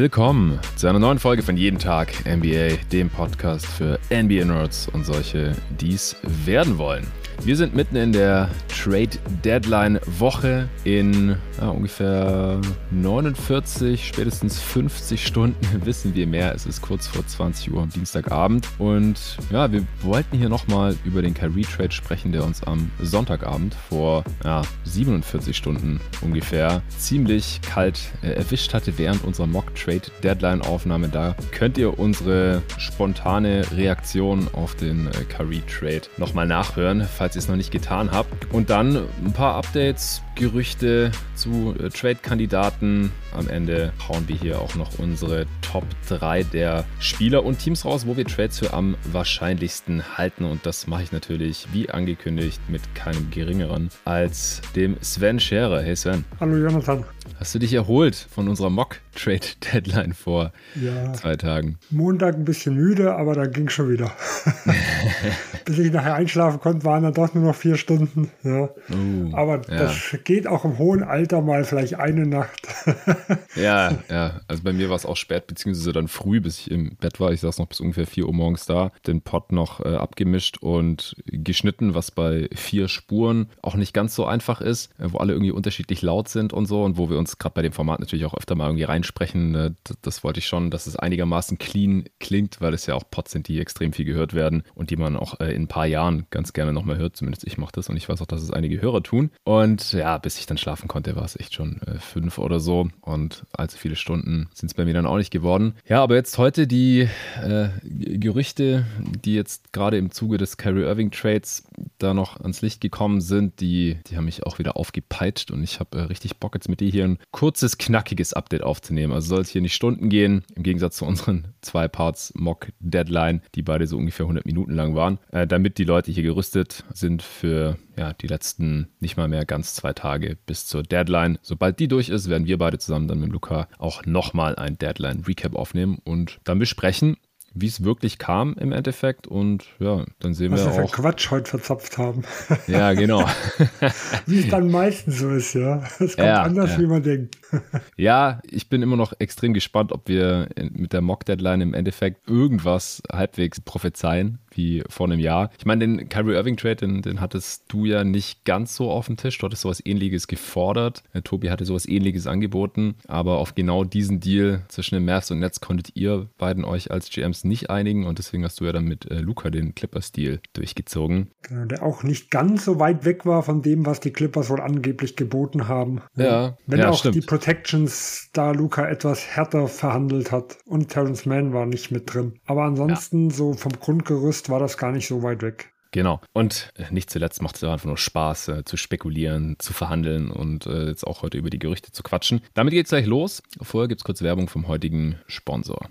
willkommen zu einer neuen Folge von Jeden Tag NBA, dem Podcast für NBA-Nerds und solche, die es werden wollen. Wir sind mitten in der Trade Deadline Woche in ja, ungefähr 49, spätestens 50 Stunden wissen wir mehr. Es ist kurz vor 20 Uhr am Dienstagabend und ja, wir wollten hier nochmal über den Kyrie Trade sprechen, der uns am Sonntagabend vor ja, 47 Stunden ungefähr ziemlich kalt äh, erwischt hatte während unserer Mock Trade Deadline Aufnahme. Da könnt ihr unsere spontane Reaktion auf den äh, Kyrie Trade nochmal nachhören, falls falls ihr es noch nicht getan habt. Und dann ein paar Updates, Gerüchte zu äh, Trade-Kandidaten. Am Ende hauen wir hier auch noch unsere Top 3 der Spieler und Teams raus, wo wir Trades für am wahrscheinlichsten halten. Und das mache ich natürlich, wie angekündigt, mit keinem geringeren als dem Sven Scherer. Hey Sven. Hallo Jonathan. Hast du dich erholt von unserer Mock-Trade-Deadline vor ja, zwei Tagen? Montag ein bisschen müde, aber dann ging schon wieder. Bis ich nachher einschlafen konnte, waren dann doch nur noch vier Stunden. Ja. Uh, aber ja. das geht auch im hohen Alter mal vielleicht eine Nacht. ja, ja. Also bei mir war es auch spät, beziehungsweise dann früh, bis ich im Bett war. Ich saß noch bis ungefähr 4 Uhr morgens da, den Pod noch äh, abgemischt und geschnitten, was bei vier Spuren auch nicht ganz so einfach ist, äh, wo alle irgendwie unterschiedlich laut sind und so und wo wir uns gerade bei dem Format natürlich auch öfter mal irgendwie reinsprechen. Äh, das, das wollte ich schon, dass es einigermaßen clean klingt, weil es ja auch Pods sind, die extrem viel gehört werden und die man auch äh, in ein paar Jahren ganz gerne nochmal hört. Zumindest ich mache das und ich weiß auch, dass es einige Hörer tun. Und ja, bis ich dann schlafen konnte, war es echt schon äh, fünf oder so. Und allzu viele Stunden sind es bei mir dann auch nicht geworden. Ja, aber jetzt heute die äh, Gerüchte, die jetzt gerade im Zuge des Kyrie Irving Trades da noch ans Licht gekommen sind, die, die haben mich auch wieder aufgepeitscht und ich habe äh, richtig Bock jetzt mit dir hier ein kurzes, knackiges Update aufzunehmen. Also soll es hier nicht Stunden gehen, im Gegensatz zu unseren zwei Parts Mock Deadline, die beide so ungefähr 100 Minuten lang waren, äh, damit die Leute hier gerüstet sind für ja, die letzten nicht mal mehr ganz zwei Tage bis zur Deadline. Sobald die durch ist, werden wir beide zusammen dann mit Luca auch nochmal ein Deadline-Recap aufnehmen und dann besprechen, wie es wirklich kam im Endeffekt. Und ja, dann sehen Was wir, wir auch. für Quatsch heute verzapft haben. Ja, genau. wie es dann meistens so ist, ja. Es kommt ja, anders, ja. wie man denkt. ja, ich bin immer noch extrem gespannt, ob wir mit der Mock-Deadline im Endeffekt irgendwas halbwegs prophezeien wie vor einem Jahr. Ich meine, den Kyrie Irving Trade, den, den hattest du ja nicht ganz so auf dem Tisch. Du hattest sowas ähnliches gefordert. Äh, Tobi hatte sowas ähnliches angeboten. Aber auf genau diesen Deal zwischen den Mavs und Nets konntet ihr beiden euch als GMs nicht einigen. Und deswegen hast du ja dann mit äh, Luca den Clippers-Deal durchgezogen. Genau, der auch nicht ganz so weit weg war von dem, was die Clippers wohl angeblich geboten haben. Ja, Wenn ja, auch stimmt. die Protections da Luca etwas härter verhandelt hat. Und Terrence Mann war nicht mit drin. Aber ansonsten ja. so vom Grundgerüst war das gar nicht so weit weg. Genau. Und äh, nicht zuletzt macht es einfach nur Spaß, äh, zu spekulieren, zu verhandeln und äh, jetzt auch heute über die Gerüchte zu quatschen. Damit geht es gleich los. Vorher gibt es kurz Werbung vom heutigen Sponsor.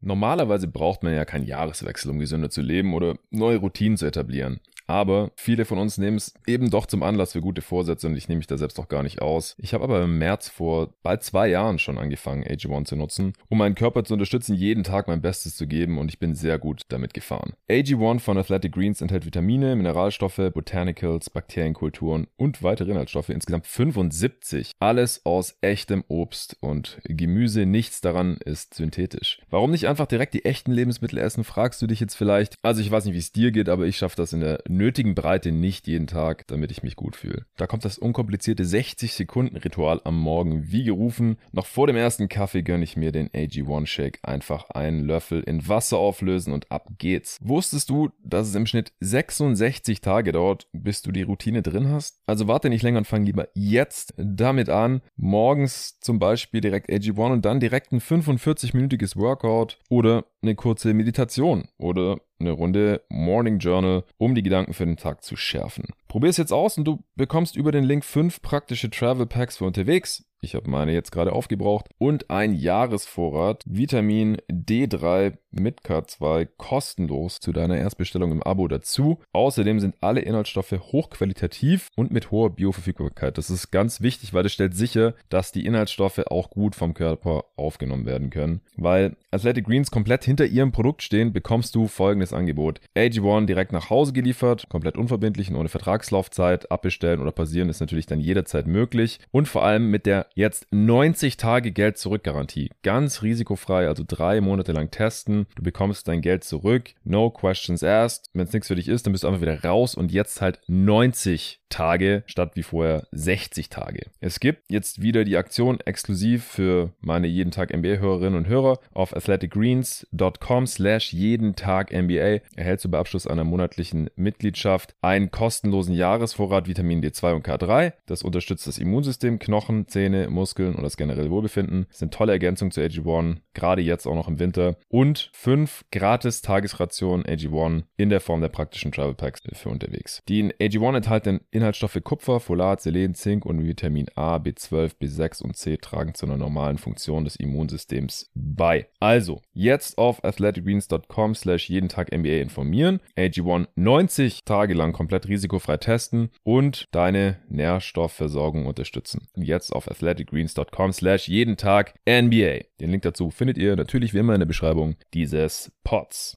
Normalerweise braucht man ja keinen Jahreswechsel, um gesünder zu leben oder neue Routinen zu etablieren. Aber viele von uns nehmen es eben doch zum Anlass für gute Vorsätze und ich nehme mich da selbst auch gar nicht aus. Ich habe aber im März vor bald zwei Jahren schon angefangen, AG1 zu nutzen, um meinen Körper zu unterstützen, jeden Tag mein Bestes zu geben und ich bin sehr gut damit gefahren. AG1 von Athletic Greens enthält Vitamine, Mineralstoffe, Botanicals, Bakterienkulturen und weitere Inhaltsstoffe, insgesamt 75. Alles aus echtem Obst und Gemüse, nichts daran ist synthetisch. Warum nicht einfach direkt die echten Lebensmittel essen, fragst du dich jetzt vielleicht. Also ich weiß nicht, wie es dir geht, aber ich schaffe das in der nötigen Breite nicht jeden Tag, damit ich mich gut fühle. Da kommt das unkomplizierte 60-Sekunden-Ritual am Morgen wie gerufen. Noch vor dem ersten Kaffee gönne ich mir den AG1 Shake. Einfach einen Löffel in Wasser auflösen und ab geht's. Wusstest du, dass es im Schnitt 66 Tage dauert, bis du die Routine drin hast? Also warte nicht länger und fang lieber jetzt damit an. Morgens zum Beispiel direkt AG1 und dann direkt ein 45-minütiges Workout oder eine kurze Meditation oder eine Runde Morning Journal, um die Gedanken für den Tag zu schärfen. Probier es jetzt aus und du bekommst über den Link fünf praktische Travel Packs für unterwegs. Ich habe meine jetzt gerade aufgebraucht und ein Jahresvorrat Vitamin D3 mit K2 kostenlos zu deiner Erstbestellung im Abo dazu. Außerdem sind alle Inhaltsstoffe hochqualitativ und mit hoher Bioverfügbarkeit. Das ist ganz wichtig, weil das stellt sicher, dass die Inhaltsstoffe auch gut vom Körper aufgenommen werden können. Weil Athletic Greens komplett hinter ihrem Produkt stehen, bekommst du folgendes Angebot. AG1 direkt nach Hause geliefert, komplett unverbindlich und ohne Vertrag Vertragslaufzeit abbestellen oder pausieren ist natürlich dann jederzeit möglich. Und vor allem mit der jetzt 90 Tage Geld zurück Garantie. Ganz risikofrei, also drei Monate lang testen. Du bekommst dein Geld zurück. No questions asked. Wenn es nichts für dich ist, dann bist du einfach wieder raus und jetzt halt 90 Tage statt wie vorher 60 Tage. Es gibt jetzt wieder die Aktion exklusiv für meine jeden Tag NBA-Hörerinnen und Hörer auf athleticgreens.com slash jeden Tag NBA erhältst du bei Abschluss einer monatlichen Mitgliedschaft einen kostenlosen Jahresvorrat Vitamin D2 und K3. Das unterstützt das Immunsystem, Knochen, Zähne, Muskeln und das generelle Wohlbefinden. Das sind tolle Ergänzungen zu AG1, gerade jetzt auch noch im Winter. Und fünf gratis Tagesrationen AG1 in der Form der praktischen Travel Packs für unterwegs. Die in AG1 enthaltenen Inhaltsstoffe Kupfer, Folat, Selen, Zink und Vitamin A, B12, B6 und C tragen zu einer normalen Funktion des Immunsystems bei. Also, jetzt auf athleticgreens.com slash jeden Tag NBA informieren, AG1 90 Tage lang komplett risikofrei testen und deine Nährstoffversorgung unterstützen. Jetzt auf athleticgreens.com slash jeden Tag NBA. Den Link dazu findet ihr natürlich wie immer in der Beschreibung dieses Pods.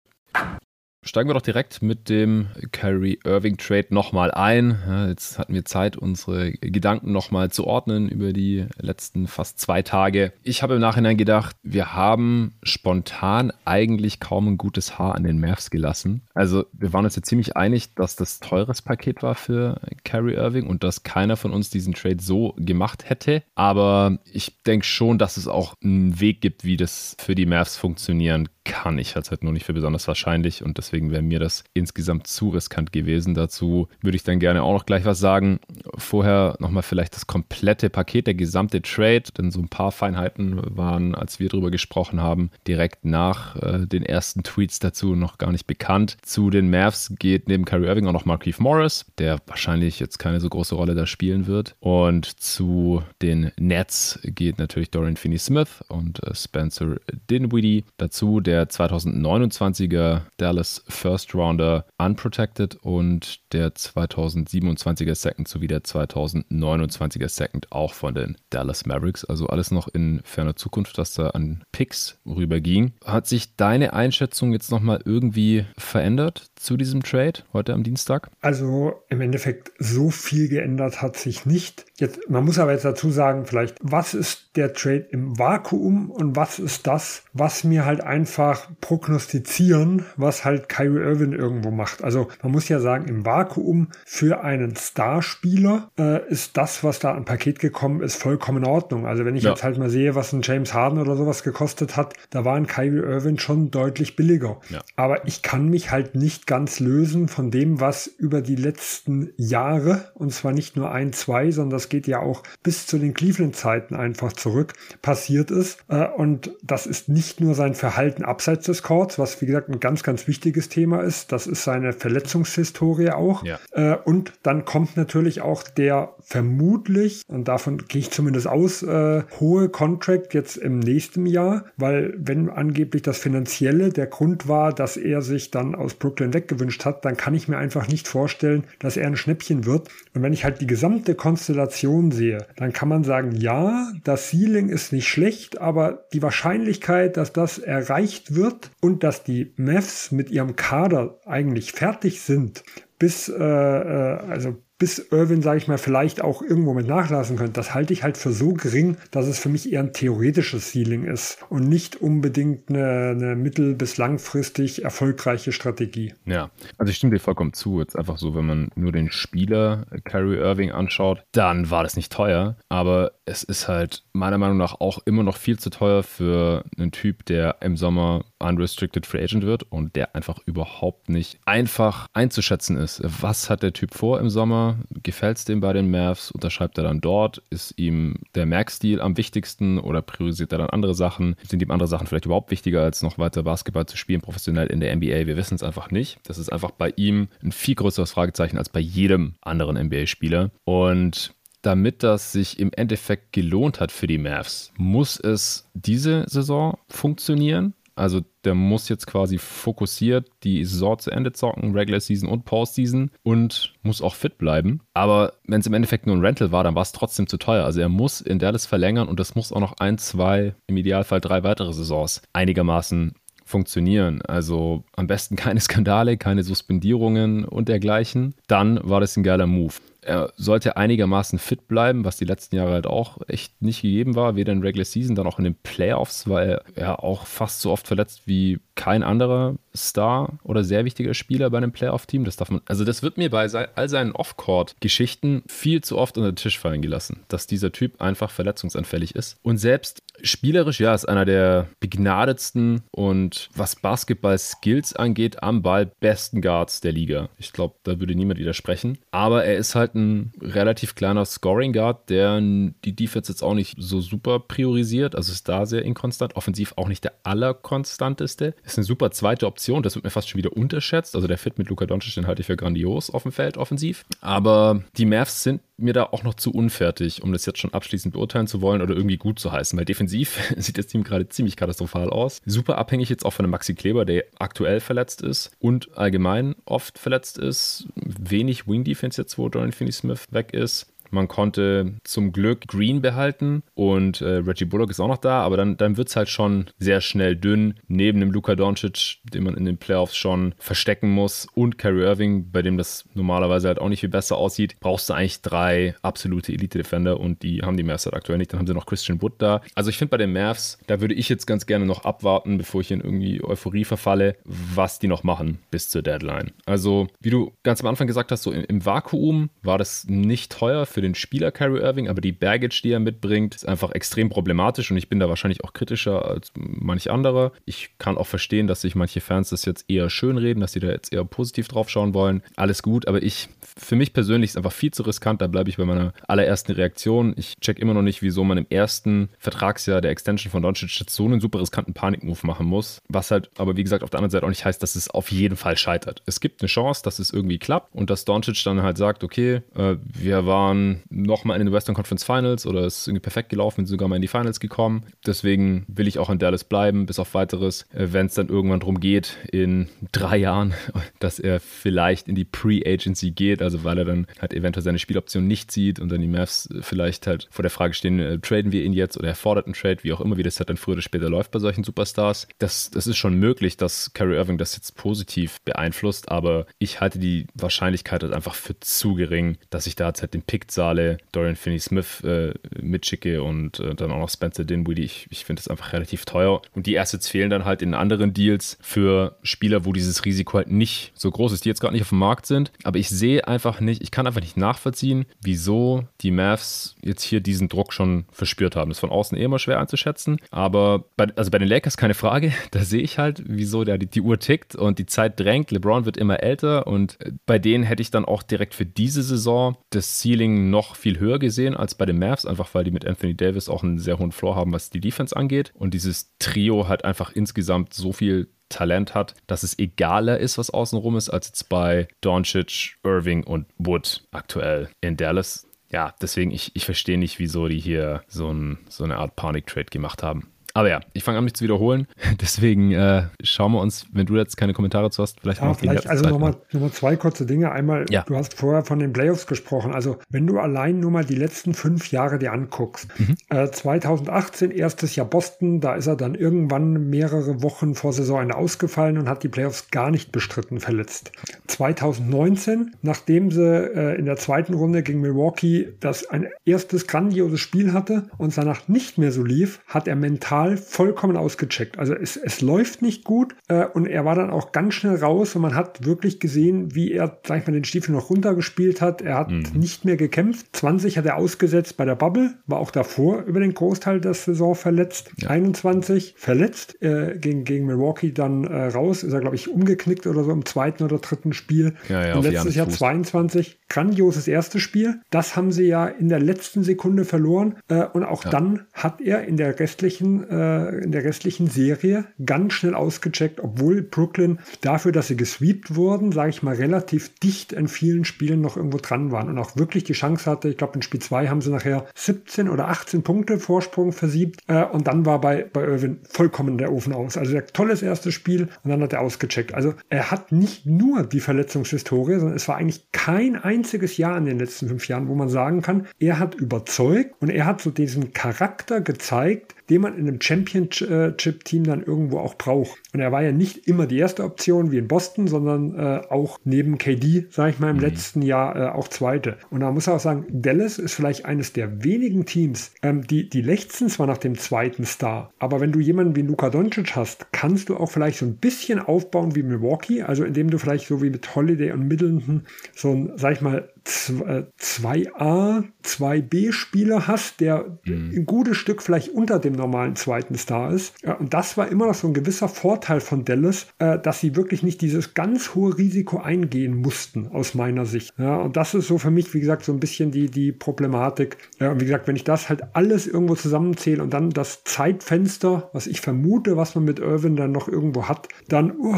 Steigen wir doch direkt mit dem Kyrie Irving Trade nochmal ein. Jetzt hatten wir Zeit, unsere Gedanken nochmal zu ordnen über die letzten fast zwei Tage. Ich habe im Nachhinein gedacht, wir haben spontan eigentlich kaum ein gutes Haar an den Mavs gelassen. Also wir waren uns ja ziemlich einig, dass das teures Paket war für Kyrie Irving und dass keiner von uns diesen Trade so gemacht hätte. Aber ich denke schon, dass es auch einen Weg gibt, wie das für die Mavs funktionieren kann. Ich halte es halt nur nicht für besonders wahrscheinlich und deswegen wäre mir das insgesamt zu riskant gewesen. Dazu würde ich dann gerne auch noch gleich was sagen. Vorher nochmal vielleicht das komplette Paket, der gesamte Trade, denn so ein paar Feinheiten waren, als wir darüber gesprochen haben, direkt nach äh, den ersten Tweets dazu noch gar nicht bekannt. Zu den Mavs geht neben Kyrie Irving auch noch Markeith Morris, der wahrscheinlich jetzt keine so große Rolle da spielen wird. Und zu den Nets geht natürlich Dorian Finney-Smith und äh, Spencer Dinwiddie. Dazu der der 2029er Dallas First Rounder Unprotected und der 2027er Second sowie der 2029er Second auch von den Dallas Mavericks. Also alles noch in ferner Zukunft, was da an Picks rüberging. Hat sich deine Einschätzung jetzt nochmal irgendwie verändert zu diesem Trade heute am Dienstag? Also im Endeffekt so viel geändert hat sich nicht. Jetzt, man muss aber jetzt dazu sagen, vielleicht, was ist der Trade im Vakuum und was ist das, was mir halt einfach prognostizieren, was halt Kyrie Irving irgendwo macht. Also man muss ja sagen, im Vakuum für einen Starspieler äh, ist das, was da an Paket gekommen ist, vollkommen in Ordnung. Also wenn ich ja. jetzt halt mal sehe, was ein James Harden oder sowas gekostet hat, da war ein Kyrie Irving schon deutlich billiger. Ja. Aber ich kann mich halt nicht ganz lösen von dem, was über die letzten Jahre, und zwar nicht nur ein, zwei, sondern das geht ja auch bis zu den Cleveland-Zeiten einfach zurück, passiert ist. Äh, und das ist nicht nur sein Verhalten abseits des Courts, was wie gesagt ein ganz, ganz wichtiges Thema ist. Das ist seine Verletzungshistorie auch. Ja. Äh, und dann kommt natürlich auch der vermutlich, und davon gehe ich zumindest aus, äh, hohe Contract jetzt im nächsten Jahr, weil wenn angeblich das Finanzielle der Grund war, dass er sich dann aus Brooklyn weggewünscht hat, dann kann ich mir einfach nicht vorstellen, dass er ein Schnäppchen wird. Und wenn ich halt die gesamte Konstellation sehe, dann kann man sagen, ja, das Ceiling ist nicht schlecht, aber die Wahrscheinlichkeit, dass das erreicht wird und dass die Mavs mit ihrem Kader eigentlich fertig sind, bis, äh, äh also bis Irwin, sage ich mal, vielleicht auch irgendwo mit nachlassen könnte, das halte ich halt für so gering, dass es für mich eher ein theoretisches Ceiling ist und nicht unbedingt eine, eine mittel- bis langfristig erfolgreiche Strategie. Ja, also ich stimme dir vollkommen zu. Jetzt einfach so, wenn man nur den Spieler Kyrie Irving anschaut, dann war das nicht teuer, aber es ist halt meiner Meinung nach auch immer noch viel zu teuer für einen Typ, der im Sommer unrestricted free agent wird und der einfach überhaupt nicht einfach einzuschätzen ist. Was hat der Typ vor im Sommer? Gefällt es dem bei den Mavs? Unterschreibt er dann dort? Ist ihm der Merkstil am wichtigsten oder priorisiert er dann andere Sachen? Sind ihm andere Sachen vielleicht überhaupt wichtiger, als noch weiter Basketball zu spielen, professionell in der NBA? Wir wissen es einfach nicht. Das ist einfach bei ihm ein viel größeres Fragezeichen als bei jedem anderen NBA-Spieler. Und damit das sich im Endeffekt gelohnt hat für die Mavs, muss es diese Saison funktionieren. Also der muss jetzt quasi fokussiert die Saison zu Ende zocken, Regular Season und Postseason und muss auch fit bleiben. Aber wenn es im Endeffekt nur ein Rental war, dann war es trotzdem zu teuer. Also er muss in Dallas verlängern und das muss auch noch ein, zwei, im Idealfall drei weitere Saisons einigermaßen funktionieren. Also am besten keine Skandale, keine Suspendierungen und dergleichen. Dann war das ein geiler Move. Er sollte einigermaßen fit bleiben, was die letzten Jahre halt auch echt nicht gegeben war, weder in Regular Season, dann auch in den Playoffs, weil er auch fast so oft verletzt wie kein anderer Star oder sehr wichtiger Spieler bei einem Playoff-Team. Das darf man, also das wird mir bei all seinen Off-Court-Geschichten viel zu oft unter den Tisch fallen gelassen, dass dieser Typ einfach verletzungsanfällig ist. Und selbst spielerisch, ja, ist einer der begnadetsten und was Basketball-Skills angeht, am Ball besten Guards der Liga. Ich glaube, da würde niemand widersprechen. Aber er ist halt ein relativ kleiner Scoring-Guard, der die Defense jetzt auch nicht so super priorisiert. Also ist da sehr inkonstant. Offensiv auch nicht der allerkonstanteste. Ist eine super zweite Option. Das wird mir fast schon wieder unterschätzt. Also der Fit mit Luka Doncic, den halte ich für grandios auf dem Feld offensiv. Aber die Mavs sind mir da auch noch zu unfertig, um das jetzt schon abschließend beurteilen zu wollen oder irgendwie gut zu heißen, weil defensiv sieht das Team gerade ziemlich katastrophal aus. Super abhängig jetzt auch von dem Maxi Kleber, der aktuell verletzt ist und allgemein oft verletzt ist. Wenig Wing Defense jetzt, wo Dorian Finney-Smith weg ist. Man konnte zum Glück Green behalten und äh, Reggie Bullock ist auch noch da, aber dann, dann wird es halt schon sehr schnell dünn. Neben dem Luka Doncic, den man in den Playoffs schon verstecken muss, und Kyrie Irving, bei dem das normalerweise halt auch nicht viel besser aussieht, brauchst du eigentlich drei absolute Elite-Defender und die haben die Mavs halt aktuell nicht. Dann haben sie noch Christian Wood da. Also ich finde bei den Mavs, da würde ich jetzt ganz gerne noch abwarten, bevor ich in irgendwie Euphorie verfalle, was die noch machen bis zur Deadline. Also wie du ganz am Anfang gesagt hast, so im, im Vakuum war das nicht teuer für den Spieler Kyrie Irving, aber die Baggage, die er mitbringt, ist einfach extrem problematisch und ich bin da wahrscheinlich auch kritischer als manch andere. Ich kann auch verstehen, dass sich manche Fans das jetzt eher schön reden, dass sie da jetzt eher positiv drauf schauen wollen. Alles gut, aber ich, für mich persönlich ist einfach viel zu riskant, da bleibe ich bei meiner allerersten Reaktion. Ich check immer noch nicht, wieso man im ersten Vertragsjahr der Extension von Doncic so einen super riskanten Panikmove machen muss, was halt aber wie gesagt auf der anderen Seite auch nicht heißt, dass es auf jeden Fall scheitert. Es gibt eine Chance, dass es irgendwie klappt und dass Doncic dann halt sagt, okay, äh, wir waren nochmal in den Western Conference Finals oder ist irgendwie perfekt gelaufen, sind sogar mal in die Finals gekommen. Deswegen will ich auch in Dallas bleiben, bis auf weiteres, äh, wenn es dann irgendwann darum geht, in drei Jahren, dass er vielleicht in die Pre-Agency geht, also weil er dann halt eventuell seine Spieloption nicht sieht und dann die Mavs vielleicht halt vor der Frage stehen, äh, traden wir ihn jetzt oder er fordert einen Trade, wie auch immer, wie das halt dann früher oder später läuft bei solchen Superstars. Das, das ist schon möglich, dass Kyrie Irving das jetzt positiv beeinflusst, aber ich halte die Wahrscheinlichkeit halt einfach für zu gering, dass ich da jetzt halt den Pick Saale, Dorian Finney-Smith äh, mitschicke und äh, dann auch noch Spencer Dinwiddie. Ich, ich finde das einfach relativ teuer. Und die Assets fehlen dann halt in anderen Deals für Spieler, wo dieses Risiko halt nicht so groß ist, die jetzt gerade nicht auf dem Markt sind. Aber ich sehe einfach nicht, ich kann einfach nicht nachvollziehen, wieso die Mavs jetzt hier diesen Druck schon verspürt haben. Das ist von außen eh immer schwer einzuschätzen. Aber bei, also bei den Lakers keine Frage. Da sehe ich halt, wieso der, die, die Uhr tickt und die Zeit drängt. LeBron wird immer älter und bei denen hätte ich dann auch direkt für diese Saison das Ceiling noch viel höher gesehen als bei den Mavs, einfach weil die mit Anthony Davis auch einen sehr hohen Floor haben, was die Defense angeht. Und dieses Trio halt einfach insgesamt so viel Talent hat, dass es egaler ist, was außenrum ist, als jetzt bei Doncic, Irving und Wood aktuell in Dallas. Ja, deswegen, ich, ich verstehe nicht, wieso die hier so, ein, so eine Art Panic-Trade gemacht haben. Aber ja, ich fange an, mich zu wiederholen. Deswegen äh, schauen wir uns, wenn du jetzt keine Kommentare zu hast, vielleicht ja, noch vielleicht, Also nochmal noch zwei kurze Dinge. Einmal, ja. du hast vorher von den Playoffs gesprochen. Also wenn du allein nur mal die letzten fünf Jahre dir anguckst. Mhm. Äh, 2018, erstes Jahr Boston, da ist er dann irgendwann mehrere Wochen vor Saisonende ausgefallen und hat die Playoffs gar nicht bestritten, verletzt. 2019, nachdem sie äh, in der zweiten Runde gegen Milwaukee das ein erstes grandioses Spiel hatte und danach nicht mehr so lief, hat er mental mental vollkommen ausgecheckt. Also es, es läuft nicht gut äh, und er war dann auch ganz schnell raus und man hat wirklich gesehen, wie er, sag ich mal, den Stiefel noch runtergespielt hat. Er hat mhm. nicht mehr gekämpft. 20 hat er ausgesetzt bei der Bubble, war auch davor über den Großteil der Saison verletzt. Ja. 21 verletzt, äh, gegen, gegen Milwaukee dann äh, raus, ist er, glaube ich, umgeknickt oder so im zweiten oder dritten Spiel. Ja, ja, und letztes Jahr 22, grandioses erstes Spiel. Das haben sie ja in der letzten Sekunde verloren äh, und auch dann hat er in der restlichen äh, in der restlichen Serie ganz schnell ausgecheckt, obwohl Brooklyn dafür, dass sie gesweept wurden, sage ich mal, relativ dicht in vielen Spielen noch irgendwo dran waren und auch wirklich die Chance hatte. Ich glaube, in Spiel 2 haben sie nachher 17 oder 18 Punkte Vorsprung versiebt äh, und dann war bei, bei Irvin vollkommen der Ofen aus. Also der tolles erstes Spiel und dann hat er ausgecheckt. Also er hat nicht nur die Verletzungshistorie, sondern es war eigentlich kein einziges Jahr in den letzten fünf Jahren, wo man sagen kann, er hat überzeugt und er hat so diesen Charakter gezeigt, den man in einem Championship-Team dann irgendwo auch braucht. Und er war ja nicht immer die erste Option wie in Boston, sondern äh, auch neben KD, sage ich mal, im mhm. letzten Jahr äh, auch zweite. Und da muss er auch sagen, Dallas ist vielleicht eines der wenigen Teams, ähm, die, die lechzen zwar nach dem zweiten Star, aber wenn du jemanden wie Luka Doncic hast, kannst du auch vielleicht so ein bisschen aufbauen wie Milwaukee, also indem du vielleicht so wie mit Holiday und Middleton so ein, sag ich mal, 2A, 2B-Spieler hast, der mhm. ein gutes Stück vielleicht unter dem normalen zweiten Star ist. Und das war immer noch so ein gewisser Vorteil von Dallas, äh, dass sie wirklich nicht dieses ganz hohe Risiko eingehen mussten, aus meiner Sicht. Ja, und das ist so für mich, wie gesagt, so ein bisschen die, die Problematik. Und wie gesagt, wenn ich das halt alles irgendwo zusammenzähle und dann das Zeitfenster, was ich vermute, was man mit Irvin dann noch irgendwo hat, dann, uh,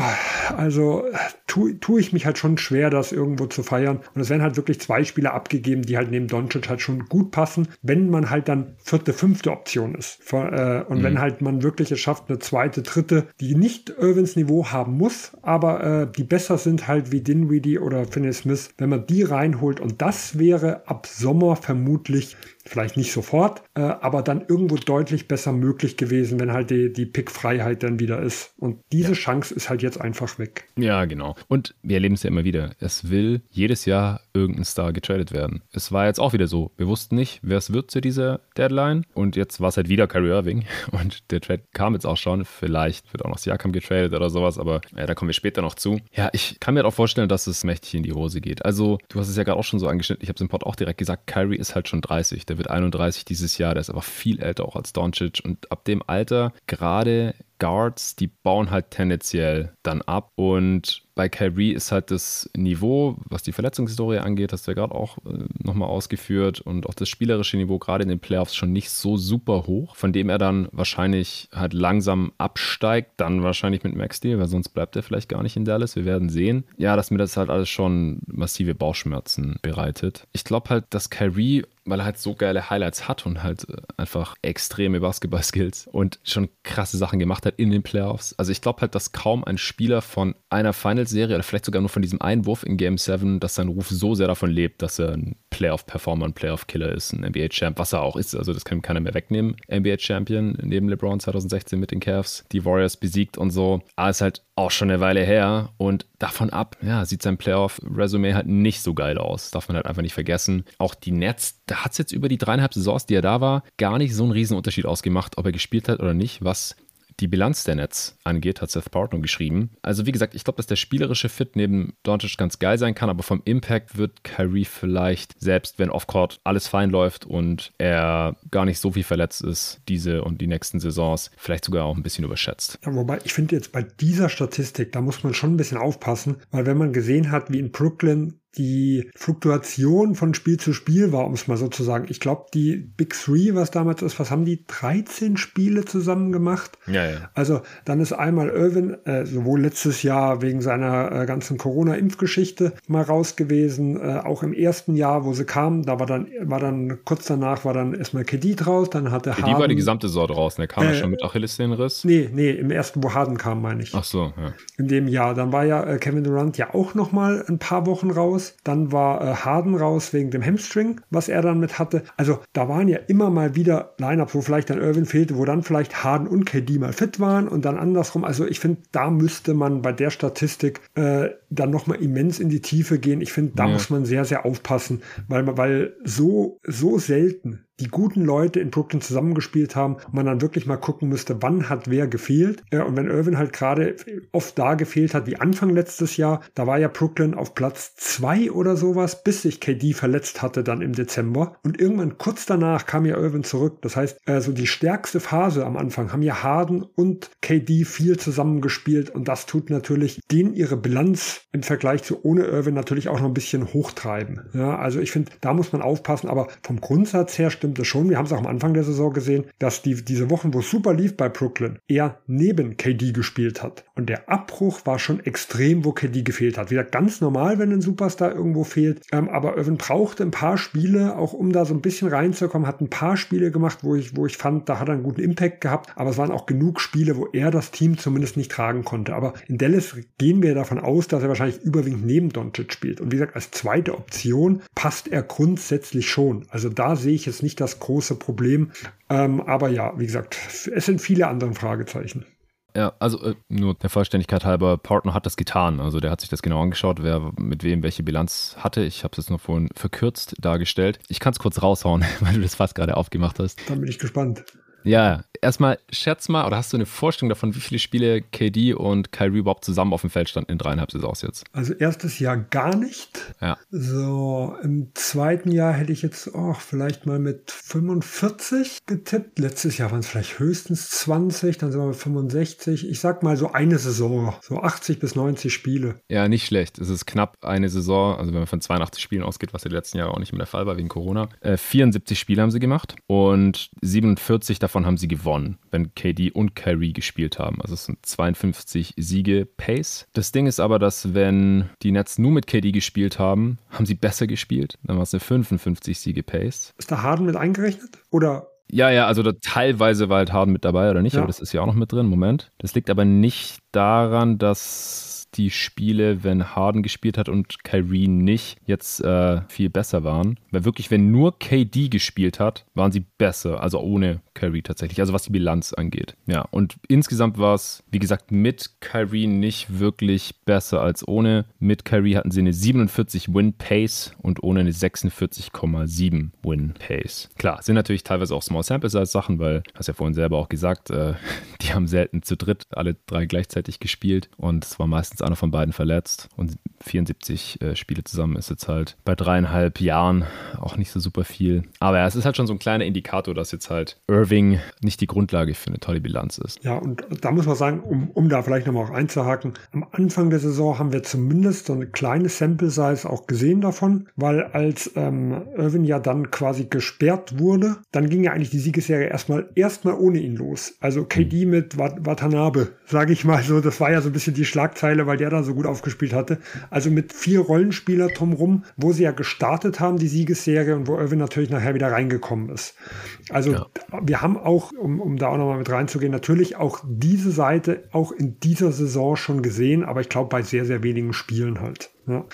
also tue tu ich mich halt schon schwer, das irgendwo zu feiern. Und es werden halt wirklich zwei Spieler abgegeben, die halt neben Doncic halt schon gut passen, wenn man halt dann vierte, fünfte Option ist. Äh, und mhm. wenn halt man wirklich es schafft, eine zweite, dritte, die nicht Irvins Niveau haben muss, aber äh, die besser sind halt wie Dinwiddie oder Finney Smith, wenn man die reinholt. Und das wäre ab Sommer vermutlich Vielleicht nicht sofort, äh, aber dann irgendwo deutlich besser möglich gewesen, wenn halt die, die Pickfreiheit dann wieder ist. Und diese ja. Chance ist halt jetzt einfach weg. Ja, genau. Und wir erleben es ja immer wieder. Es will jedes Jahr irgendein Star getradet werden. Es war jetzt auch wieder so. Wir wussten nicht, wer es wird zu dieser Deadline. Und jetzt war es halt wieder Kyrie Irving. Und der Trade kam jetzt auch schon. Vielleicht wird auch noch Siakam getradet oder sowas, aber ja, da kommen wir später noch zu. Ja, ich kann mir halt auch vorstellen, dass es mächtig in die Hose geht. Also, du hast es ja gerade auch schon so angeschnitten. Ich habe es im Pod auch direkt gesagt. Kyrie ist halt schon 30. Der wird 31 dieses Jahr. Der ist aber viel älter auch als Doncic. Und ab dem Alter, gerade Guards, die bauen halt tendenziell dann ab. Und bei Kyrie ist halt das Niveau, was die Verletzungshistorie angeht, hast du ja gerade auch äh, nochmal ausgeführt, und auch das spielerische Niveau gerade in den Playoffs schon nicht so super hoch, von dem er dann wahrscheinlich halt langsam absteigt, dann wahrscheinlich mit Max Deal, weil sonst bleibt er vielleicht gar nicht in Dallas. Wir werden sehen. Ja, dass mir das halt alles schon massive Bauchschmerzen bereitet. Ich glaube halt, dass Kyrie weil er halt so geile Highlights hat und halt äh, einfach extreme Basketball-Skills und schon krasse Sachen gemacht hat in den Playoffs. Also ich glaube halt, dass kaum ein Spieler von einer Finals-Serie oder vielleicht sogar nur von diesem Einwurf in Game 7, dass sein Ruf so sehr davon lebt, dass er ein Playoff-Performer, ein Playoff-Killer ist, ein NBA-Champ, was er auch ist. Also das kann ihm keiner mehr wegnehmen. NBA-Champion neben LeBron 2016 mit den Cavs, die Warriors besiegt und so. Aber ist halt auch schon eine Weile her und davon ab, ja, sieht sein Playoff-Resümee halt nicht so geil aus. Darf man halt einfach nicht vergessen. Auch die Nets, da hat es jetzt über die dreieinhalb Saisons, die er da war, gar nicht so einen Riesenunterschied ausgemacht, ob er gespielt hat oder nicht, was die Bilanz der Nets angeht, hat Seth Partner geschrieben. Also wie gesagt, ich glaube, dass der spielerische Fit neben Doncic ganz geil sein kann, aber vom Impact wird Kyrie vielleicht, selbst wenn Offcourt alles fein läuft und er gar nicht so viel verletzt ist, diese und die nächsten Saisons, vielleicht sogar auch ein bisschen überschätzt. Ja, wobei ich finde jetzt bei dieser Statistik, da muss man schon ein bisschen aufpassen, weil wenn man gesehen hat, wie in Brooklyn die Fluktuation von Spiel zu Spiel war, um es mal so zu sagen. Ich glaube, die Big Three, was damals ist, was haben die? 13 Spiele zusammen gemacht. Ja, ja. Also dann ist einmal Irvin, äh, sowohl letztes Jahr wegen seiner äh, ganzen Corona-Impfgeschichte mal raus gewesen, äh, auch im ersten Jahr, wo sie kamen, da war dann, war dann kurz danach war dann erstmal Kedid raus, dann hatte Harden. Die war die gesamte Saison draußen, der kam ja schon mit Achillessehnenriss. Nee, nee, im ersten, wo Harden kam, meine ich. Ach so, ja. In dem Jahr. Dann war ja äh, Kevin Durant ja auch noch mal ein paar Wochen raus raus. Dann war äh, Harden raus wegen dem Hamstring, was er dann mit hatte. Also da waren ja immer mal wieder Lineups, wo vielleicht dann Irvin fehlte, wo dann vielleicht Harden und KD mal fit waren und dann andersrum. Also ich finde, da müsste man bei der Statistik äh, dann nochmal immens in die Tiefe gehen. Ich finde, da ja. muss man sehr, sehr aufpassen, weil, weil so, so selten die guten Leute in Brooklyn zusammengespielt haben und man dann wirklich mal gucken müsste, wann hat wer gefehlt. und wenn Irvin halt gerade oft da gefehlt hat, wie Anfang letztes Jahr, da war ja Brooklyn auf Platz zwei oder sowas, bis sich KD verletzt hatte dann im Dezember. Und irgendwann kurz danach kam ja Irvin zurück. Das heißt, so also die stärkste Phase am Anfang haben ja Harden und KD viel zusammengespielt und das tut natürlich denen ihre Bilanz im Vergleich zu ohne Irvin natürlich auch noch ein bisschen hochtreiben. Ja, also ich finde, da muss man aufpassen, aber vom Grundsatz her stimmt stimmt es schon. Wir haben es auch am Anfang der Saison gesehen, dass die, diese Wochen, wo es super lief bei Brooklyn, er neben KD gespielt hat. Und der Abbruch war schon extrem, wo KD gefehlt hat. Wieder ganz normal, wenn ein Superstar irgendwo fehlt. Ähm, aber Irvin brauchte ein paar Spiele, auch um da so ein bisschen reinzukommen, hat ein paar Spiele gemacht, wo ich, wo ich fand, da hat er einen guten Impact gehabt. Aber es waren auch genug Spiele, wo er das Team zumindest nicht tragen konnte. Aber in Dallas gehen wir davon aus, dass er wahrscheinlich überwiegend neben Doncic spielt. Und wie gesagt, als zweite Option passt er grundsätzlich schon. Also da sehe ich jetzt nicht nicht das große Problem. Ähm, aber ja, wie gesagt, es sind viele andere Fragezeichen. Ja, also äh, nur der Vollständigkeit halber, Partner hat das getan. Also der hat sich das genau angeschaut, wer mit wem welche Bilanz hatte. Ich habe es jetzt nur vorhin verkürzt dargestellt. Ich kann es kurz raushauen, weil du das fast gerade aufgemacht hast. Dann bin ich gespannt. Ja, erstmal schätz mal, oder hast du eine Vorstellung davon, wie viele Spiele KD und Kyrie überhaupt zusammen auf dem Feld standen in dreieinhalb Saisons jetzt? Also erstes Jahr gar nicht. Ja. So, im zweiten Jahr hätte ich jetzt auch vielleicht mal mit 45 getippt. Letztes Jahr waren es vielleicht höchstens 20, dann sind wir mit 65. Ich sag mal so eine Saison, so 80 bis 90 Spiele. Ja, nicht schlecht. Es ist knapp eine Saison, also wenn man von 82 Spielen ausgeht, was ja die letzten Jahre auch nicht mehr der Fall war wegen Corona. Äh, 74 Spiele haben sie gemacht und 47 davon davon haben sie gewonnen, wenn KD und Kyrie gespielt haben. Also es sind 52 Siege Pace. Das Ding ist aber, dass wenn die Nets nur mit KD gespielt haben, haben sie besser gespielt. Dann war es eine 55 Siege Pace. Ist da Harden mit eingerechnet? Oder ja, ja, also teilweise war halt Harden mit dabei oder nicht, ja. aber das ist ja auch noch mit drin. Moment. Das liegt aber nicht daran, dass die Spiele, wenn Harden gespielt hat und Kyrie nicht, jetzt äh, viel besser waren. Weil wirklich, wenn nur KD gespielt hat, waren sie besser. Also ohne Kyrie tatsächlich. Also was die Bilanz angeht. Ja, und insgesamt war es, wie gesagt, mit Kyrie nicht wirklich besser als ohne. Mit Kyrie hatten sie eine 47 Win Pace und ohne eine 46,7 Win Pace. Klar, sind natürlich teilweise auch Small Sample Size Sachen, weil, hast ja vorhin selber auch gesagt, äh, die haben selten zu dritt alle drei gleichzeitig gespielt und es war meistens einer von beiden verletzt und 74 äh, Spiele zusammen ist jetzt halt bei dreieinhalb Jahren auch nicht so super viel. Aber ja, es ist halt schon so ein kleiner Indikator, dass jetzt halt Irving nicht die Grundlage für eine tolle Bilanz ist. Ja, und da muss man sagen, um, um da vielleicht nochmal auch einzuhaken, am Anfang der Saison haben wir zumindest so eine kleine Sample-Size auch gesehen davon, weil als ähm, Irving ja dann quasi gesperrt wurde, dann ging ja eigentlich die Siegesserie erstmal erstmal ohne ihn los. Also KD mhm. mit Watanabe, sage ich mal so, das war ja so ein bisschen die Schlagzeile, weil der da so gut aufgespielt hatte. Also mit vier Rollenspieler drumherum, wo sie ja gestartet haben, die Siegesserie und wo Irvin natürlich nachher wieder reingekommen ist. Also ja. wir haben auch, um, um da auch nochmal mit reinzugehen, natürlich auch diese Seite auch in dieser Saison schon gesehen, aber ich glaube bei sehr, sehr wenigen Spielen halt. Ja.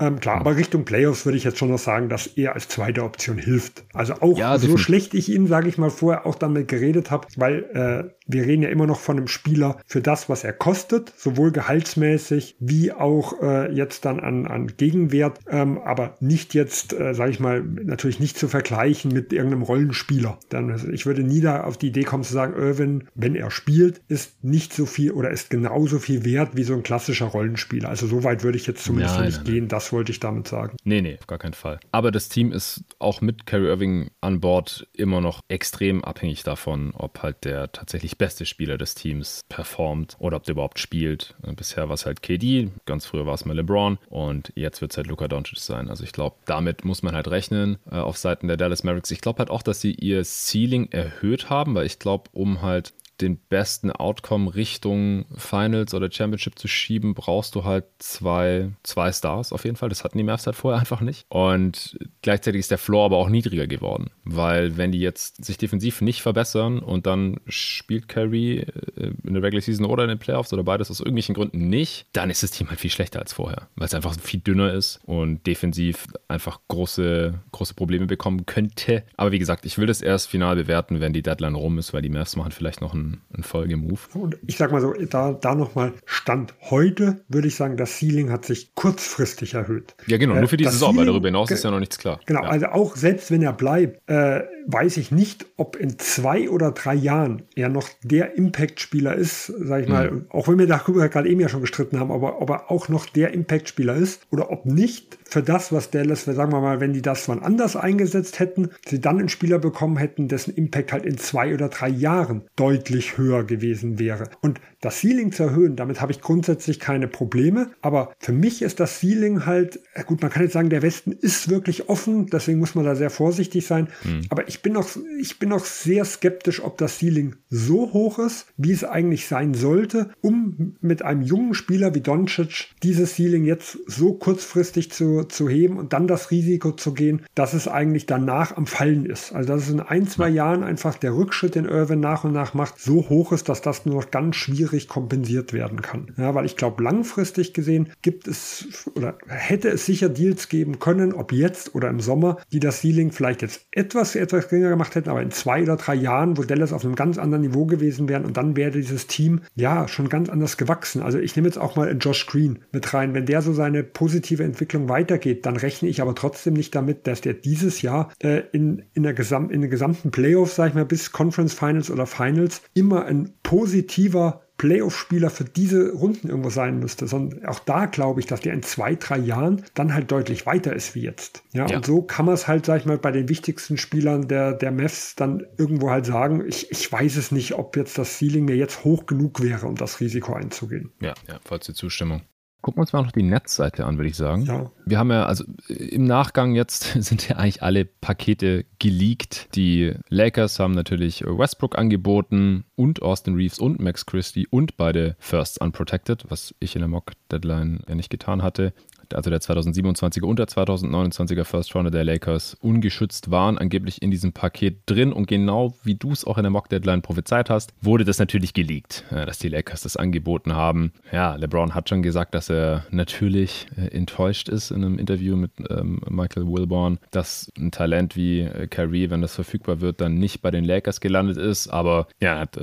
Ähm, klar, aber Richtung Playoffs würde ich jetzt schon noch sagen, dass er als zweite Option hilft. Also auch ja, so schlecht ich ihn, sage ich mal, vorher auch damit geredet habe, weil äh, wir reden ja immer noch von einem Spieler für das, was er kostet, sowohl gehaltsmäßig wie auch äh, jetzt dann an, an Gegenwert, ähm, aber nicht jetzt, äh, sage ich mal, natürlich nicht zu vergleichen mit irgendeinem Rollenspieler. Dann, also ich würde nie da auf die Idee kommen zu sagen, Irwin, wenn er spielt, ist nicht so viel oder ist genauso viel wert wie so ein klassischer Rollenspieler. Also so weit würde ich jetzt zumindest nein, nicht nein, gehen. Das wollte ich damit sagen. Nee, nee, auf gar keinen Fall. Aber das Team ist auch mit Kerry Irving an Bord immer noch extrem abhängig davon, ob halt der tatsächlich beste Spieler des Teams performt oder ob der überhaupt spielt. Bisher war es halt KD, ganz früher war es mal LeBron und jetzt wird es halt Luka Doncic sein. Also ich glaube, damit muss man halt rechnen äh, auf Seiten der Dallas Mavericks. Ich glaube halt auch, dass sie ihr Ceiling erhöht haben, weil ich glaube, um halt den besten Outcome Richtung Finals oder Championship zu schieben, brauchst du halt zwei, zwei Stars auf jeden Fall. Das hatten die Mavs halt vorher einfach nicht. Und gleichzeitig ist der Floor aber auch niedriger geworden, weil wenn die jetzt sich defensiv nicht verbessern und dann spielt Curry äh, in der Regular Season oder in den Playoffs oder beides aus irgendwelchen Gründen nicht, dann ist das Team halt viel schlechter als vorher, weil es einfach viel dünner ist und defensiv einfach große, große Probleme bekommen könnte. Aber wie gesagt, ich will das erst final bewerten, wenn die Deadline rum ist, weil die Mavs machen vielleicht noch einen ein, Folgemove. Und ich sag mal so, da, da nochmal Stand heute, würde ich sagen, das Ceiling hat sich kurzfristig erhöht. Ja, genau, nur für diese Saison, weil darüber hinaus ist ja noch nichts klar. Genau, ja. also auch selbst wenn er bleibt, äh, weiß ich nicht, ob in zwei oder drei Jahren er noch der Impact-Spieler ist, sag ich mal, mhm. auch wenn wir darüber gerade eben ja schon gestritten haben, aber ob er auch noch der Impact-Spieler ist oder ob nicht für das, was Dallas, sagen wir mal, wenn die das wann anders eingesetzt hätten, sie dann einen Spieler bekommen hätten, dessen Impact halt in zwei oder drei Jahren deutlich höher gewesen wäre. Und das Ceiling zu erhöhen, damit habe ich grundsätzlich keine Probleme, aber für mich ist das Ceiling halt, gut, man kann jetzt sagen, der Westen ist wirklich offen, deswegen muss man da sehr vorsichtig sein, mhm. aber ich ich bin noch, ich bin noch sehr skeptisch, ob das Ceiling so hoch ist, wie es eigentlich sein sollte, um mit einem jungen Spieler wie Doncic dieses Ceiling jetzt so kurzfristig zu zu, zu heben und dann das Risiko zu gehen, dass es eigentlich danach am Fallen ist. Also dass es in ein, zwei Jahren einfach der Rückschritt, den Irvin nach und nach macht, so hoch ist, dass das nur noch ganz schwierig kompensiert werden kann. Ja, weil ich glaube, langfristig gesehen gibt es oder hätte es sicher Deals geben können, ob jetzt oder im Sommer, die das Ceiling vielleicht jetzt etwas, etwas geringer gemacht hätten, aber in zwei oder drei Jahren, wo Dallas auf einem ganz anderen Niveau gewesen wären und dann wäre dieses Team ja schon ganz anders gewachsen. Also ich nehme jetzt auch mal Josh Green mit rein. Wenn der so seine positive Entwicklung weitergeht, dann rechne ich aber trotzdem nicht damit, dass der dieses Jahr äh, in, in, der Gesam in den gesamten Playoffs, sag ich mal, bis Conference Finals oder Finals immer ein positiver Playoff-Spieler für diese Runden irgendwo sein müsste, sondern auch da glaube ich, dass der in zwei, drei Jahren dann halt deutlich weiter ist wie jetzt. Ja, ja. und so kann man es halt, sag ich mal, bei den wichtigsten Spielern der, der Mavs dann irgendwo halt sagen, ich, ich weiß es nicht, ob jetzt das Ceiling mir jetzt hoch genug wäre, um das Risiko einzugehen. Ja, ja, falls die Zustimmung. Gucken wir uns mal noch die Netzseite an, würde ich sagen. Ja. Wir haben ja, also im Nachgang jetzt sind ja eigentlich alle Pakete geleakt. Die Lakers haben natürlich Westbrook angeboten und Austin Reeves und Max Christie und beide Firsts Unprotected, was ich in der Mock-Deadline ja nicht getan hatte also der 2027er und der 2029er First Rounder der Lakers, ungeschützt waren, angeblich in diesem Paket drin. Und genau wie du es auch in der Mock Deadline prophezeit hast, wurde das natürlich geleakt, äh, dass die Lakers das angeboten haben. Ja, LeBron hat schon gesagt, dass er natürlich äh, enttäuscht ist in einem Interview mit ähm, Michael Wilborn, dass ein Talent wie äh, Kyrie, wenn das verfügbar wird, dann nicht bei den Lakers gelandet ist. Aber ja, hat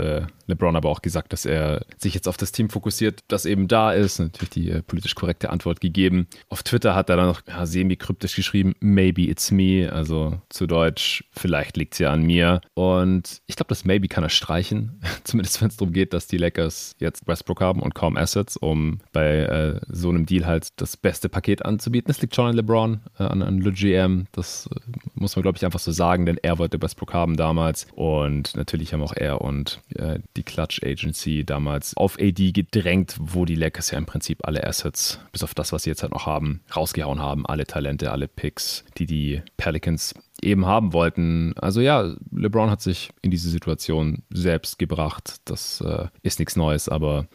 LeBron aber auch gesagt, dass er sich jetzt auf das Team fokussiert, das eben da ist. Natürlich die äh, politisch korrekte Antwort gegeben. Auf Twitter hat er dann noch ja, semi-kryptisch geschrieben, maybe it's me, also zu Deutsch, vielleicht liegt es ja an mir. Und ich glaube, das maybe kann er streichen, zumindest wenn es darum geht, dass die Lakers jetzt Westbrook haben und kaum Assets, um bei äh, so einem Deal halt das beste Paket anzubieten. Das liegt schon an LeBron, äh, an, an Le GM, das äh, muss man, glaube ich, einfach so sagen, denn er wollte Westbrook haben damals. Und natürlich haben auch er und äh, die Clutch Agency damals auf AD gedrängt, wo die Lakers ja im Prinzip alle Assets, bis auf das, was sie jetzt halt noch haben, rausgehauen haben. Alle Talente, alle Picks, die die Pelicans eben haben wollten. Also ja, LeBron hat sich in diese Situation selbst gebracht. Das äh, ist nichts Neues, aber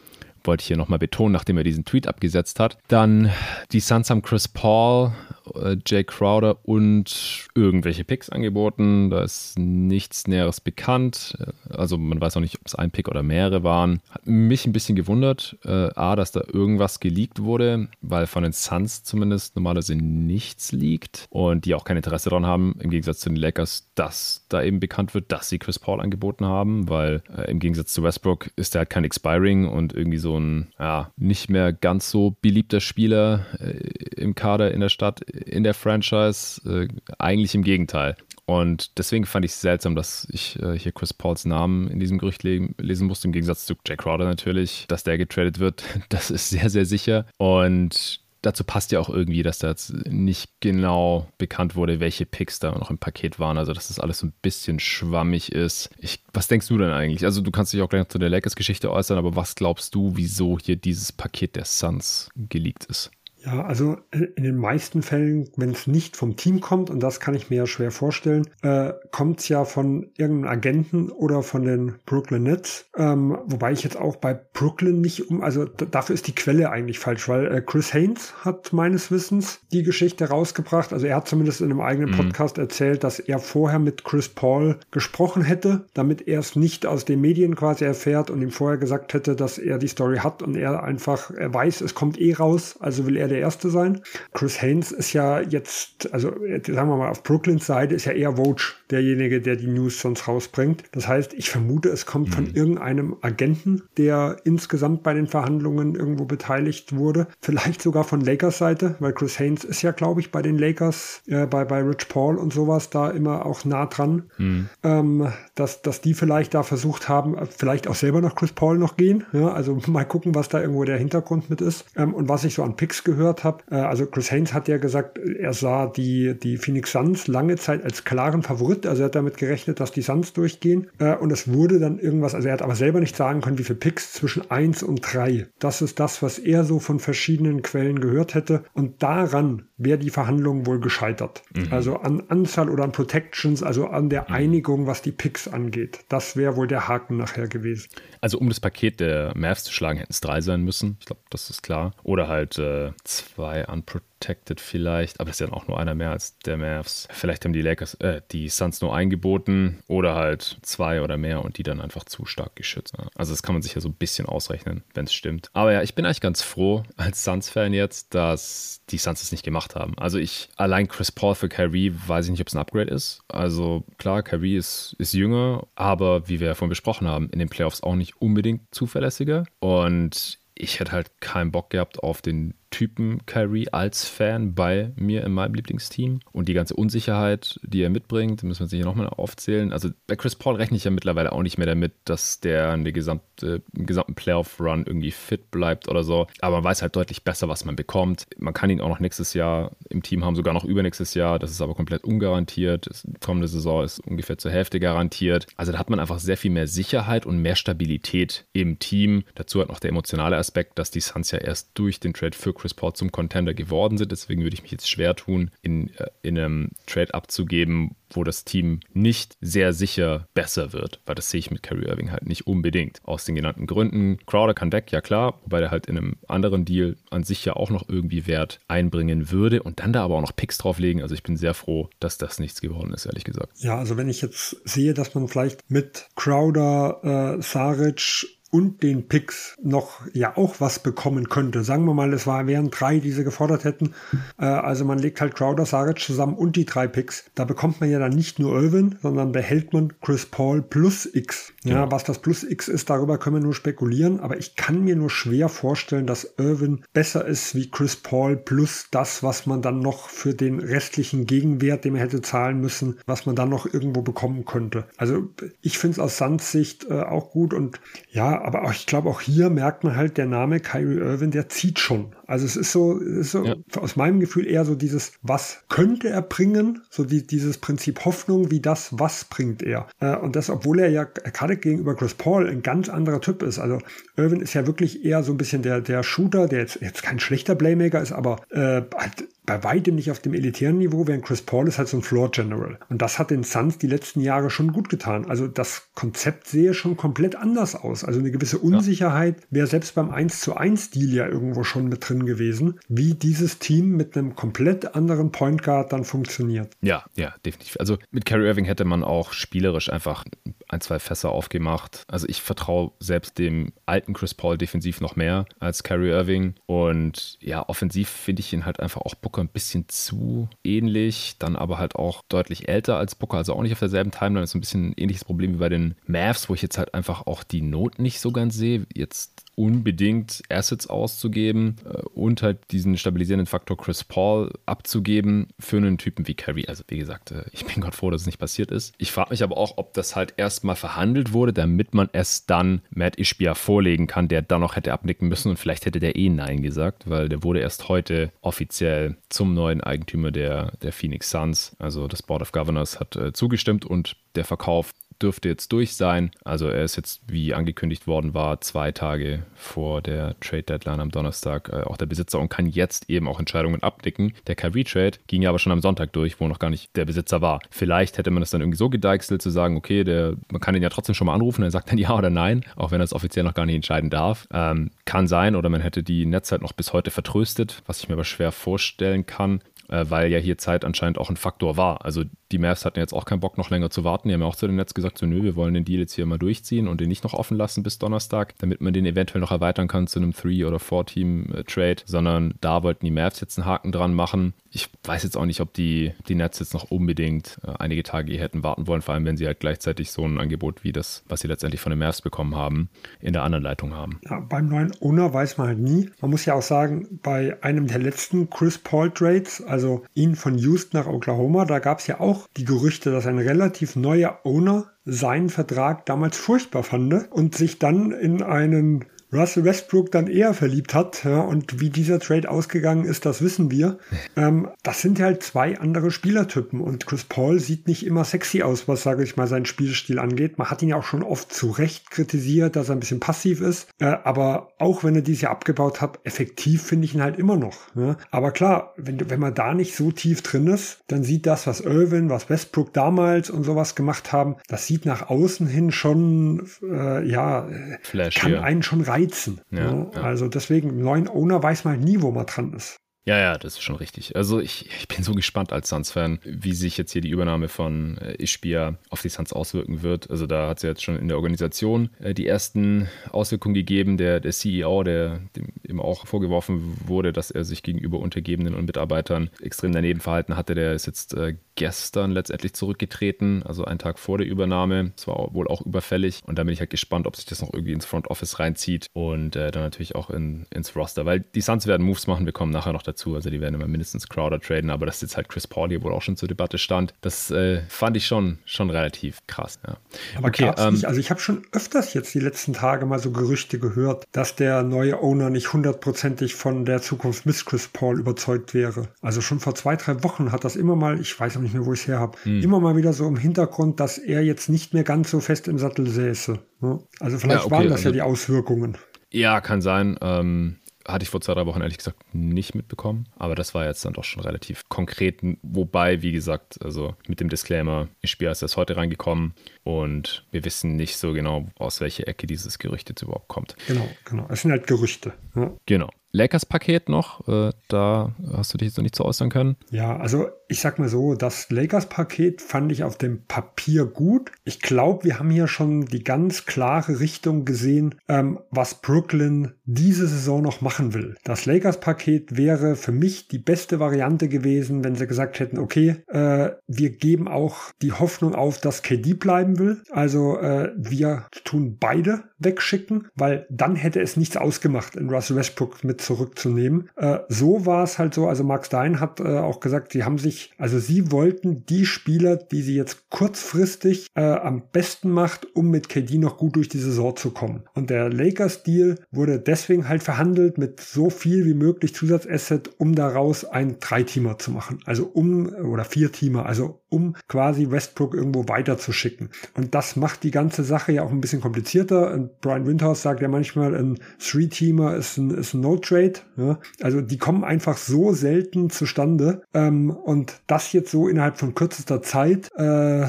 wollte ich hier nochmal betonen, nachdem er diesen Tweet abgesetzt hat. Dann die Suns haben Chris Paul äh, Jay Crowder und irgendwelche Picks angeboten. Da ist nichts Näheres bekannt. Also man weiß auch nicht, ob es ein Pick oder mehrere waren. Hat mich ein bisschen gewundert, äh, A, dass da irgendwas geleakt wurde, weil von den Suns zumindest normalerweise nichts liegt und die auch kein Interesse daran haben, im Gegensatz zu den Lakers, dass da eben bekannt wird, dass sie Chris Paul angeboten haben, weil äh, im Gegensatz zu Westbrook ist er halt kein Expiring und irgendwie so ein ja, nicht mehr ganz so beliebter Spieler äh, im Kader in der Stadt in der Franchise. Äh, eigentlich im Gegenteil. Und deswegen fand ich es seltsam, dass ich äh, hier Chris Pauls Namen in diesem Gerücht le lesen musste, im Gegensatz zu Jack Crowder natürlich, dass der getradet wird. Das ist sehr, sehr sicher. Und dazu passt ja auch irgendwie, dass da jetzt nicht genau bekannt wurde, welche Picks da noch im Paket waren. Also, dass das alles so ein bisschen schwammig ist. Ich, was denkst du denn eigentlich? Also, du kannst dich auch gleich noch zu der Lakers-Geschichte äußern, aber was glaubst du, wieso hier dieses Paket der Suns geleakt ist? Ja, also äh, in den meisten Fällen, wenn es nicht vom Team kommt, und das kann ich mir ja schwer vorstellen, äh, kommt es ja von irgendeinem Agenten oder von den Brooklyn Nets. Ähm, wobei ich jetzt auch bei Brooklyn nicht um, also dafür ist die Quelle eigentlich falsch, weil äh, Chris Haynes hat meines Wissens die Geschichte rausgebracht. Also er hat zumindest in einem eigenen mhm. Podcast erzählt, dass er vorher mit Chris Paul gesprochen hätte, damit er es nicht aus den Medien quasi erfährt und ihm vorher gesagt hätte, dass er die Story hat und er einfach, er weiß, es kommt eh raus, also will er der Erste sein. Chris Haynes ist ja jetzt, also sagen wir mal, auf Brooklyns Seite ist ja eher Vogue derjenige, der die News sonst rausbringt. Das heißt, ich vermute, es kommt mhm. von irgendeinem Agenten, der insgesamt bei den Verhandlungen irgendwo beteiligt wurde. Vielleicht sogar von Lakers Seite, weil Chris Haynes ist ja, glaube ich, bei den Lakers, äh, bei, bei Rich Paul und sowas da immer auch nah dran. Mhm. Ähm, dass, dass die vielleicht da versucht haben, vielleicht auch selber nach Chris Paul noch gehen. Ja, also mal gucken, was da irgendwo der Hintergrund mit ist. Ähm, und was ich so an Picks gehört gehört habe, äh, also Chris Haynes hat ja gesagt, er sah die, die Phoenix Suns lange Zeit als klaren Favorit. Also er hat damit gerechnet, dass die Suns durchgehen. Äh, und es wurde dann irgendwas, also er hat aber selber nicht sagen können, wie viele Picks zwischen 1 und 3. Das ist das, was er so von verschiedenen Quellen gehört hätte. Und daran wäre die Verhandlung wohl gescheitert. Mhm. Also an Anzahl oder an Protections, also an der mhm. Einigung, was die Picks angeht. Das wäre wohl der Haken nachher gewesen. Also um das Paket der Mavs zu schlagen, hätten es drei sein müssen. Ich glaube, das ist klar. Oder halt äh, zwei unprotected vielleicht, aber das ist ja auch nur einer mehr als der Mavs. Vielleicht haben die Lakers, äh, die Suns nur eingeboten oder halt zwei oder mehr und die dann einfach zu stark geschützt. Also das kann man sich ja so ein bisschen ausrechnen, wenn es stimmt. Aber ja, ich bin eigentlich ganz froh als Suns-Fan jetzt, dass die Suns es nicht gemacht haben. Also ich, allein Chris Paul für Kyrie, weiß ich nicht, ob es ein Upgrade ist. Also klar, Kyrie ist, ist jünger, aber wie wir ja vorhin besprochen haben, in den Playoffs auch nicht unbedingt zuverlässiger. Und ich hätte halt keinen Bock gehabt auf den Typen Kyrie als Fan bei mir in meinem Lieblingsteam. Und die ganze Unsicherheit, die er mitbringt, müssen wir sich hier nochmal aufzählen. Also bei Chris Paul rechne ich ja mittlerweile auch nicht mehr damit, dass der eine gesamte, einen gesamten Playoff-Run irgendwie fit bleibt oder so. Aber man weiß halt deutlich besser, was man bekommt. Man kann ihn auch noch nächstes Jahr im Team haben, sogar noch übernächstes Jahr. Das ist aber komplett ungarantiert. Die kommende Saison ist ungefähr zur Hälfte garantiert. Also da hat man einfach sehr viel mehr Sicherheit und mehr Stabilität im Team. Dazu hat noch der emotionale Aspekt, dass die Suns ja erst durch den Trade für Chris Paul zum Contender geworden sind. Deswegen würde ich mich jetzt schwer tun, in, äh, in einem Trade abzugeben, wo das Team nicht sehr sicher besser wird, weil das sehe ich mit Kyrie Irving halt nicht unbedingt. Aus den genannten Gründen. Crowder kann weg, ja klar, wobei der halt in einem anderen Deal an sich ja auch noch irgendwie Wert einbringen würde und dann da aber auch noch Picks drauflegen. Also ich bin sehr froh, dass das nichts geworden ist, ehrlich gesagt. Ja, also wenn ich jetzt sehe, dass man vielleicht mit Crowder, äh, Saric und den Picks noch ja auch was bekommen könnte. Sagen wir mal, es war, wären drei, die sie gefordert hätten. Äh, also man legt halt Crowder, Saric zusammen und die drei Picks. Da bekommt man ja dann nicht nur Irvin, sondern behält man Chris Paul plus X. Ja, ja, was das plus X ist, darüber können wir nur spekulieren. Aber ich kann mir nur schwer vorstellen, dass Irvin besser ist wie Chris Paul plus das, was man dann noch für den restlichen Gegenwert, den man hätte zahlen müssen, was man dann noch irgendwo bekommen könnte. Also ich finde es aus Sands Sicht äh, auch gut und ja, aber auch, ich glaube, auch hier merkt man halt, der Name Kyrie Irving, der zieht schon. Also es ist so, es ist so ja. aus meinem Gefühl eher so dieses, was könnte er bringen, so die, dieses Prinzip Hoffnung, wie das, was bringt er. Äh, und das, obwohl er ja gerade gegenüber Chris Paul ein ganz anderer Typ ist. Also Irving ist ja wirklich eher so ein bisschen der, der Shooter, der jetzt, jetzt kein schlechter Playmaker ist, aber äh, halt bei weitem nicht auf dem elitären Niveau, während Chris Paul ist halt so ein Floor General. Und das hat den Suns die letzten Jahre schon gut getan. Also das Konzept sehe schon komplett anders aus. Also eine gewisse Unsicherheit ja. wäre selbst beim 1 zu 1 Deal ja irgendwo schon mit drin gewesen, wie dieses Team mit einem komplett anderen Point Guard dann funktioniert. Ja, ja, definitiv. Also mit Kyrie Irving hätte man auch spielerisch einfach ein, zwei Fässer aufgemacht. Also ich vertraue selbst dem alten Chris Paul defensiv noch mehr als Kyrie Irving. Und ja, offensiv finde ich ihn halt einfach auch Booker ein bisschen zu ähnlich, dann aber halt auch deutlich älter als Booker, also auch nicht auf derselben Timeline. Das ist ein bisschen ein ähnliches Problem wie bei den Mavs, wo ich jetzt halt einfach auch die Not nicht so ganz sehe. Jetzt unbedingt Assets auszugeben äh, und halt diesen stabilisierenden Faktor Chris Paul abzugeben für einen Typen wie Curry. Also wie gesagt, äh, ich bin Gott froh, dass es nicht passiert ist. Ich frage mich aber auch, ob das halt erstmal verhandelt wurde, damit man es dann Matt Ishbia vorlegen kann, der dann noch hätte abnicken müssen und vielleicht hätte der eh Nein gesagt, weil der wurde erst heute offiziell zum neuen Eigentümer der, der Phoenix Suns. Also das Board of Governors hat äh, zugestimmt und der Verkauf dürfte jetzt durch sein. Also er ist jetzt, wie angekündigt worden war, zwei Tage vor der Trade Deadline am Donnerstag äh, auch der Besitzer und kann jetzt eben auch Entscheidungen abnicken. Der Kyrie Trade ging ja aber schon am Sonntag durch, wo noch gar nicht der Besitzer war. Vielleicht hätte man das dann irgendwie so gedeichselt zu sagen, okay, der, man kann ihn ja trotzdem schon mal anrufen, er sagt dann ja oder nein, auch wenn er es offiziell noch gar nicht entscheiden darf. Ähm, kann sein oder man hätte die Netzzeit noch bis heute vertröstet, was ich mir aber schwer vorstellen kann äh, weil ja hier Zeit anscheinend auch ein Faktor war. Also die Mavs hatten jetzt auch keinen Bock, noch länger zu warten. Die haben ja auch zu dem Netz gesagt, so nö, wir wollen den Deal jetzt hier mal durchziehen und den nicht noch offen lassen bis Donnerstag, damit man den eventuell noch erweitern kann zu einem Three- oder Four-Team-Trade, sondern da wollten die Mavs jetzt einen Haken dran machen. Ich weiß jetzt auch nicht, ob die, die Nets jetzt noch unbedingt äh, einige Tage hier hätten warten wollen, vor allem wenn sie halt gleichzeitig so ein Angebot wie das, was sie letztendlich von den Mavs bekommen haben, in der anderen Leitung haben. Ja, beim neuen Owner weiß man halt nie. Man muss ja auch sagen, bei einem der letzten Chris Paul Trades, also ihn von Houston nach Oklahoma, da gab es ja auch die Gerüchte, dass ein relativ neuer Owner seinen Vertrag damals furchtbar fand und sich dann in einen Russell Westbrook dann eher verliebt hat. Ja, und wie dieser Trade ausgegangen ist, das wissen wir. Ähm, das sind halt zwei andere Spielertypen. Und Chris Paul sieht nicht immer sexy aus, was, sage ich mal, seinen Spielstil angeht. Man hat ihn ja auch schon oft zu Recht kritisiert, dass er ein bisschen passiv ist. Äh, aber auch wenn er dieses Jahr abgebaut hat, effektiv finde ich ihn halt immer noch. Ja. Aber klar, wenn, wenn man da nicht so tief drin ist, dann sieht das, was Irvin, was Westbrook damals und sowas gemacht haben, das sieht nach außen hin schon, äh, ja, Flash, kann ja. einen schon reizen reizen. Ja, ne? ja. Also deswegen, neuen Owner weiß man nie, wo man dran ist. Ja, ja, das ist schon richtig. Also ich, ich bin so gespannt als Suns-Fan, wie sich jetzt hier die Übernahme von äh, Ishbia auf die Suns auswirken wird. Also da hat es ja jetzt schon in der Organisation äh, die ersten Auswirkungen gegeben. Der, der CEO, der dem eben auch vorgeworfen wurde, dass er sich gegenüber Untergebenen und Mitarbeitern extrem daneben verhalten hatte, der ist jetzt äh, gestern letztendlich zurückgetreten, also einen Tag vor der Übernahme. Das war wohl auch überfällig. Und da bin ich halt gespannt, ob sich das noch irgendwie ins Front Office reinzieht und äh, dann natürlich auch in, ins Roster, weil die Suns werden Moves machen. Wir kommen nachher noch dazu. Also die werden immer mindestens Crowder traden, aber dass jetzt halt Chris Paul hier wohl auch schon zur Debatte stand, das äh, fand ich schon, schon relativ krass. Ja. Aber okay, ähm, nicht. Also ich habe schon öfters jetzt die letzten Tage mal so Gerüchte gehört, dass der neue Owner nicht hundertprozentig von der Zukunft mit Chris Paul überzeugt wäre. Also schon vor zwei, drei Wochen hat das immer mal, ich weiß auch nicht mehr, wo ich es her habe, hm. immer mal wieder so im Hintergrund, dass er jetzt nicht mehr ganz so fest im Sattel säße. Ne? Also vielleicht ja, okay, waren das also, ja die Auswirkungen. Ja, kann sein. Ähm, hatte ich vor zwei, drei Wochen ehrlich gesagt nicht mitbekommen. Aber das war jetzt dann doch schon relativ konkret. Wobei, wie gesagt, also mit dem Disclaimer, ich spiele ist erst heute reingekommen und wir wissen nicht so genau, aus welcher Ecke dieses Gerücht jetzt überhaupt kommt. Genau, genau. Es sind halt Gerüchte. Ja. Genau. Lakers-Paket noch, äh, da hast du dich jetzt noch nicht so äußern können. Ja, also ich sag mal so, das Lakers-Paket fand ich auf dem Papier gut. Ich glaube, wir haben hier schon die ganz klare Richtung gesehen, ähm, was Brooklyn diese Saison noch machen will. Das Lakers-Paket wäre für mich die beste Variante gewesen, wenn sie gesagt hätten, okay, äh, wir geben auch die Hoffnung auf, dass KD bleiben will. Also äh, wir tun beide wegschicken, weil dann hätte es nichts ausgemacht, in Russell Westbrook mit zurückzunehmen. Äh, so war es halt so, also Mark Stein hat äh, auch gesagt, sie haben sich, also sie wollten die Spieler, die sie jetzt kurzfristig äh, am besten macht, um mit KD noch gut durch die Saison zu kommen. Und der Lakers-Deal wurde deswegen halt verhandelt mit so viel wie möglich Zusatzasset, um daraus ein Dreiteamer zu machen. Also um, oder Vier-Teamer, also um quasi Westbrook irgendwo weiterzuschicken. Und das macht die ganze Sache ja auch ein bisschen komplizierter. Und Brian Windhorst sagt ja manchmal, ein Three-Teamer ist ein, ist ein No-Trade. Ja? Also die kommen einfach so selten zustande. Ähm, und das jetzt so innerhalb von kürzester Zeit, äh, äh,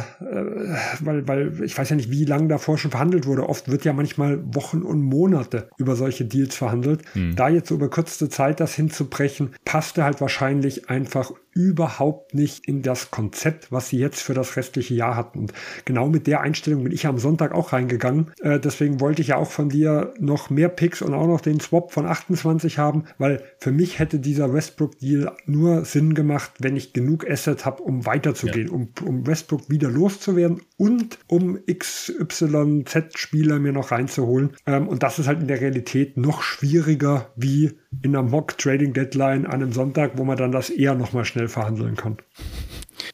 weil, weil ich weiß ja nicht, wie lange davor schon verhandelt wurde. Oft wird ja manchmal Wochen und Monate über solche Deals verhandelt. Hm. Da jetzt so über kürzeste Zeit das hinzubrechen, passte halt wahrscheinlich einfach überhaupt nicht in das Konzept, was sie jetzt für das restliche Jahr hatten. Und genau mit der Einstellung bin ich am Sonntag auch reingegangen. Äh, deswegen wollte ich ja auch von dir noch mehr Picks und auch noch den Swap von 28 haben, weil für mich hätte dieser Westbrook-Deal nur Sinn gemacht, wenn ich genug Assets habe, um weiterzugehen, ja. um, um Westbrook wieder loszuwerden und um XYZ-Spieler mir noch reinzuholen. Ähm, und das ist halt in der Realität noch schwieriger wie in einer Mock-Trading-Deadline an einem Sonntag, wo man dann das eher nochmal schnell verhandeln kann.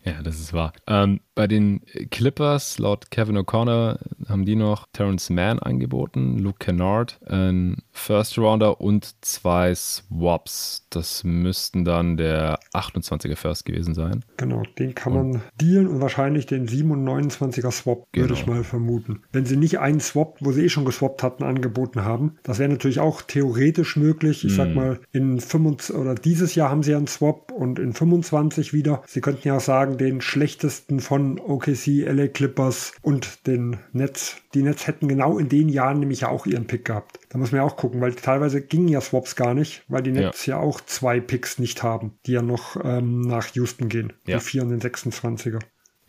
Ja, das ist wahr. Ähm, bei den Clippers, laut Kevin O'Connor, haben die noch Terrence Mann angeboten, Luke Kennard, ein First Rounder und zwei Swaps. Das müssten dann der 28er First gewesen sein. Genau, den kann und man dealen und wahrscheinlich den 27er Swap, genau. würde ich mal vermuten. Wenn sie nicht einen Swap, wo sie eh schon geswappt hatten, angeboten haben, das wäre natürlich auch theoretisch möglich. Ich mm. sag hm. mal, in 25 oder dieses Jahr haben sie einen Swap und in 25 wieder. Sie könnten ja auch sagen, den schlechtesten von OKC, LA Clippers und den Nets. Die Nets hätten genau in den Jahren nämlich ja auch ihren Pick gehabt. Da muss man ja auch gucken, weil teilweise gingen ja Swaps gar nicht, weil die Nets ja, ja auch zwei Picks nicht haben, die ja noch ähm, nach Houston gehen. Ja. Die 4 und den 26er.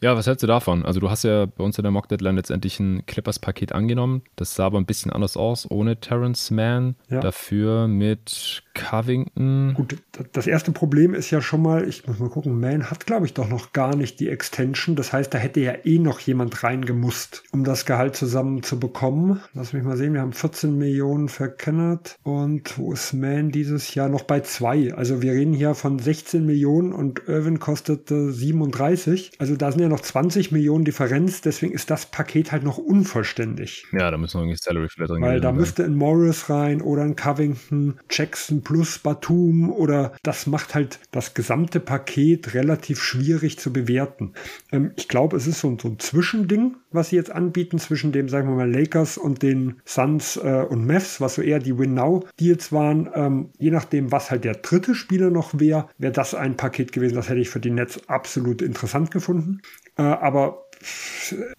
Ja, was hältst du davon? Also du hast ja bei uns in der Mock Deadline letztendlich ein Clippers-Paket angenommen. Das sah aber ein bisschen anders aus, ohne Terrence Mann. Ja. Dafür mit Covington. Gut, das erste Problem ist ja schon mal, ich muss mal gucken, Mann hat glaube ich doch noch gar nicht die Extension. Das heißt, da hätte ja eh noch jemand reingemusst, um das Gehalt zusammen zu bekommen. Lass mich mal sehen, wir haben 14 Millionen verkennert und wo ist Mann dieses Jahr noch bei zwei? Also wir reden hier von 16 Millionen und Irvin kostete 37. Also da sind ja noch 20 Millionen Differenz, deswegen ist das Paket halt noch unvollständig. Ja, da müssen wir irgendwie Salary vielleicht drin Weil da müsste ein Morris rein oder ein Covington, Jackson plus Batum oder das macht halt das gesamte Paket relativ schwierig zu bewerten. Ähm, ich glaube, es ist so, so, ein Zwischending, was sie jetzt anbieten zwischen dem, sagen wir mal, Lakers und den Suns äh, und Mavs, was so eher die Win-Now-Deals waren. Ähm, je nachdem, was halt der dritte Spieler noch wäre, wäre das ein Paket gewesen, das hätte ich für die Nets absolut interessant gefunden. Äh, aber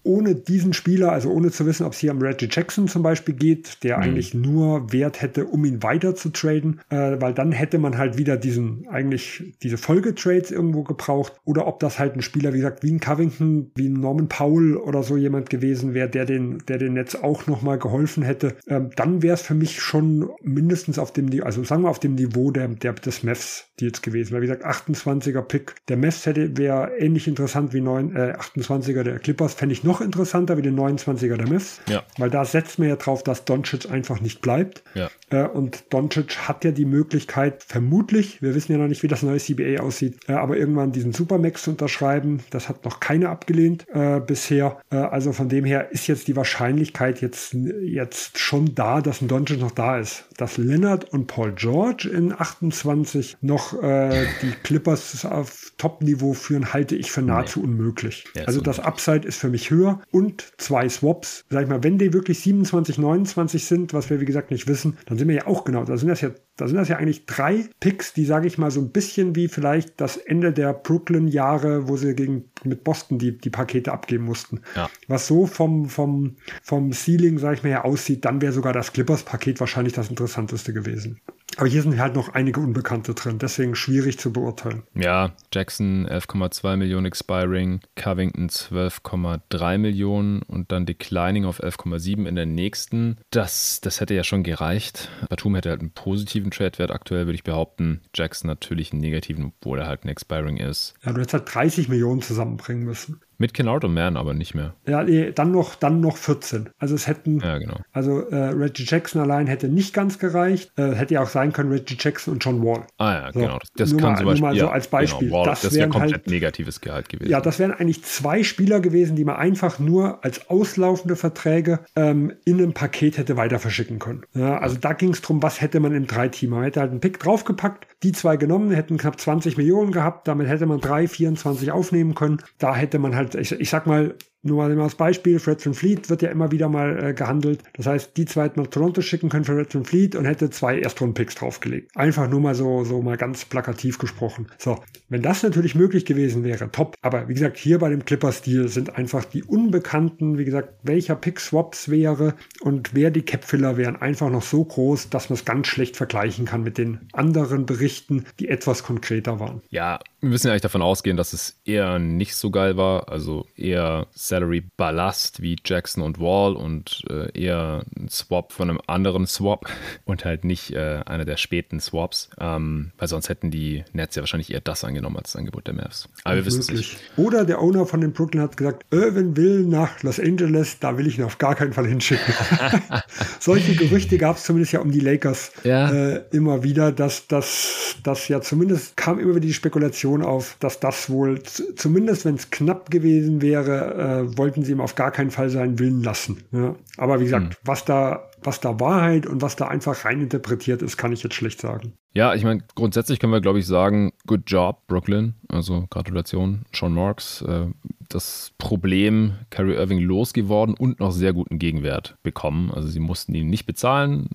ohne diesen Spieler, also ohne zu wissen, ob es hier um Reggie Jackson zum Beispiel geht, der mhm. eigentlich nur Wert hätte, um ihn weiter zu traden, äh, weil dann hätte man halt wieder diesen, eigentlich diese Folgetrades irgendwo gebraucht. Oder ob das halt ein Spieler, wie gesagt, wie ein Covington, wie ein Norman Powell oder so jemand gewesen wäre, der den, der den Netz auch nochmal geholfen hätte, ähm, dann wäre es für mich schon mindestens auf dem, also sagen wir auf dem Niveau der, der, des Mavs Deals gewesen, weil wie gesagt, 28er Pick. Der Mavs hätte, wäre ähnlich interessant wie 9, äh, 28er der Clippers, fände ich noch interessanter wie den 29er der Mavs, ja. weil da setzt man ja drauf, dass Doncic einfach nicht bleibt. Ja. Äh, und Doncic hat ja die Möglichkeit, vermutlich, wir wissen ja noch nicht, wie das neue CBA aussieht, äh, aber irgendwann diesen Supermax zu unterschreiben. Das hat noch keiner abgelehnt äh, bisher. Äh, also von dem her ist jetzt die Wahrscheinlichkeit jetzt, jetzt schon da, dass ein Doncic noch da ist. Dass Leonard und Paul George in 28 noch äh, die Clippers auf Top-Niveau führen, halte ich für nahezu nee. unmöglich. Ja, also das Upside ist für mich höher und zwei Swaps. Sag ich mal, wenn die wirklich 27, 29 sind, was wir wie gesagt nicht wissen, dann sind wir ja auch genau, da sind das ja, da sind das ja eigentlich drei Picks, die, sage ich mal, so ein bisschen wie vielleicht das Ende der Brooklyn-Jahre, wo sie gegen mit Boston die, die Pakete abgeben mussten. Ja. Was so vom, vom, vom Ceiling, sage ich mal, her aussieht, dann wäre sogar das Clippers-Paket wahrscheinlich das interessanteste gewesen. Aber hier sind halt noch einige Unbekannte drin, deswegen schwierig zu beurteilen. Ja, Jackson 11,2 Millionen Expiring, Covington 12,3 Millionen und dann Declining auf 11,7 in der nächsten. Das, das hätte ja schon gereicht. Batum hätte halt einen positiven Trade-Wert aktuell, würde ich behaupten. Jackson natürlich einen negativen, obwohl er halt ein Expiring ist. Ja, du hättest halt 30 Millionen zusammenbringen müssen. Mit Kennard und Man aber nicht mehr. Ja, nee, dann noch, dann noch 14. Also es hätten, ja, genau. also äh, Reggie Jackson allein hätte nicht ganz gereicht. Äh, hätte ja auch sein können Reggie Jackson und John Wall. Ah ja, so, genau. Das, das kann mal, zum Beispiel, mal so als Beispiel. Genau, Wall, das, das wäre komplett halt, negatives Gehalt gewesen. Ja, das wären eigentlich zwei Spieler gewesen, die man einfach nur als auslaufende Verträge ähm, in einem Paket hätte weiter verschicken können. Ja, also da ging es darum, was hätte man im Dreiteam. Man hätte halt einen Pick draufgepackt, die zwei genommen, hätten knapp 20 Millionen gehabt, damit hätte man drei, 24 aufnehmen können. Da hätte man halt, ich, ich sag mal, nur mal als Beispiel, Fred Van Fleet wird ja immer wieder mal äh, gehandelt. Das heißt, die zwei nach Toronto schicken können für Fred Van Fleet und hätte zwei Erstrunden-Picks draufgelegt. Einfach nur mal so, so mal ganz plakativ gesprochen. So, wenn das natürlich möglich gewesen wäre, top. Aber wie gesagt, hier bei dem Clipper-Stil sind einfach die Unbekannten, wie gesagt, welcher Pick-Swaps wäre und wer die Cap-Filler wären, einfach noch so groß, dass man es ganz schlecht vergleichen kann mit den anderen Berichten, die etwas konkreter waren. Ja, wir müssen ja eigentlich davon ausgehen, dass es eher nicht so geil war. Also eher Salary Ballast wie Jackson und Wall und äh, eher ein Swap von einem anderen Swap und halt nicht äh, einer der späten Swaps. Ähm, weil sonst hätten die Nets ja wahrscheinlich eher das angenommen als das Angebot der Mavs. Aber wir wissen es nicht. Oder der Owner von den Brooklyn hat gesagt, Irvin will nach Los Angeles, da will ich ihn auf gar keinen Fall hinschicken. Solche Gerüchte gab es zumindest ja um die Lakers ja. äh, immer wieder, dass das ja zumindest kam immer wieder die Spekulation, Spekulation auf, dass das wohl, zumindest wenn es knapp gewesen wäre, äh, wollten sie ihm auf gar keinen Fall seinen Willen lassen. Ja. Aber wie gesagt, hm. was da was da Wahrheit und was da einfach reininterpretiert ist, kann ich jetzt schlecht sagen. Ja, ich meine, grundsätzlich können wir, glaube ich, sagen, good job, Brooklyn. Also Gratulation, Sean Marks. Äh, das Problem Kyrie Irving losgeworden und noch sehr guten Gegenwert bekommen. Also sie mussten ihn nicht bezahlen,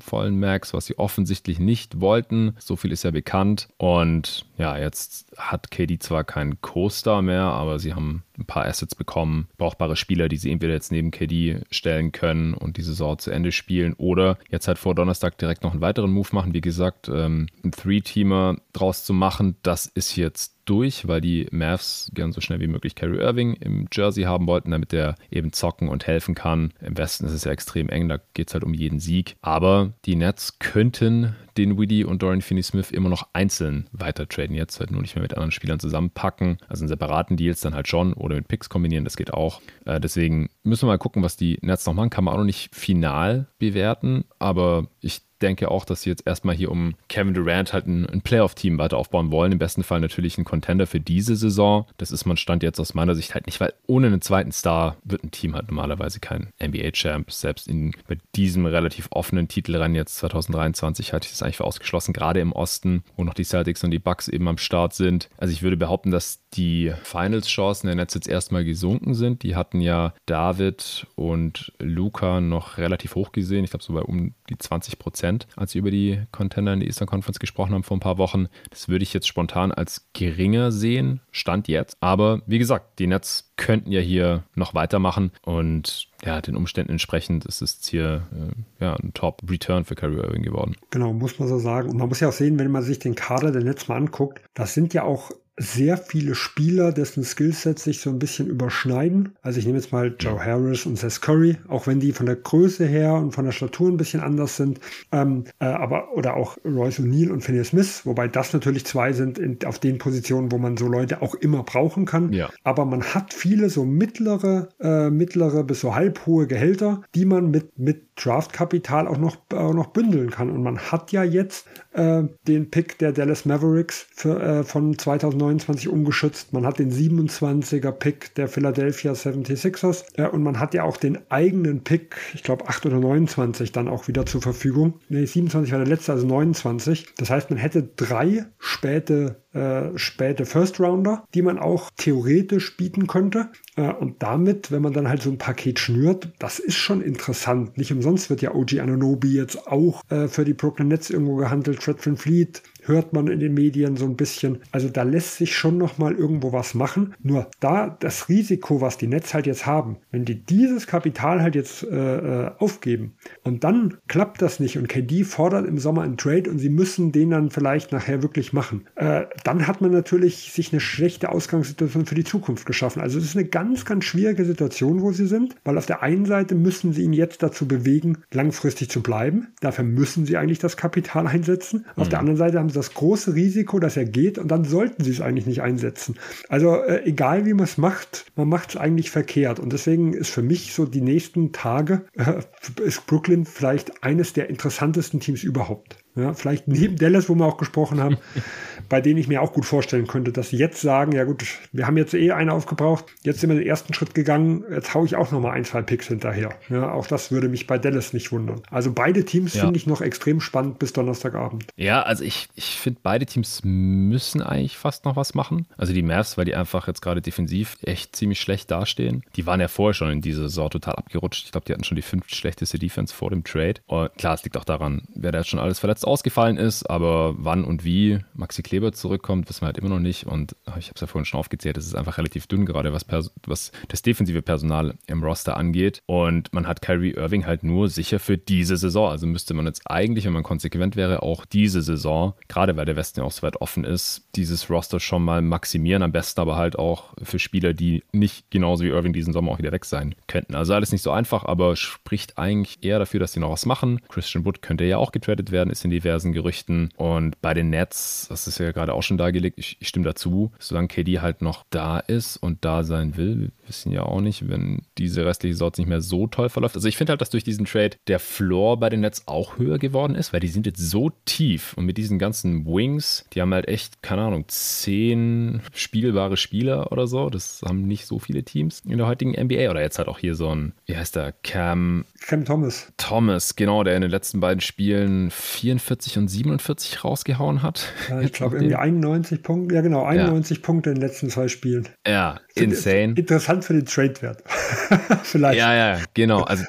vollen Max, was sie offensichtlich nicht wollten. So viel ist ja bekannt. Und ja, jetzt hat KD zwar keinen Co-Star mehr, aber sie haben ein paar Assets bekommen, brauchbare Spieler, die sie entweder jetzt neben KD stellen können und die Saison zu Ende spielen oder jetzt halt vor Donnerstag direkt noch einen weiteren Move machen. Wie gesagt, ähm, ein Three-Teamer draus zu machen, das ist jetzt durch, weil die Mavs gern so schnell wie möglich Kyrie Irving im Jersey haben wollten, damit er eben zocken und helfen kann. Im Westen ist es ja extrem eng, da geht es halt um jeden Sieg. Aber die Nets könnten den Widdy und Dorian Finney-Smith immer noch einzeln weiter traden. Jetzt halt nur nicht mehr mit anderen Spielern zusammenpacken. Also in separaten Deals dann halt schon oder mit Picks kombinieren, das geht auch. Äh, deswegen müssen wir mal gucken, was die Nets noch machen. Kann man auch noch nicht final bewerten, aber ich denke auch, dass sie jetzt erstmal hier um Kevin Durant halt ein, ein Playoff-Team weiter aufbauen wollen. Im besten Fall natürlich ein Contender für diese Saison. Das ist man Stand jetzt aus meiner Sicht halt nicht, weil ohne einen zweiten Star wird ein Team halt normalerweise kein NBA-Champ. Selbst in, bei diesem relativ offenen Titelrennen jetzt 2023 halte ich das eigentlich für ausgeschlossen, gerade im Osten, wo noch die Celtics und die Bucks eben am Start sind. Also ich würde behaupten, dass die Finals-Chancen der Nets jetzt erstmal gesunken sind. Die hatten ja David und Luca noch relativ hoch gesehen. Ich glaube, so bei um die 20 Prozent, als sie über die Contender in der Eastern Conference gesprochen haben vor ein paar Wochen. Das würde ich jetzt spontan als geringer sehen, Stand jetzt. Aber wie gesagt, die Nets könnten ja hier noch weitermachen und ja, den Umständen entsprechend ist es hier äh, ja, ein Top-Return für Kyrie Irving geworden. Genau, muss man so sagen. Und man muss ja auch sehen, wenn man sich den Kader der Netz mal anguckt, das sind ja auch sehr viele Spieler, dessen Skillsets sich so ein bisschen überschneiden. Also ich nehme jetzt mal Joe Harris und Seth Curry, auch wenn die von der Größe her und von der Statur ein bisschen anders sind. Ähm, äh, aber oder auch Royce O'Neill und Phineas Smith, wobei das natürlich zwei sind in, auf den Positionen, wo man so Leute auch immer brauchen kann. Ja. Aber man hat viele so mittlere, äh, mittlere bis so halb hohe Gehälter, die man mit mit Draftkapital auch noch auch noch bündeln kann. Und man hat ja jetzt äh, den Pick der Dallas Mavericks für, äh, von 2019 29 umgeschützt. Man hat den 27er Pick der Philadelphia 76ers äh, und man hat ja auch den eigenen Pick, ich glaube 8 oder 29 dann auch wieder zur Verfügung. Ne, 27 war der letzte, also 29. Das heißt, man hätte drei späte äh, späte First Rounder, die man auch theoretisch bieten könnte. Äh, und damit, wenn man dann halt so ein Paket schnürt, das ist schon interessant. Nicht umsonst wird ja OG Ananobi jetzt auch äh, für die Brooklyn Nets irgendwo gehandelt, Fred Van Fleet, hört man in den Medien so ein bisschen. Also da lässt sich schon noch mal irgendwo was machen. Nur da das Risiko, was die Netz halt jetzt haben, wenn die dieses Kapital halt jetzt äh, äh aufgeben und dann klappt das nicht und KD fordert im Sommer einen Trade und sie müssen den dann vielleicht nachher wirklich machen, äh, dann hat man natürlich sich eine schlechte Ausgangssituation für die Zukunft geschaffen. Also es ist eine ganz, ganz schwierige Situation, wo sie sind, weil auf der einen Seite müssen sie ihn jetzt dazu bewegen, langfristig zu bleiben. Dafür müssen sie eigentlich das Kapital einsetzen. Auf mhm. der anderen Seite haben sie das große Risiko, dass er geht und dann sollten sie es eigentlich nicht einsetzen. Also äh, egal wie man es macht, man macht es eigentlich verkehrt. Und deswegen ist für mich so die nächsten Tage, äh, ist Brooklyn vielleicht eines der interessantesten Teams überhaupt. Ja, vielleicht neben Dallas, wo wir auch gesprochen haben, bei denen ich mir auch gut vorstellen könnte, dass sie jetzt sagen, ja gut, wir haben jetzt eh eine aufgebraucht, jetzt sind wir den ersten Schritt gegangen, jetzt haue ich auch nochmal ein, zwei Picks hinterher. Ja, auch das würde mich bei Dallas nicht wundern. Also beide Teams ja. finde ich noch extrem spannend bis Donnerstagabend. Ja, also ich, ich finde, beide Teams müssen eigentlich fast noch was machen. Also die Mavs, weil die einfach jetzt gerade defensiv echt ziemlich schlecht dastehen. Die waren ja vorher schon in dieser Saison total abgerutscht. Ich glaube, die hatten schon die fünf schlechteste Defense vor dem Trade. Und klar, es liegt auch daran, wer da jetzt schon alles verletzt ausgefallen ist, aber wann und wie Maxi Kleber zurückkommt, wissen wir halt immer noch nicht. Und ich habe es ja vorhin schon aufgezählt, es ist einfach relativ dünn, gerade was, was das defensive Personal im Roster angeht. Und man hat Kyrie Irving halt nur sicher für diese Saison. Also müsste man jetzt eigentlich, wenn man konsequent wäre, auch diese Saison, gerade weil der Westen ja auch so weit offen ist, dieses Roster schon mal maximieren. Am besten aber halt auch für Spieler, die nicht genauso wie Irving diesen Sommer auch wieder weg sein könnten. Also alles nicht so einfach, aber spricht eigentlich eher dafür, dass sie noch was machen. Christian Wood könnte ja auch getradet werden, ist in diversen Gerüchten. Und bei den Nets, das ist ja gerade auch schon dargelegt, ich, ich stimme dazu, solange KD halt noch da ist und da sein will, wir wissen ja auch nicht, wenn diese restliche Saison nicht mehr so toll verläuft. Also ich finde halt, dass durch diesen Trade der Floor bei den Nets auch höher geworden ist, weil die sind jetzt so tief und mit diesen ganzen Wings, die haben halt echt, keine Ahnung, zehn spielbare Spieler oder so. Das haben nicht so viele Teams in der heutigen NBA oder jetzt halt auch hier so ein, wie heißt der, Cam Cam Thomas. Thomas, genau, der in den letzten beiden Spielen 44 und 47 rausgehauen hat. Ja, ich glaube irgendwie 91 Punkte. Ja, genau, 91 ja. Punkte in den letzten zwei Spielen. Ja, insane. Interessant für den Trade-Wert. Vielleicht. Ja, ja, genau. Also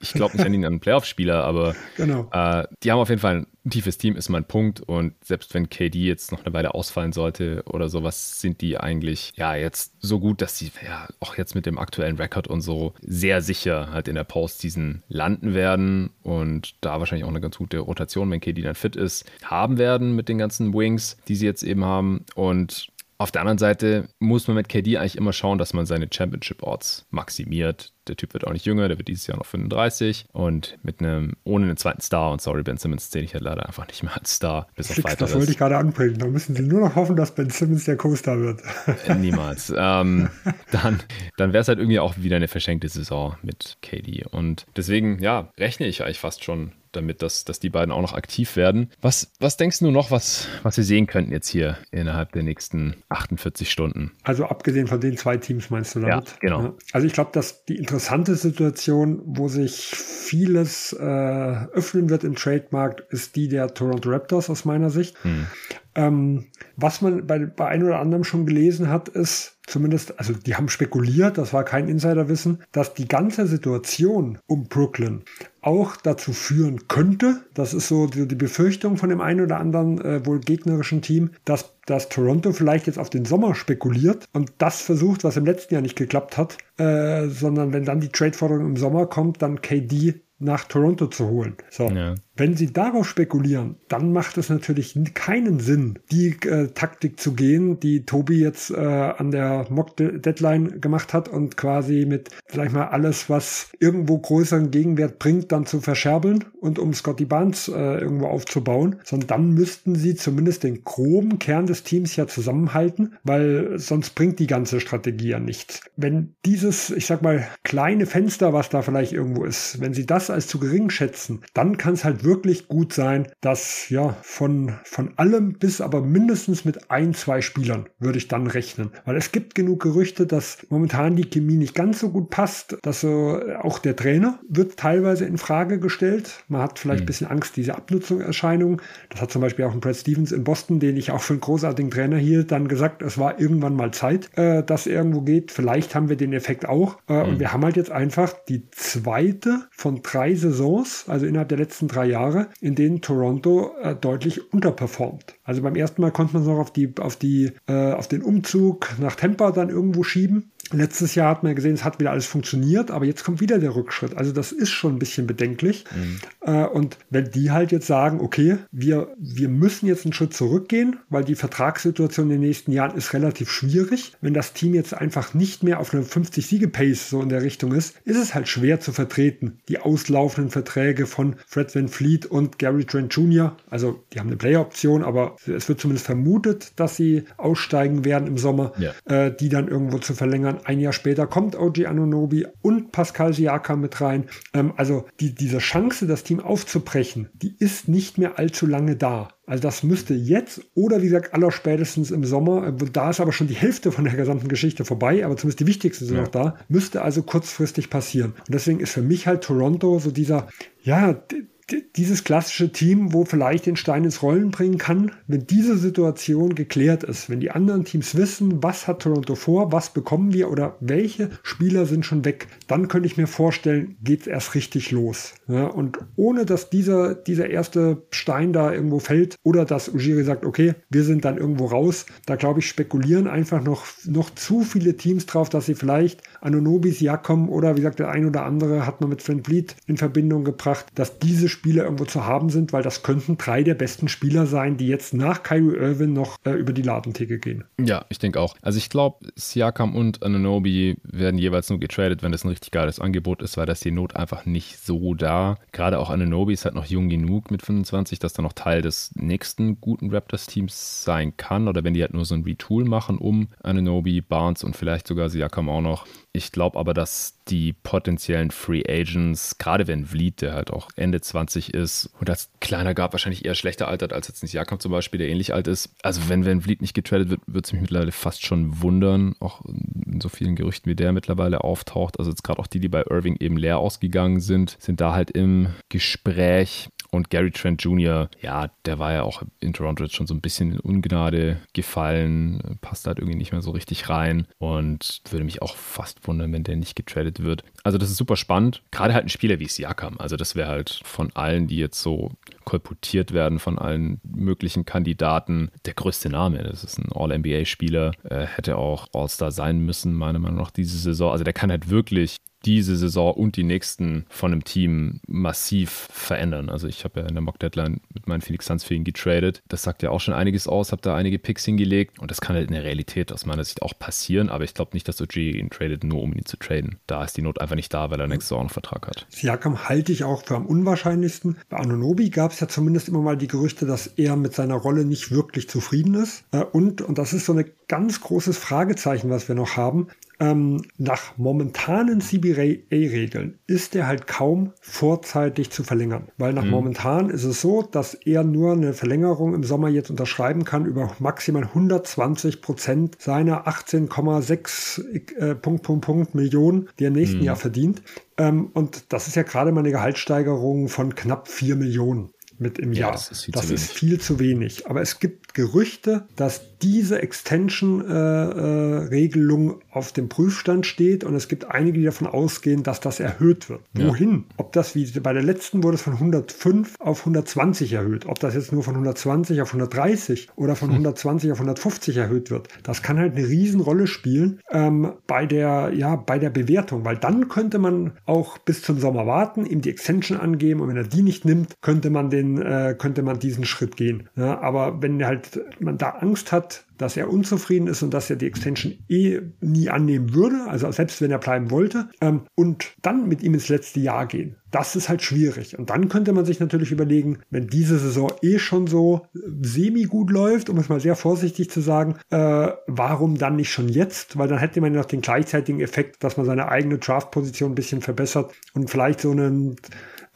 ich glaube nicht an ihn an Playoff-Spieler, aber genau. äh, die haben auf jeden Fall tiefes Team, ist mein Punkt. Und selbst wenn KD jetzt noch eine Weile ausfallen sollte oder sowas, sind die eigentlich ja jetzt so gut, dass sie ja auch jetzt mit dem aktuellen Rekord und so sehr sicher halt in der Postseason landen werden und da wahrscheinlich auch eine ganz gute Rotation, wenn KD dann fit ist, haben werden mit den ganzen Wings, die sie jetzt eben haben. Und auf der anderen Seite muss man mit KD eigentlich immer schauen, dass man seine Championship-Orts maximiert. Der Typ wird auch nicht jünger, der wird dieses Jahr noch 35 und mit einem, ohne einen zweiten Star und sorry, Ben Simmons zähle ich halt leider einfach nicht mehr als Star. Bis Fix, auf das wollte ich gerade anbringen. Da müssen sie nur noch hoffen, dass Ben Simmons der Co-Star wird. Äh, niemals. ähm, dann dann wäre es halt irgendwie auch wieder eine verschenkte Saison mit KD und deswegen, ja, rechne ich eigentlich fast schon damit, dass, dass die beiden auch noch aktiv werden. Was, was denkst du noch, was, was wir sehen könnten jetzt hier innerhalb der nächsten 48 Stunden? Also abgesehen von den zwei Teams meinst du damit? Ja, genau. Also ich glaube, dass die interessante Situation, wo sich vieles äh, öffnen wird im Trademarkt, ist die der Toronto Raptors aus meiner Sicht. Hm. Ähm, was man bei, bei einem oder anderem schon gelesen hat, ist zumindest, also die haben spekuliert, das war kein Insiderwissen, dass die ganze Situation um Brooklyn auch dazu führen könnte, das ist so die, Befürchtung von dem einen oder anderen äh, wohl gegnerischen Team, dass, dass Toronto vielleicht jetzt auf den Sommer spekuliert und das versucht, was im letzten Jahr nicht geklappt hat, äh, sondern wenn dann die Trade-Forderung im Sommer kommt, dann KD nach Toronto zu holen. So. Ja. Wenn Sie darauf spekulieren, dann macht es natürlich keinen Sinn, die äh, Taktik zu gehen, die Tobi jetzt äh, an der Mock-Deadline gemacht hat und quasi mit, ich mal, alles, was irgendwo größeren Gegenwert bringt, dann zu verscherbeln und um Scotty Barnes äh, irgendwo aufzubauen, sondern dann müssten Sie zumindest den groben Kern des Teams ja zusammenhalten, weil sonst bringt die ganze Strategie ja nichts. Wenn dieses, ich sag mal, kleine Fenster, was da vielleicht irgendwo ist, wenn Sie das als zu gering schätzen, dann kann es halt wirklich gut sein, dass ja von, von allem bis aber mindestens mit ein, zwei Spielern würde ich dann rechnen. Weil es gibt genug Gerüchte, dass momentan die Chemie nicht ganz so gut passt, dass so auch der Trainer wird teilweise in Frage gestellt. Man hat vielleicht mhm. ein bisschen Angst, diese Abnutzungserscheinungen. Das hat zum Beispiel auch ein Brad Stevens in Boston, den ich auch für einen großartigen Trainer hielt, dann gesagt, es war irgendwann mal Zeit, äh, dass er irgendwo geht. Vielleicht haben wir den Effekt auch. Äh, mhm. Und wir haben halt jetzt einfach die zweite von drei Saisons, also innerhalb der letzten drei Jahre, Jahre, in denen Toronto äh, deutlich unterperformt. Also beim ersten Mal konnte man es noch auf, die, auf, die, äh, auf den Umzug nach Tampa dann irgendwo schieben. Letztes Jahr hat man gesehen, es hat wieder alles funktioniert, aber jetzt kommt wieder der Rückschritt. Also das ist schon ein bisschen bedenklich. Mhm. Äh, und wenn die halt jetzt sagen, okay, wir, wir müssen jetzt einen Schritt zurückgehen, weil die Vertragssituation in den nächsten Jahren ist relativ schwierig. Wenn das Team jetzt einfach nicht mehr auf einer 50-Siege-Pace so in der Richtung ist, ist es halt schwer zu vertreten. Die auslaufenden Verträge von Fred Van Fleet und Gary Trent Jr., also die haben eine Player-Option, aber es wird zumindest vermutet, dass sie aussteigen werden im Sommer, ja. äh, die dann irgendwo zu verlängern dann ein Jahr später kommt OG Anunobi und Pascal Siakam mit rein. Ähm, also die, diese Chance, das Team aufzubrechen, die ist nicht mehr allzu lange da. Also das müsste jetzt oder wie gesagt allerspätestens im Sommer, äh, da ist aber schon die Hälfte von der gesamten Geschichte vorbei, aber zumindest die wichtigsten sind ja. noch da, müsste also kurzfristig passieren. Und deswegen ist für mich halt Toronto so dieser, ja, dieses klassische Team, wo vielleicht den Stein ins Rollen bringen kann, wenn diese Situation geklärt ist, wenn die anderen Teams wissen, was hat Toronto vor, was bekommen wir oder welche Spieler sind schon weg, dann könnte ich mir vorstellen, geht es erst richtig los. Ja, und ohne dass dieser, dieser erste Stein da irgendwo fällt oder dass Ujiri sagt, okay, wir sind dann irgendwo raus, da glaube ich, spekulieren einfach noch, noch zu viele Teams drauf, dass sie vielleicht Anonobis, Jakom oder wie gesagt, der ein oder andere hat man mit Flint Bleed in Verbindung gebracht, dass diese Spieler irgendwo zu haben sind, weil das könnten drei der besten Spieler sein, die jetzt nach Kyrie Irvin noch äh, über die Ladentheke gehen. Ja, ich denke auch. Also ich glaube, Siakam und Ananobi werden jeweils nur getradet, wenn das ein richtig geiles Angebot ist, weil das die Not einfach nicht so da. Gerade auch Ananobi ist halt noch jung genug mit 25, dass er noch Teil des nächsten guten Raptors-Teams sein kann. Oder wenn die halt nur so ein Retool machen um Ananobi, Barnes und vielleicht sogar Siakam auch noch, ich glaube aber, dass die potenziellen Free Agents, gerade wenn Vliet, der halt auch Ende 20 ist und als kleiner gab, wahrscheinlich eher schlechter altert als jetzt nicht Jakob zum Beispiel, der ähnlich alt ist. Also wenn, wenn Vliet nicht getradet wird, würde es mich mittlerweile fast schon wundern, auch in so vielen Gerüchten, wie der mittlerweile auftaucht. Also jetzt gerade auch die, die bei Irving eben leer ausgegangen sind, sind da halt im Gespräch. Und Gary Trent Jr., ja, der war ja auch in Toronto jetzt schon so ein bisschen in Ungnade gefallen, passt halt irgendwie nicht mehr so richtig rein und würde mich auch fast wundern, wenn der nicht getradet wird. Also das ist super spannend. Gerade halt ein Spieler wie Siakam. Also das wäre halt von allen, die jetzt so kolportiert werden, von allen möglichen Kandidaten, der größte Name. Das ist ein All-NBA-Spieler, äh, hätte auch All-Star sein müssen, meiner Meinung nach, diese Saison. Also der kann halt wirklich diese Saison und die nächsten von einem Team massiv verändern. Also ich habe ja in der Mock Deadline mit meinen Phoenix Suns für ihn getradet. Das sagt ja auch schon einiges aus, habe da einige Picks hingelegt und das kann halt in der Realität aus meiner Sicht auch passieren, aber ich glaube nicht, dass OG ihn tradet, nur um ihn zu traden. Da ist die Not einfach nicht da, weil er nächste Saison einen Vertrag hat. Siakam halte ich auch für am unwahrscheinlichsten. Bei Anonobi gab es ja zumindest immer mal die Gerüchte, dass er mit seiner Rolle nicht wirklich zufrieden ist. Äh, und, und das ist so ein ganz großes Fragezeichen, was wir noch haben, ähm, nach momentanen CBA-Regeln ist er halt kaum vorzeitig zu verlängern. Weil nach mhm. momentan ist es so, dass er nur eine Verlängerung im Sommer jetzt unterschreiben kann über maximal 120 Prozent seiner 18,6 äh, Punkt, Punkt, Punkt Millionen, die er im nächsten mhm. Jahr verdient. Ähm, und das ist ja gerade mal eine Gehaltssteigerung von knapp 4 Millionen mit im ja, Jahr. Das, ist viel, das ist viel, zu wenig. Aber es gibt Gerüchte, dass diese Extension-Regelung äh, äh, auf dem Prüfstand steht und es gibt einige, die davon ausgehen, dass das erhöht wird. Ja. Wohin? Ob das wie bei der letzten wurde es von 105 auf 120 erhöht. Ob das jetzt nur von 120 auf 130 oder von 120 hm. auf 150 erhöht wird, das kann halt eine Riesenrolle spielen ähm, bei der ja bei der Bewertung, weil dann könnte man auch bis zum Sommer warten, ihm die Extension angeben und wenn er die nicht nimmt, könnte man den den äh, könnte man diesen Schritt gehen. Ja, aber wenn halt man da Angst hat, dass er unzufrieden ist und dass er die Extension eh nie annehmen würde, also selbst wenn er bleiben wollte, ähm, und dann mit ihm ins letzte Jahr gehen. Das ist halt schwierig. Und dann könnte man sich natürlich überlegen, wenn diese Saison eh schon so semi gut läuft, um es mal sehr vorsichtig zu sagen, äh, warum dann nicht schon jetzt? Weil dann hätte man ja noch den gleichzeitigen Effekt, dass man seine eigene Draft-Position ein bisschen verbessert und vielleicht so einen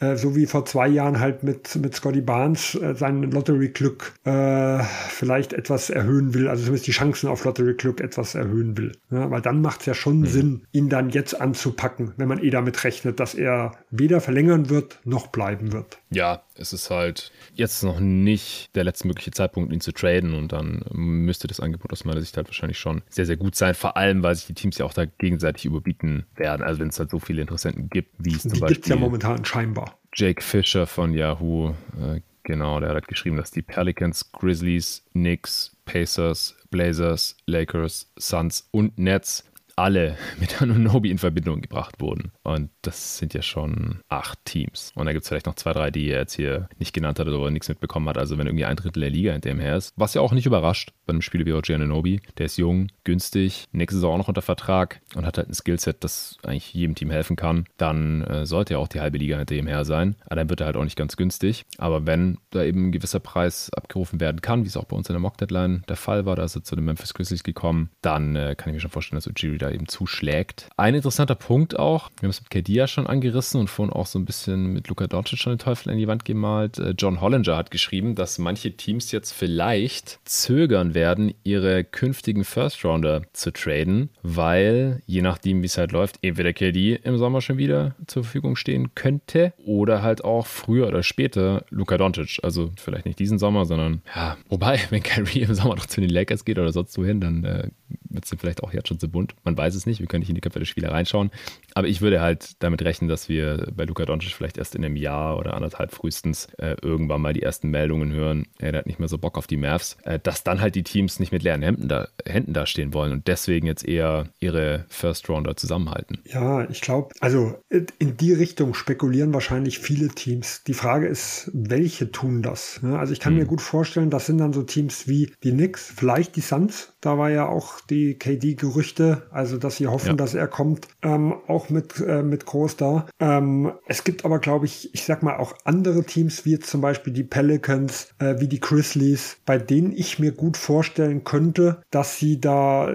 äh, so wie vor zwei Jahren halt mit, mit Scotty Barnes äh, sein Lottery-Glück äh, vielleicht etwas erhöhen will, also zumindest die Chancen auf Lottery-Glück etwas erhöhen will. Ja, weil dann macht es ja schon mhm. Sinn, ihn dann jetzt anzupacken, wenn man eh damit rechnet, dass er weder verlängern wird noch bleiben wird. Ja, es ist halt jetzt noch nicht der letzte mögliche Zeitpunkt, ihn zu traden und dann müsste das Angebot aus meiner Sicht halt wahrscheinlich schon sehr, sehr gut sein, vor allem, weil sich die Teams ja auch da gegenseitig überbieten werden. Also wenn es halt so viele Interessenten gibt, wie es zum die Beispiel... Gibt es ja momentan scheinbar. Jake Fisher von Yahoo, äh, genau, der hat geschrieben, dass die Pelicans, Grizzlies, Knicks, Pacers, Blazers, Lakers, Suns und Nets alle mit Anunobi in Verbindung gebracht wurden. Und das sind ja schon acht Teams. Und da gibt es vielleicht noch zwei, drei, die er jetzt hier nicht genannt hat oder nichts mitbekommen hat. Also wenn irgendwie ein Drittel der Liga hinter ihm her ist. Was ja auch nicht überrascht bei einem Spieler wie Roger Anunobi. Der ist jung, günstig, nächste Saison auch noch unter Vertrag und hat halt ein Skillset, das eigentlich jedem Team helfen kann. Dann äh, sollte ja auch die halbe Liga hinter ihm her sein. Aber dann wird er halt auch nicht ganz günstig. Aber wenn da eben ein gewisser Preis abgerufen werden kann, wie es auch bei uns in der Mock-Deadline der Fall war, da ist er zu den Memphis Grizzlies gekommen, dann äh, kann ich mir schon vorstellen, dass Ujiri da eben zuschlägt. Ein interessanter Punkt auch, wir haben es mit KD ja schon angerissen und vorhin auch so ein bisschen mit Luka Doncic schon den Teufel in die Wand gemalt. Äh, John Hollinger hat geschrieben, dass manche Teams jetzt vielleicht zögern werden, ihre künftigen First-Rounder zu traden, weil je nachdem, wie es halt läuft, entweder KD im Sommer schon wieder zur Verfügung stehen könnte oder halt auch früher oder später Luka Doncic. Also vielleicht nicht diesen Sommer, sondern ja, wobei, wenn Kyrie im Sommer noch zu den Lakers geht oder sonst wohin, dann äh, wird es vielleicht auch jetzt schon zu bunt. Man weiß es nicht, wir können nicht in die Köpfe der Spieler reinschauen. Aber ich würde halt damit rechnen, dass wir bei Luka Doncic vielleicht erst in einem Jahr oder anderthalb frühestens äh, irgendwann mal die ersten Meldungen hören, er hat nicht mehr so Bock auf die Mavs, äh, dass dann halt die Teams nicht mit leeren Händen da, Händen da stehen wollen und deswegen jetzt eher ihre First Rounder zusammenhalten. Ja, ich glaube, also in die Richtung spekulieren wahrscheinlich viele Teams. Die Frage ist, welche tun das? Ne? Also ich kann hm. mir gut vorstellen, das sind dann so Teams wie die Knicks, vielleicht die Suns. Da war ja auch die KD-Gerüchte, also dass sie hoffen, ja. dass er kommt, ähm, auch mit, äh, mit groß da. Ähm, es gibt aber, glaube ich, ich sag mal auch andere Teams, wie jetzt zum Beispiel die Pelicans, äh, wie die Grizzlies, bei denen ich mir gut vorstellen könnte, dass sie da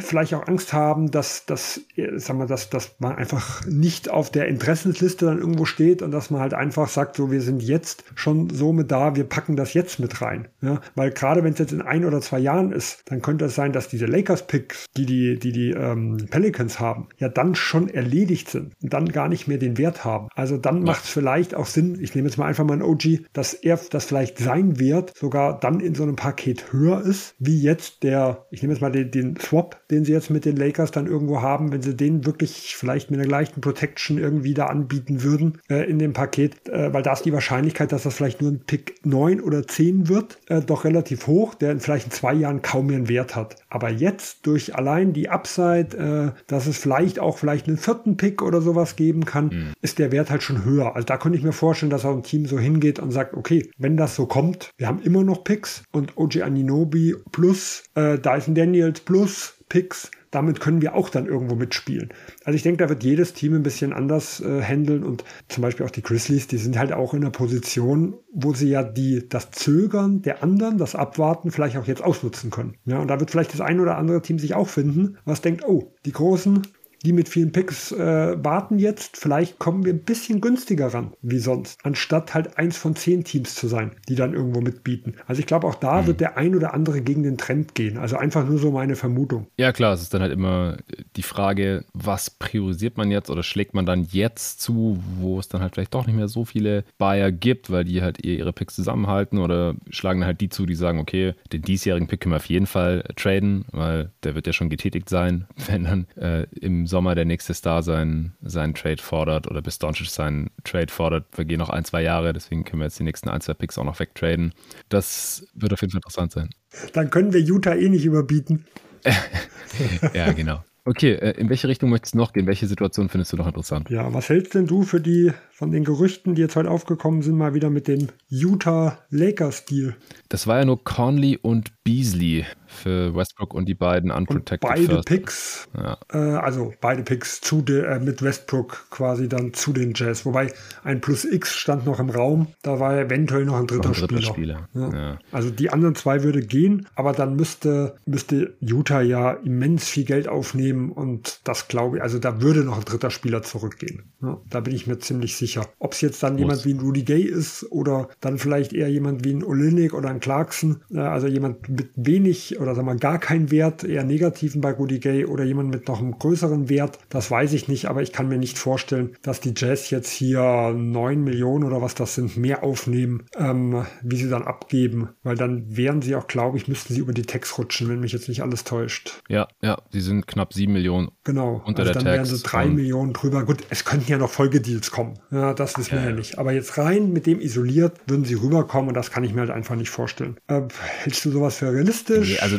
vielleicht auch Angst haben, dass, dass, sag mal, dass, dass man einfach nicht auf der Interessensliste dann irgendwo steht und dass man halt einfach sagt, so, wir sind jetzt schon so mit da, wir packen das jetzt mit rein. Ja? Weil gerade wenn es jetzt in ein oder zwei Jahren ist, dann könnte es sein, dass diese Lakers-Picks, die die, die, die ähm, Pelicans haben, ja dann schon erledigt sind und dann gar nicht mehr den Wert haben. Also dann ja. macht es vielleicht auch Sinn, ich nehme jetzt mal einfach mal einen OG, dass er, dass vielleicht sein Wert sogar dann in so einem Paket höher ist, wie jetzt der, ich nehme jetzt mal den, den Swap, den sie jetzt mit den Lakers dann irgendwo haben, wenn sie den wirklich vielleicht mit einer gleichen Protection irgendwie da anbieten würden äh, in dem Paket, äh, weil da ist die Wahrscheinlichkeit, dass das vielleicht nur ein Pick 9 oder 10 wird, äh, doch relativ hoch, der in vielleicht in zwei Jahren kaum mehr einen Wert hat. Aber jetzt durch allein die Upside, äh, dass es vielleicht auch vielleicht einen vierten Pick oder sowas geben kann, mhm. ist der Wert halt schon höher. Also da könnte ich mir vorstellen, dass auch ein Team so hingeht und sagt, okay, wenn das so kommt, wir haben immer noch Picks und OG Aninobi plus äh, Dyson Daniels plus Picks, damit können wir auch dann irgendwo mitspielen. Also ich denke, da wird jedes Team ein bisschen anders äh, handeln und zum Beispiel auch die Grizzlies, die sind halt auch in einer Position, wo sie ja die, das Zögern der anderen, das Abwarten vielleicht auch jetzt ausnutzen können. Ja, und da wird vielleicht das ein oder andere Team sich auch finden, was denkt, oh, die Großen, die mit vielen Picks äh, warten jetzt. Vielleicht kommen wir ein bisschen günstiger ran, wie sonst, anstatt halt eins von zehn Teams zu sein, die dann irgendwo mitbieten. Also ich glaube, auch da mhm. wird der ein oder andere gegen den Trend gehen. Also einfach nur so meine Vermutung. Ja, klar, es ist dann halt immer die Frage, was priorisiert man jetzt oder schlägt man dann jetzt zu, wo es dann halt vielleicht doch nicht mehr so viele Buyer gibt, weil die halt eher ihre Picks zusammenhalten oder schlagen dann halt die zu, die sagen, okay, den diesjährigen Pick können wir auf jeden Fall traden, weil der wird ja schon getätigt sein, wenn dann äh, im Sommer der nächste Star seinen, seinen Trade fordert oder bis Doncic seinen Trade fordert. Wir gehen noch ein, zwei Jahre, deswegen können wir jetzt die nächsten ein, zwei Picks auch noch wegtraden. Das wird auf jeden Fall interessant sein. Dann können wir Utah eh nicht überbieten. ja, genau. Okay, äh, in welche Richtung möchtest du noch gehen? Welche Situation findest du noch interessant? Ja, was hältst denn du für die von den Gerüchten, die jetzt heute aufgekommen sind, mal wieder mit dem Utah Lakers-Deal? Das war ja nur Conley und Beasley für Westbrook und die beiden unprotected und Beide First. Picks, ja. äh, also beide Picks zu de, äh, mit Westbrook quasi dann zu den Jazz. Wobei ein Plus X stand noch im Raum, da war eventuell noch ein dritter, ein dritter Spieler. Spieler. Ja. Ja. Also die anderen zwei würde gehen, aber dann müsste, müsste Utah ja immens viel Geld aufnehmen und das glaube ich, also da würde noch ein dritter Spieler zurückgehen. da bin ich mir ziemlich sicher. Ob es jetzt dann Muss. jemand wie ein Rudy Gay ist oder dann vielleicht eher jemand wie ein Olinik oder ein Clarkson, äh, also jemand mit wenig oder sagen wir gar keinen Wert, eher negativen bei Rudy Gay oder jemand mit noch einem größeren Wert, das weiß ich nicht, aber ich kann mir nicht vorstellen, dass die Jazz jetzt hier 9 Millionen oder was das sind, mehr aufnehmen, ähm, wie sie dann abgeben, weil dann wären sie auch, glaube ich, müssten sie über die Tax rutschen, wenn mich jetzt nicht alles täuscht. Ja, ja, sie sind knapp 7 Millionen genau. unter also der dann Tax. wären sie 3 Millionen drüber. Gut, es könnten ja noch Folgedeals kommen, ja, das wissen wir ja nicht, aber jetzt rein mit dem isoliert würden sie rüberkommen und das kann ich mir halt einfach nicht vorstellen. Äh, hältst du sowas für realistisch? Nee, also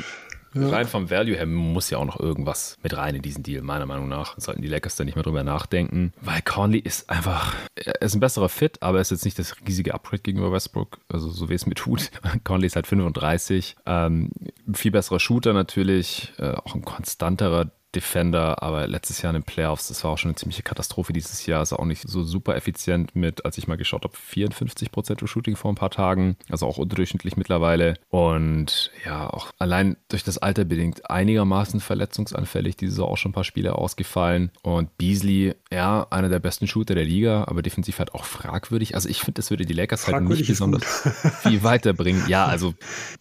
ja. Rein vom Value her muss ja auch noch irgendwas mit rein in diesen Deal, meiner Meinung nach. Sollten die Lakers da nicht mehr drüber nachdenken. Weil Conley ist einfach, er ist ein besserer Fit, aber er ist jetzt nicht das riesige Upgrade gegenüber Westbrook, also so wie es mir tut. Conley ist halt 35. Ähm, viel besserer Shooter natürlich, äh, auch ein konstanterer Defender, aber letztes Jahr in den Playoffs, das war auch schon eine ziemliche Katastrophe dieses Jahr. Ist auch nicht so super effizient mit, als ich mal geschaut habe, 54 Prozent Shooting vor ein paar Tagen, also auch unterdurchschnittlich mittlerweile. Und ja, auch allein durch das Alter bedingt einigermaßen verletzungsanfällig. Diese Saison auch schon ein paar Spiele ausgefallen. Und Beasley, ja, einer der besten Shooter der Liga, aber defensiv halt auch fragwürdig. Also ich finde, das würde die Lakers halt nicht besonders viel weiterbringen. Ja, also.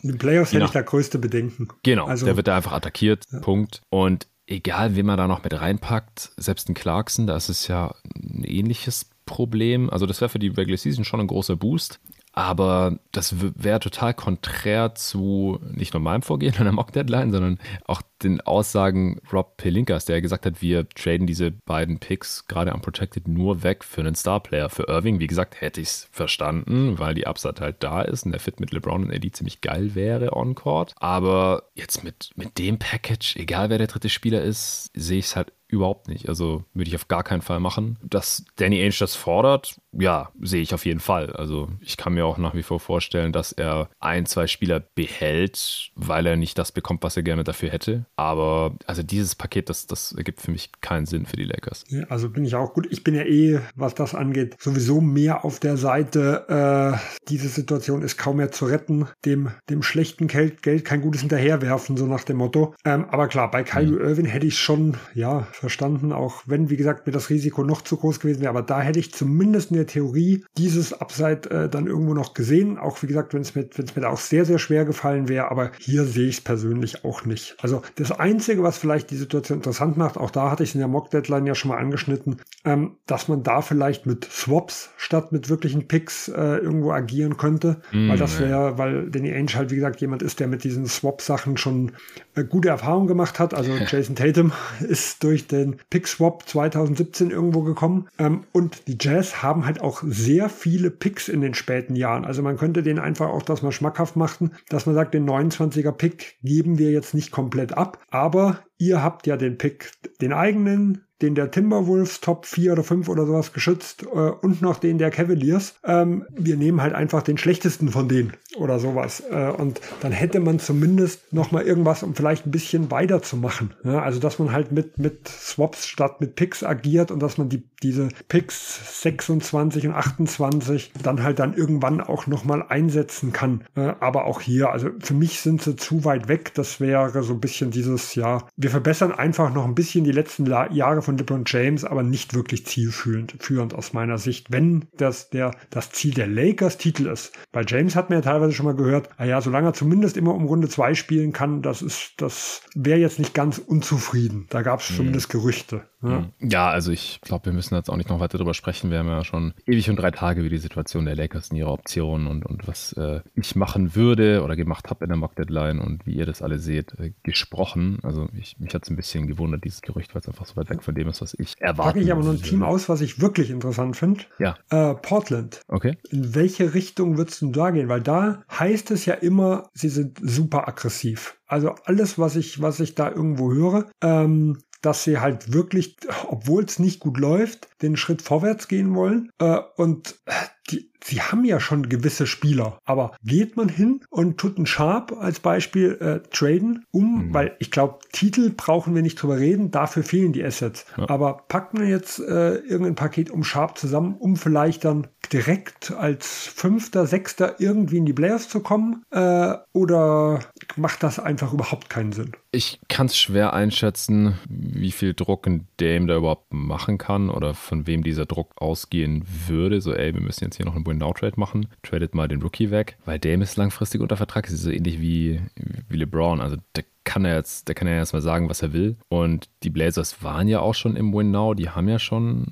In den Playoffs hätte ich da größte Bedenken. Genau, also, der wird da einfach attackiert. Ja. Punkt. Und egal, wen man da noch mit reinpackt, selbst in Clarkson, da ist es ja ein ähnliches Problem. Also das wäre für die Regular Season schon ein großer Boost. Aber das wäre total konträr zu nicht nur meinem Vorgehen an der Mock-Deadline, sondern auch den Aussagen Rob Pelinkas, der gesagt hat, wir traden diese beiden Picks gerade unprotected nur weg für einen Star-Player. Für Irving, wie gesagt, hätte ich es verstanden, weil die Upside halt da ist und der Fit mit LeBron und Eddie ziemlich geil wäre on-court. Aber jetzt mit, mit dem Package, egal wer der dritte Spieler ist, sehe ich es halt überhaupt nicht. Also würde ich auf gar keinen Fall machen. Dass Danny Ainge das fordert, ja, sehe ich auf jeden Fall. Also ich kann mir auch nach wie vor vorstellen, dass er ein, zwei Spieler behält, weil er nicht das bekommt, was er gerne dafür hätte. Aber also dieses Paket, das, das ergibt für mich keinen Sinn für die Lakers. Ja, also bin ich auch gut. Ich bin ja eh, was das angeht, sowieso mehr auf der Seite, äh, diese Situation ist kaum mehr zu retten, dem, dem schlechten Geld, Geld kein gutes hinterherwerfen, so nach dem Motto. Ähm, aber klar, bei Kyrie mhm. Irving hätte ich schon, ja, verstanden, auch wenn, wie gesagt, mir das Risiko noch zu groß gewesen wäre. Aber da hätte ich zumindest in der Theorie dieses Upside äh, dann irgendwo noch gesehen. Auch wie gesagt, wenn es mir, wenn es mir da auch sehr, sehr schwer gefallen wäre. Aber hier sehe ich es persönlich auch nicht. Also das Einzige, was vielleicht die Situation interessant macht, auch da hatte ich es in der Mock-Deadline ja schon mal angeschnitten, ähm, dass man da vielleicht mit Swaps statt mit wirklichen Picks äh, irgendwo agieren könnte. Mm, weil das wäre, weil Danny Ainge halt, wie gesagt, jemand ist, der mit diesen Swap-Sachen schon äh, gute Erfahrungen gemacht hat. Also Jason Tatum ist durch den Pick Swap 2017 irgendwo gekommen. Ähm, und die Jazz haben halt auch sehr viele Picks in den späten Jahren. Also man könnte den einfach auch das mal schmackhaft machen, dass man sagt, den 29er Pick geben wir jetzt nicht komplett ab, aber ihr habt ja den Pick, den eigenen, den der Timberwolves Top 4 oder 5 oder sowas geschützt äh, und noch den der Cavaliers. Ähm, wir nehmen halt einfach den schlechtesten von denen oder sowas. Äh, und dann hätte man zumindest noch mal irgendwas, um vielleicht ein bisschen weiterzumachen. Ja, also dass man halt mit, mit Swaps statt mit Picks agiert und dass man die, diese Picks 26 und 28 dann halt dann irgendwann auch noch mal einsetzen kann. Äh, aber auch hier, also für mich sind sie zu weit weg. Das wäre so ein bisschen dieses, ja, wir verbessern einfach noch ein bisschen die letzten La Jahre von LeBron James, aber nicht wirklich zielführend führend aus meiner Sicht. Wenn das der, das Ziel der Lakers Titel ist. Bei James hat man ja teilweise schon mal gehört, ah ja, solange er zumindest immer um Runde zwei spielen kann, das ist, das wäre jetzt nicht ganz unzufrieden. Da gab es mhm. zumindest Gerüchte. Ja, mhm. ja also ich glaube, wir müssen jetzt auch nicht noch weiter darüber sprechen. Wir haben ja schon ewig und drei Tage über die Situation der Lakers in ihrer Option und, und was äh, ich machen würde oder gemacht habe in der Mock Deadline und wie ihr das alle seht, äh, gesprochen. Also ich, mich hat es ein bisschen gewundert, dieses Gerücht, weil es einfach so weit weg von dem ist, was ich erwarte. Packe ich aber nur ein Team aus, was ich wirklich interessant finde. Ja. Äh, Portland. Okay. In welche Richtung würdest du da gehen? Weil da heißt es ja immer, sie sind super aggressiv. Also alles, was ich, was ich da irgendwo höre, ähm, dass sie halt wirklich, obwohl es nicht gut läuft, den Schritt vorwärts gehen wollen. Äh, und die, sie haben ja schon gewisse Spieler, aber geht man hin und tut einen Sharp als Beispiel äh, traden, um, mhm. weil ich glaube, Titel brauchen wir nicht drüber reden, dafür fehlen die Assets. Ja. Aber packt man jetzt äh, irgendein Paket um Sharp zusammen, um vielleicht dann direkt als Fünfter, Sechster irgendwie in die Playoffs zu kommen? Äh, oder macht das einfach überhaupt keinen Sinn? Ich kann es schwer einschätzen, wie viel Druck ein Dame da überhaupt machen kann oder von wem dieser Druck ausgehen würde. So, ey, wir müssen jetzt hier noch einen Win-Now-Trade machen. Tradet mal den Rookie weg, weil Dame ist langfristig unter Vertrag. Ist so ähnlich wie, wie LeBron. Also der kann er jetzt, der kann ja erstmal sagen, was er will. Und die Blazers waren ja auch schon im Win Now, die haben ja schon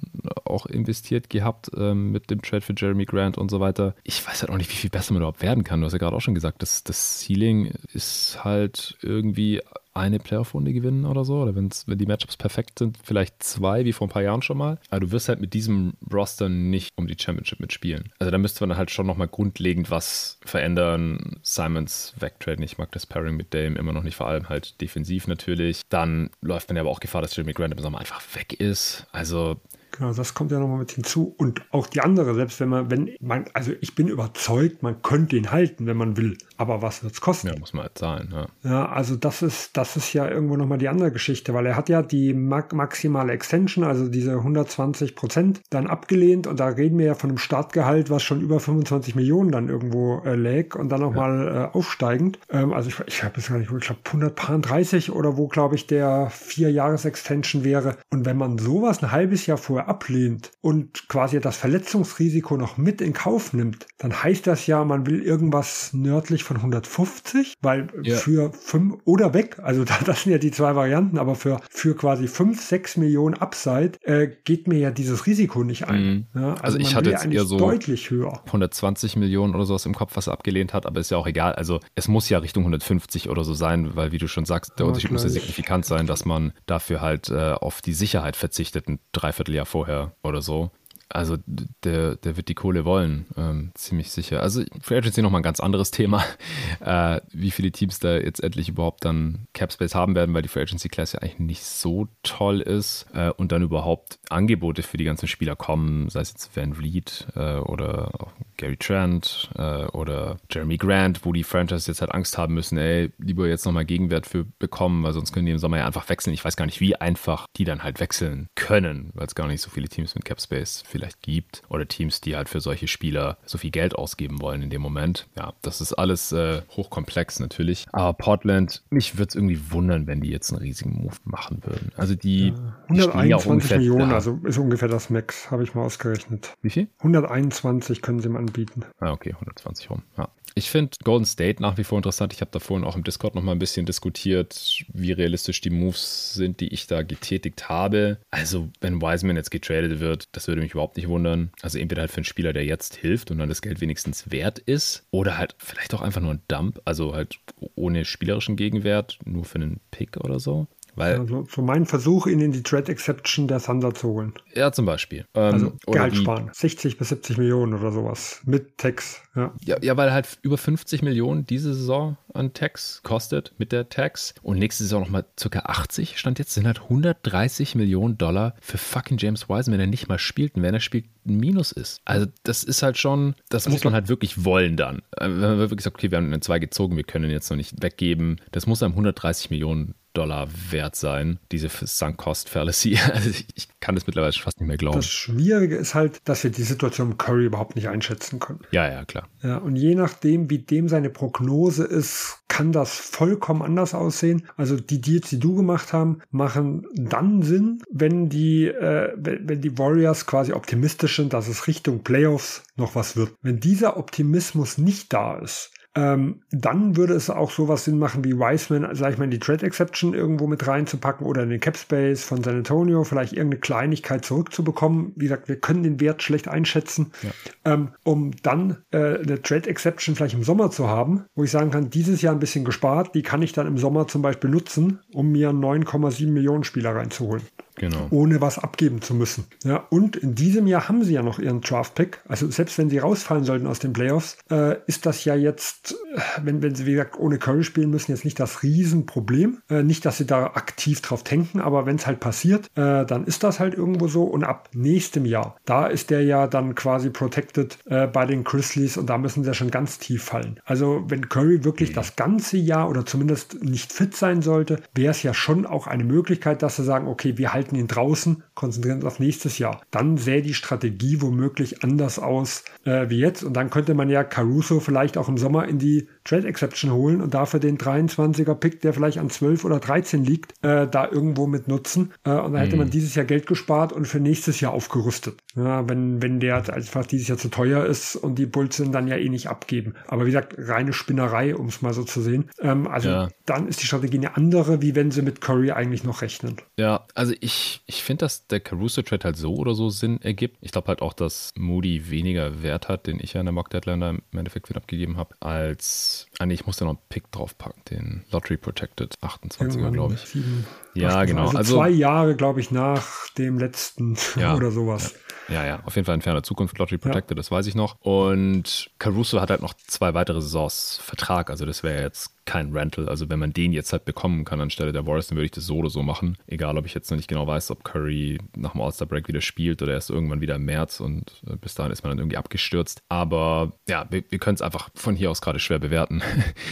auch investiert gehabt ähm, mit dem Trade für Jeremy Grant und so weiter. Ich weiß halt auch nicht, wie viel besser man überhaupt werden kann. Du hast ja gerade auch schon gesagt, das, das Ceiling ist halt irgendwie eine Playoff-Runde gewinnen oder so. Oder wenn's, wenn die Matchups perfekt sind, vielleicht zwei, wie vor ein paar Jahren schon mal. Aber du wirst halt mit diesem Roster nicht um die Championship mitspielen. Also da müsste man halt schon nochmal grundlegend was verändern. Simons wegtraden. Ich mag das Pairing mit Dame immer noch nicht, vor allem halt defensiv natürlich. Dann läuft man ja aber auch Gefahr, dass Jimmy Grant im Sommer einfach weg ist. Also Genau, das kommt ja nochmal mit hinzu. Und auch die andere, selbst wenn man, wenn man, also ich bin überzeugt, man könnte ihn halten, wenn man will. Aber was wird es kosten? Ja, muss man halt zahlen, ja. Ja, also das ist, das ist ja irgendwo nochmal die andere Geschichte, weil er hat ja die maximale Extension, also diese 120 Prozent, dann abgelehnt. Und da reden wir ja von einem Startgehalt, was schon über 25 Millionen dann irgendwo äh, lag und dann nochmal ja. äh, aufsteigend. Ähm, also ich, ich habe jetzt gar nicht, ich glaube 130 oder wo, glaube ich, der vier Jahres Extension wäre. Und wenn man sowas ein halbes Jahr vorher ablehnt und quasi das Verletzungsrisiko noch mit in Kauf nimmt, dann heißt das ja, man will irgendwas nördlich von 150, weil ja. für fünf oder weg, also das sind ja die zwei Varianten, aber für, für quasi fünf, sechs Millionen Upside äh, geht mir ja dieses Risiko nicht ein. Mhm. Ja, also, also ich hatte jetzt eher so deutlich höher. 120 Millionen oder sowas im Kopf, was er abgelehnt hat, aber ist ja auch egal. Also es muss ja Richtung 150 oder so sein, weil wie du schon sagst, der ja, Unterschied muss ja signifikant sein, dass man dafür halt äh, auf die Sicherheit verzichtet, ein Dreivierteljahr vorher oder so. Also der, der wird die Kohle wollen, ähm, ziemlich sicher. Also Free Agency nochmal ein ganz anderes Thema, äh, wie viele Teams da jetzt endlich überhaupt dann Cap Space haben werden, weil die Free Agency Class ja eigentlich nicht so toll ist äh, und dann überhaupt Angebote für die ganzen Spieler kommen, sei es jetzt Van Vliet äh, oder auch Gary Trent äh, oder Jeremy Grant, wo die Franchise jetzt halt Angst haben müssen, ey, lieber jetzt nochmal Gegenwert für bekommen, weil sonst können die im Sommer ja einfach wechseln. Ich weiß gar nicht, wie einfach die dann halt wechseln können, weil es gar nicht so viele Teams mit Cap Space vielleicht gibt oder Teams, die halt für solche Spieler so viel Geld ausgeben wollen in dem Moment. Ja, das ist alles äh, hochkomplex natürlich. Aber Portland, mich würde es irgendwie wundern, wenn die jetzt einen riesigen Move machen würden. Also die, ja, 121 die Millionen, da. also ist ungefähr das Max, habe ich mal ausgerechnet. Wie viel? 121 können sie mal anbieten. Ah, okay, 120 rum. Ja. Ich finde Golden State nach wie vor interessant. Ich habe da vorhin auch im Discord noch mal ein bisschen diskutiert, wie realistisch die Moves sind, die ich da getätigt habe. Also, wenn Wiseman jetzt getradet wird, das würde mich überhaupt nicht wundern. Also, entweder halt für einen Spieler, der jetzt hilft und dann das Geld wenigstens wert ist, oder halt vielleicht auch einfach nur ein Dump, also halt ohne spielerischen Gegenwert, nur für einen Pick oder so. Weil, also, so mein Versuch, ihn in die Trade Exception der Thunder zu holen. Ja, zum Beispiel. Ähm, also Gehalt sparen. 60 bis 70 Millionen oder sowas. Mit Tax. Ja. ja. Ja, weil halt über 50 Millionen diese Saison an Tax kostet mit der Tax. Und nächste Saison nochmal circa 80. Stand jetzt sind halt 130 Millionen Dollar für fucking James Wiseman, wenn er nicht mal spielt. Und wenn er spielt, ein Minus ist. Also das ist halt schon, das also muss man halt wirklich wollen dann. Äh, wenn man wirklich sagt, okay, wir haben einen zwei gezogen, wir können ihn jetzt noch nicht weggeben. Das muss einem 130 Millionen Dollar wert sein, diese Sunk Cost Fallacy. Also ich, ich, kann das mittlerweile fast nicht mehr glauben. Das Schwierige ist halt, dass wir die Situation Curry überhaupt nicht einschätzen können. Ja, ja, klar. Ja, und je nachdem, wie dem seine Prognose ist, kann das vollkommen anders aussehen. Also die Deals, die du gemacht haben, machen dann Sinn, wenn die, äh, wenn die Warriors quasi optimistisch sind, dass es Richtung Playoffs noch was wird. Wenn dieser Optimismus nicht da ist, ähm, dann würde es auch sowas Sinn machen wie Wiseman, sag ich mal, in die Trade Exception irgendwo mit reinzupacken oder in den Cap Space von San Antonio, vielleicht irgendeine Kleinigkeit zurückzubekommen. Wie gesagt, wir können den Wert schlecht einschätzen, ja. ähm, um dann äh, eine Trade Exception vielleicht im Sommer zu haben, wo ich sagen kann, dieses Jahr ein bisschen gespart, die kann ich dann im Sommer zum Beispiel nutzen, um mir 9,7 Millionen Spieler reinzuholen. Genau. Ohne was abgeben zu müssen. Ja, und in diesem Jahr haben sie ja noch ihren Draft-Pick. Also selbst wenn sie rausfallen sollten aus den Playoffs, äh, ist das ja jetzt, äh, wenn, wenn sie wie gesagt ohne Curry spielen müssen, jetzt nicht das Riesenproblem. Äh, nicht, dass sie da aktiv drauf denken, aber wenn es halt passiert, äh, dann ist das halt irgendwo so. Und ab nächstem Jahr, da ist der ja dann quasi protected äh, bei den Grizzlies und da müssen sie ja schon ganz tief fallen. Also wenn Curry wirklich mhm. das ganze Jahr oder zumindest nicht fit sein sollte, wäre es ja schon auch eine Möglichkeit, dass sie sagen, okay, wir halten halten ihn draußen, konzentrieren uns auf nächstes Jahr. Dann sähe die Strategie womöglich anders aus äh, wie jetzt. Und dann könnte man ja Caruso vielleicht auch im Sommer in die Trade Exception holen und dafür den 23er Pick, der vielleicht an 12 oder 13 liegt, äh, da irgendwo mit nutzen. Äh, und dann hätte man mhm. dieses Jahr Geld gespart und für nächstes Jahr aufgerüstet. Ja, wenn, wenn der einfach dieses Jahr zu teuer ist und die Bulls sind dann ja eh nicht abgeben. Aber wie gesagt, reine Spinnerei, um es mal so zu sehen. Ähm, also ja. dann ist die Strategie eine andere, wie wenn sie mit Curry eigentlich noch rechnen. Ja, also ich, ich finde, dass der Caruso-Trade halt so oder so Sinn ergibt. Ich glaube halt auch, dass Moody weniger Wert hat, den ich ja in der Mock Deadline im Endeffekt wieder abgegeben habe, als Ah, nee, ich muss da noch einen Pick draufpacken, den Lottery Protected 28er, glaube ich. Sieben, ja, genau. Also, also, zwei Jahre, glaube ich, nach dem letzten ja, oder sowas. Ja. Ja, ja, auf jeden Fall in ferner Zukunft Lottery Protected, ja. das weiß ich noch. Und Caruso hat halt noch zwei weitere Saisons Vertrag, also das wäre jetzt kein Rental. Also wenn man den jetzt halt bekommen kann anstelle der Warriors, dann würde ich das so oder so machen. Egal, ob ich jetzt noch nicht genau weiß, ob Curry nach dem All-Star-Break wieder spielt oder erst irgendwann wieder im März und äh, bis dahin ist man dann irgendwie abgestürzt. Aber ja, wir, wir können es einfach von hier aus gerade schwer bewerten,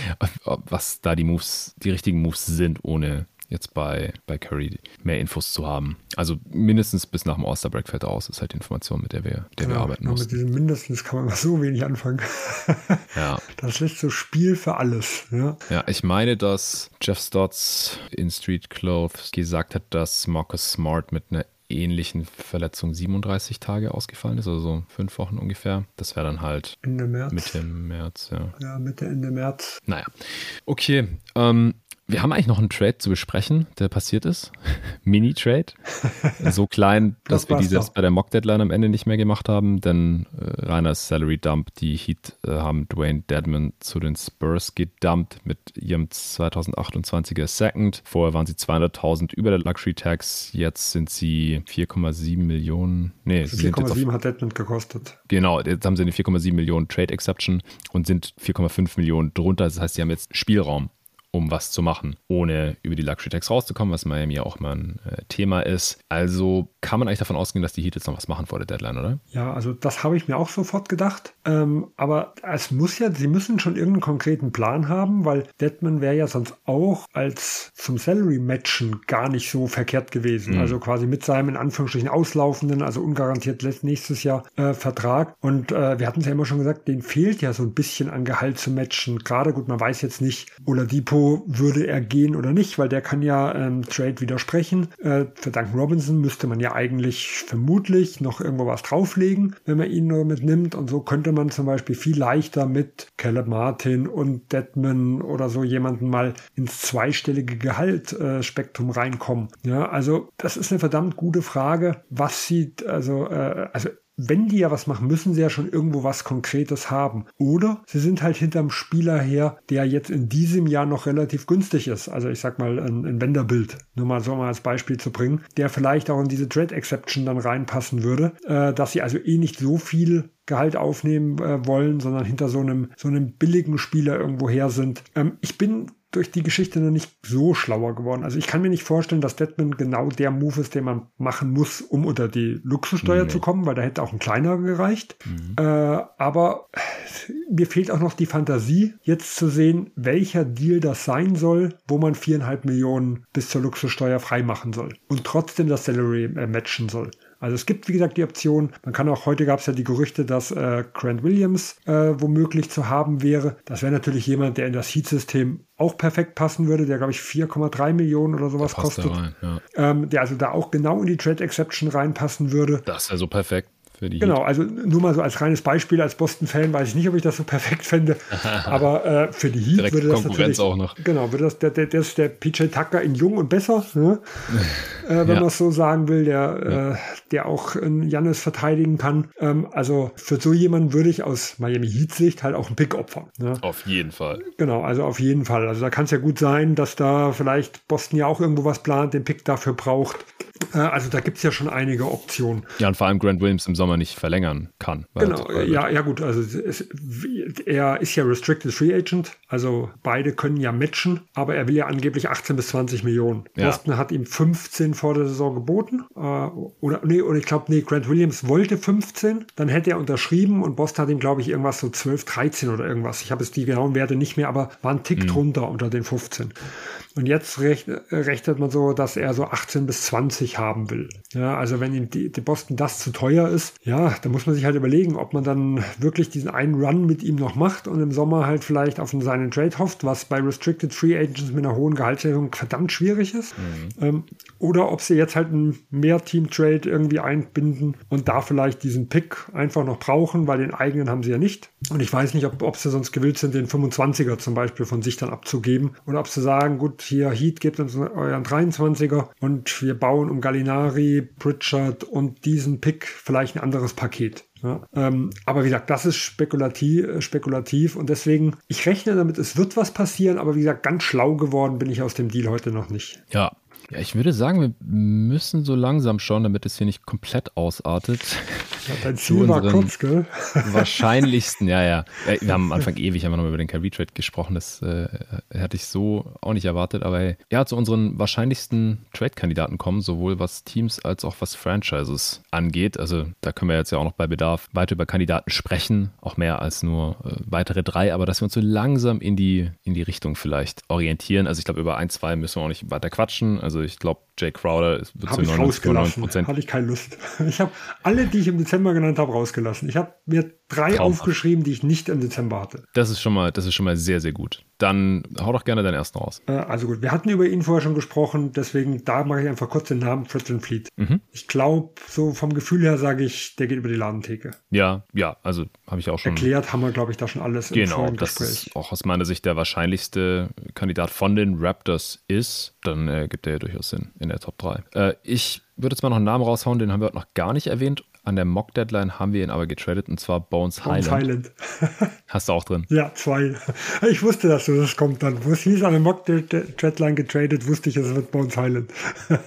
was da die Moves, die richtigen Moves sind, ohne jetzt bei, bei Curry mehr Infos zu haben. Also mindestens bis nach dem All-Star-Break fällt aus, ist halt die Information, mit der wir, der ja, wir arbeiten müssen. Mit diesem mindestens kann man so wenig anfangen. ja. Das lässt so Spiel für alles. Ja. ja, ich meine, dass Jeff Stotts in Street Clothes gesagt hat, dass Marcus Smart mit einer ähnlichen Verletzung 37 Tage ausgefallen ist, also so fünf Wochen ungefähr. Das wäre dann halt Ende März. Mitte März, ja. Ja, Mitte, Ende März. Naja. Okay. Ähm, wir haben eigentlich noch einen Trade zu besprechen, der passiert ist. Mini-Trade. So klein, dass das wir die selbst bei der Mock-Deadline am Ende nicht mehr gemacht haben, denn äh, reiner Salary-Dump. Die Heat äh, haben Dwayne Dedman zu den Spurs gedumpt mit ihrem 2028er Second. Vorher waren sie 200.000 über der Luxury-Tax. Jetzt sind sie 4,7 Millionen. Nee, also 4,7 hat Dedman gekostet. Genau, jetzt haben sie eine 4,7 Millionen Trade-Exception und sind 4,5 Millionen drunter. Das heißt, sie haben jetzt Spielraum um was zu machen, ohne über die Luxury Tax rauszukommen, was Miami ja auch mal ein äh, Thema ist. Also kann man eigentlich davon ausgehen, dass die Heat jetzt noch was machen vor der Deadline, oder? Ja, also das habe ich mir auch sofort gedacht. Ähm, aber es muss ja, sie müssen schon irgendeinen konkreten Plan haben, weil Deadman wäre ja sonst auch als zum Salary-Matchen gar nicht so verkehrt gewesen. Mhm. Also quasi mit seinem in Anführungsstrichen auslaufenden, also ungarantiert nächstes Jahr äh, Vertrag. Und äh, wir hatten es ja immer schon gesagt, den fehlt ja so ein bisschen an Gehalt zu matchen. Gerade gut, man weiß jetzt nicht, Oladipo würde er gehen oder nicht, weil der kann ja ähm, Trade widersprechen. Äh, für Duncan Robinson müsste man ja eigentlich vermutlich noch irgendwo was drauflegen, wenn man ihn nur mitnimmt. Und so könnte man zum Beispiel viel leichter mit Caleb Martin und Deadman oder so jemanden mal ins zweistellige Gehaltspektrum äh, reinkommen. Ja, also das ist eine verdammt gute Frage. Was sieht, also, äh, also wenn die ja was machen, müssen sie ja schon irgendwo was Konkretes haben. Oder sie sind halt hinterm Spieler her, der jetzt in diesem Jahr noch relativ günstig ist. Also ich sag mal ein, ein Wenderbild, nur mal so mal als Beispiel zu bringen, der vielleicht auch in diese Trade Exception dann reinpassen würde, äh, dass sie also eh nicht so viel Gehalt aufnehmen äh, wollen, sondern hinter so einem, so einem billigen Spieler irgendwo her sind. Ähm, ich bin durch die Geschichte noch nicht so schlauer geworden. Also ich kann mir nicht vorstellen, dass Deadman genau der Move ist, den man machen muss, um unter die Luxussteuer nee. zu kommen, weil da hätte auch ein kleiner gereicht. Mhm. Äh, aber mir fehlt auch noch die Fantasie, jetzt zu sehen, welcher Deal das sein soll, wo man viereinhalb Millionen bis zur Luxussteuer freimachen soll und trotzdem das Salary äh, matchen soll. Also es gibt, wie gesagt, die Option. Man kann auch, heute gab es ja die Gerüchte, dass äh, Grant Williams äh, womöglich zu haben wäre. Das wäre natürlich jemand, der in das Heat-System auch perfekt passen würde, der, glaube ich, 4,3 Millionen oder sowas kostet. Rein, ja. ähm, der also da auch genau in die Trade Exception reinpassen würde. Das wäre so perfekt. Genau, also nur mal so als reines Beispiel, als Boston-Fan weiß ich nicht, ob ich das so perfekt fände, aber äh, für die Heat würde das Konkurrenz natürlich, auch noch. Genau, würde das der, der, der ist der PJ Tucker in jung und besser, ne? äh, wenn ja. man es so sagen will, der, ja. äh, der auch Jannis verteidigen kann. Ähm, also für so jemanden würde ich aus Miami Heat Sicht halt auch einen Pick opfern. Ne? Auf jeden Fall. Genau, also auf jeden Fall. Also da kann es ja gut sein, dass da vielleicht Boston ja auch irgendwo was plant, den Pick dafür braucht. Äh, also da gibt es ja schon einige Optionen. Ja, und vor allem Grant Williams im Sommer nicht verlängern kann. Genau, ja, ja gut, also es, er ist ja Restricted Free Agent, also beide können ja matchen, aber er will ja angeblich 18 bis 20 Millionen. Ja. Boston hat ihm 15 vor der Saison geboten, äh, oder nee, oder ich glaube, nee, Grant Williams wollte 15, dann hätte er unterschrieben und Boston hat ihm, glaube ich, irgendwas so 12, 13 oder irgendwas. Ich habe jetzt die genauen Werte nicht mehr, aber war ein Tick mhm. drunter unter den 15. Und jetzt rechnet man so, dass er so 18 bis 20 haben will. Ja, also wenn ihm die, die Boston das zu teuer ist, ja, dann muss man sich halt überlegen, ob man dann wirklich diesen einen Run mit ihm noch macht und im Sommer halt vielleicht auf seinen Trade hofft, was bei Restricted Free Agents mit einer hohen Gehaltserhöhung verdammt schwierig ist. Mhm. Ähm, oder ob sie jetzt halt ein Mehr-Team-Trade irgendwie einbinden und da vielleicht diesen Pick einfach noch brauchen, weil den eigenen haben sie ja nicht. Und ich weiß nicht, ob, ob sie sonst gewillt sind, den 25er zum Beispiel von sich dann abzugeben oder ob sie sagen, gut, hier Heat gebt uns euren 23er und wir bauen um Gallinari, Pritchard und diesen Pick vielleicht ein anderes Paket. Ja, ähm, aber wie gesagt, das ist spekulativ, äh, spekulativ und deswegen, ich rechne damit, es wird was passieren, aber wie gesagt, ganz schlau geworden bin ich aus dem Deal heute noch nicht. Ja, ja, ich würde sagen, wir müssen so langsam schauen, damit es hier nicht komplett ausartet. Ja, dein Ziel war kurz, gell? Wahrscheinlichsten, ja, ja. Wir haben am Anfang ewig einfach nochmal über den Carry Trade gesprochen. Das äh, hatte ich so auch nicht erwartet. Aber ja, zu unseren wahrscheinlichsten Trade-Kandidaten kommen, sowohl was Teams als auch was Franchises angeht. Also da können wir jetzt ja auch noch bei Bedarf weiter über Kandidaten sprechen. Auch mehr als nur äh, weitere drei. Aber dass wir uns so langsam in die, in die Richtung vielleicht orientieren. Also ich glaube, über ein, zwei müssen wir auch nicht weiter quatschen. Also ich glaube, Jay Crowder wird zu 99 Prozent. Hatte ich keine Lust. Ich habe alle, die ich im Dezember genannt habe, rausgelassen. Ich habe mir drei Traumhaft. aufgeschrieben, die ich nicht im Dezember hatte. Das ist schon mal, das ist schon mal sehr, sehr gut. Dann hau doch gerne deinen ersten raus. Also gut, wir hatten über ihn vorher schon gesprochen, deswegen da mache ich einfach kurz den Namen Fred Fleet. Mhm. Ich glaube, so vom Gefühl her sage ich, der geht über die Ladentheke. Ja, ja, also habe ich auch schon. Erklärt haben wir, glaube ich, da schon alles genau, im das Gespräch. Ist auch aus meiner Sicht der wahrscheinlichste Kandidat von den Raptors ist, dann äh, gibt er ja durchaus Sinn in der Top 3. Äh, ich würde jetzt mal noch einen Namen raushauen, den haben wir heute noch gar nicht erwähnt. An der Mock-Deadline haben wir ihn aber getradet und zwar Bones, Bones Highland. Highland. Hast du auch drin? Ja, zwei. Ich wusste, dass das kommt dann. Wo es hieß, an der Mock-Deadline getradet, wusste ich, es wird Bones Highland.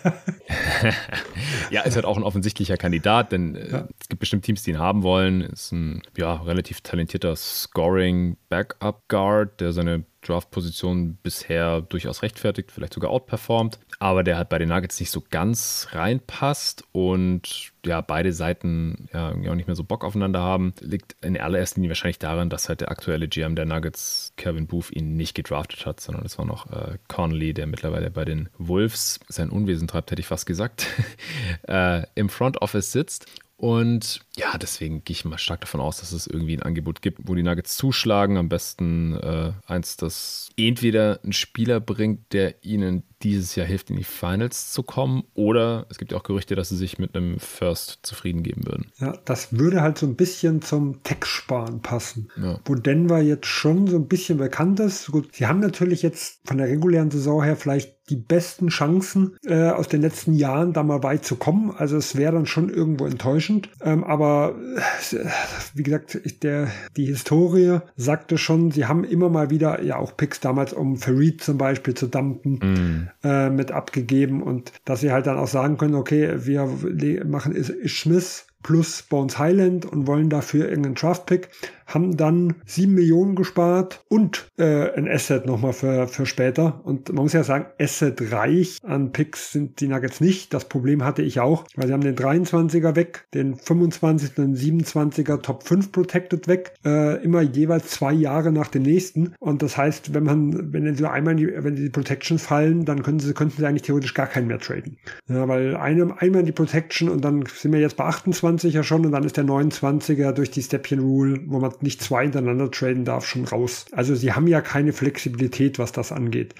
ja, ist halt auch ein offensichtlicher Kandidat, denn äh, ja. es gibt bestimmt Teams, die ihn haben wollen. Ist ein ja, relativ talentierter Scoring-Backup-Guard, der seine Draft-Position bisher durchaus rechtfertigt, vielleicht sogar outperformt, aber der halt bei den Nuggets nicht so ganz reinpasst und ja, beide Seiten ja auch nicht mehr so Bock aufeinander haben, liegt in allererster Linie wahrscheinlich daran, dass halt der aktuelle GM der Nuggets, Kevin Booth, ihn nicht gedraftet hat, sondern es war noch äh, Connolly, der mittlerweile bei den Wolves sein Unwesen treibt, hätte ich fast gesagt, äh, im Front Office sitzt und ja, deswegen gehe ich mal stark davon aus, dass es irgendwie ein Angebot gibt, wo die Nuggets zuschlagen. Am besten äh, eins, das entweder einen Spieler bringt, der ihnen dieses Jahr hilft, in die Finals zu kommen. Oder es gibt ja auch Gerüchte, dass sie sich mit einem First zufrieden geben würden. Ja, das würde halt so ein bisschen zum Tech-Sparen passen. Ja. Wo Denver jetzt schon so ein bisschen bekannt ist. Gut, sie haben natürlich jetzt von der regulären Saison her vielleicht die besten Chancen äh, aus den letzten Jahren, da mal weit zu kommen. Also es wäre dann schon irgendwo enttäuschend. Ähm, aber äh, wie gesagt, der, die Historie sagte schon, sie haben immer mal wieder ja auch Picks damals, um Farid zum Beispiel zu dumpen, mm. äh, mit abgegeben und dass sie halt dann auch sagen können, okay, wir machen Smith plus Bones Highland und wollen dafür irgendeinen Draft-Pick haben dann sieben Millionen gespart und äh, ein Asset nochmal für, für später. Und man muss ja sagen, Asset reich an Picks sind die Nuggets nicht. Das Problem hatte ich auch, weil sie haben den 23er weg, den 25. und 27er Top 5 Protected weg, äh, immer jeweils zwei Jahre nach dem nächsten. Und das heißt, wenn man, wenn sie einmal die, wenn die Protections fallen, dann können sie, könnten sie eigentlich theoretisch gar keinen mehr traden. Ja, weil einem, einmal die Protection und dann sind wir jetzt bei 28er schon und dann ist der 29er durch die Stepchen Rule, wo man nicht zwei hintereinander traden darf, schon raus. Also sie haben ja keine Flexibilität, was das angeht.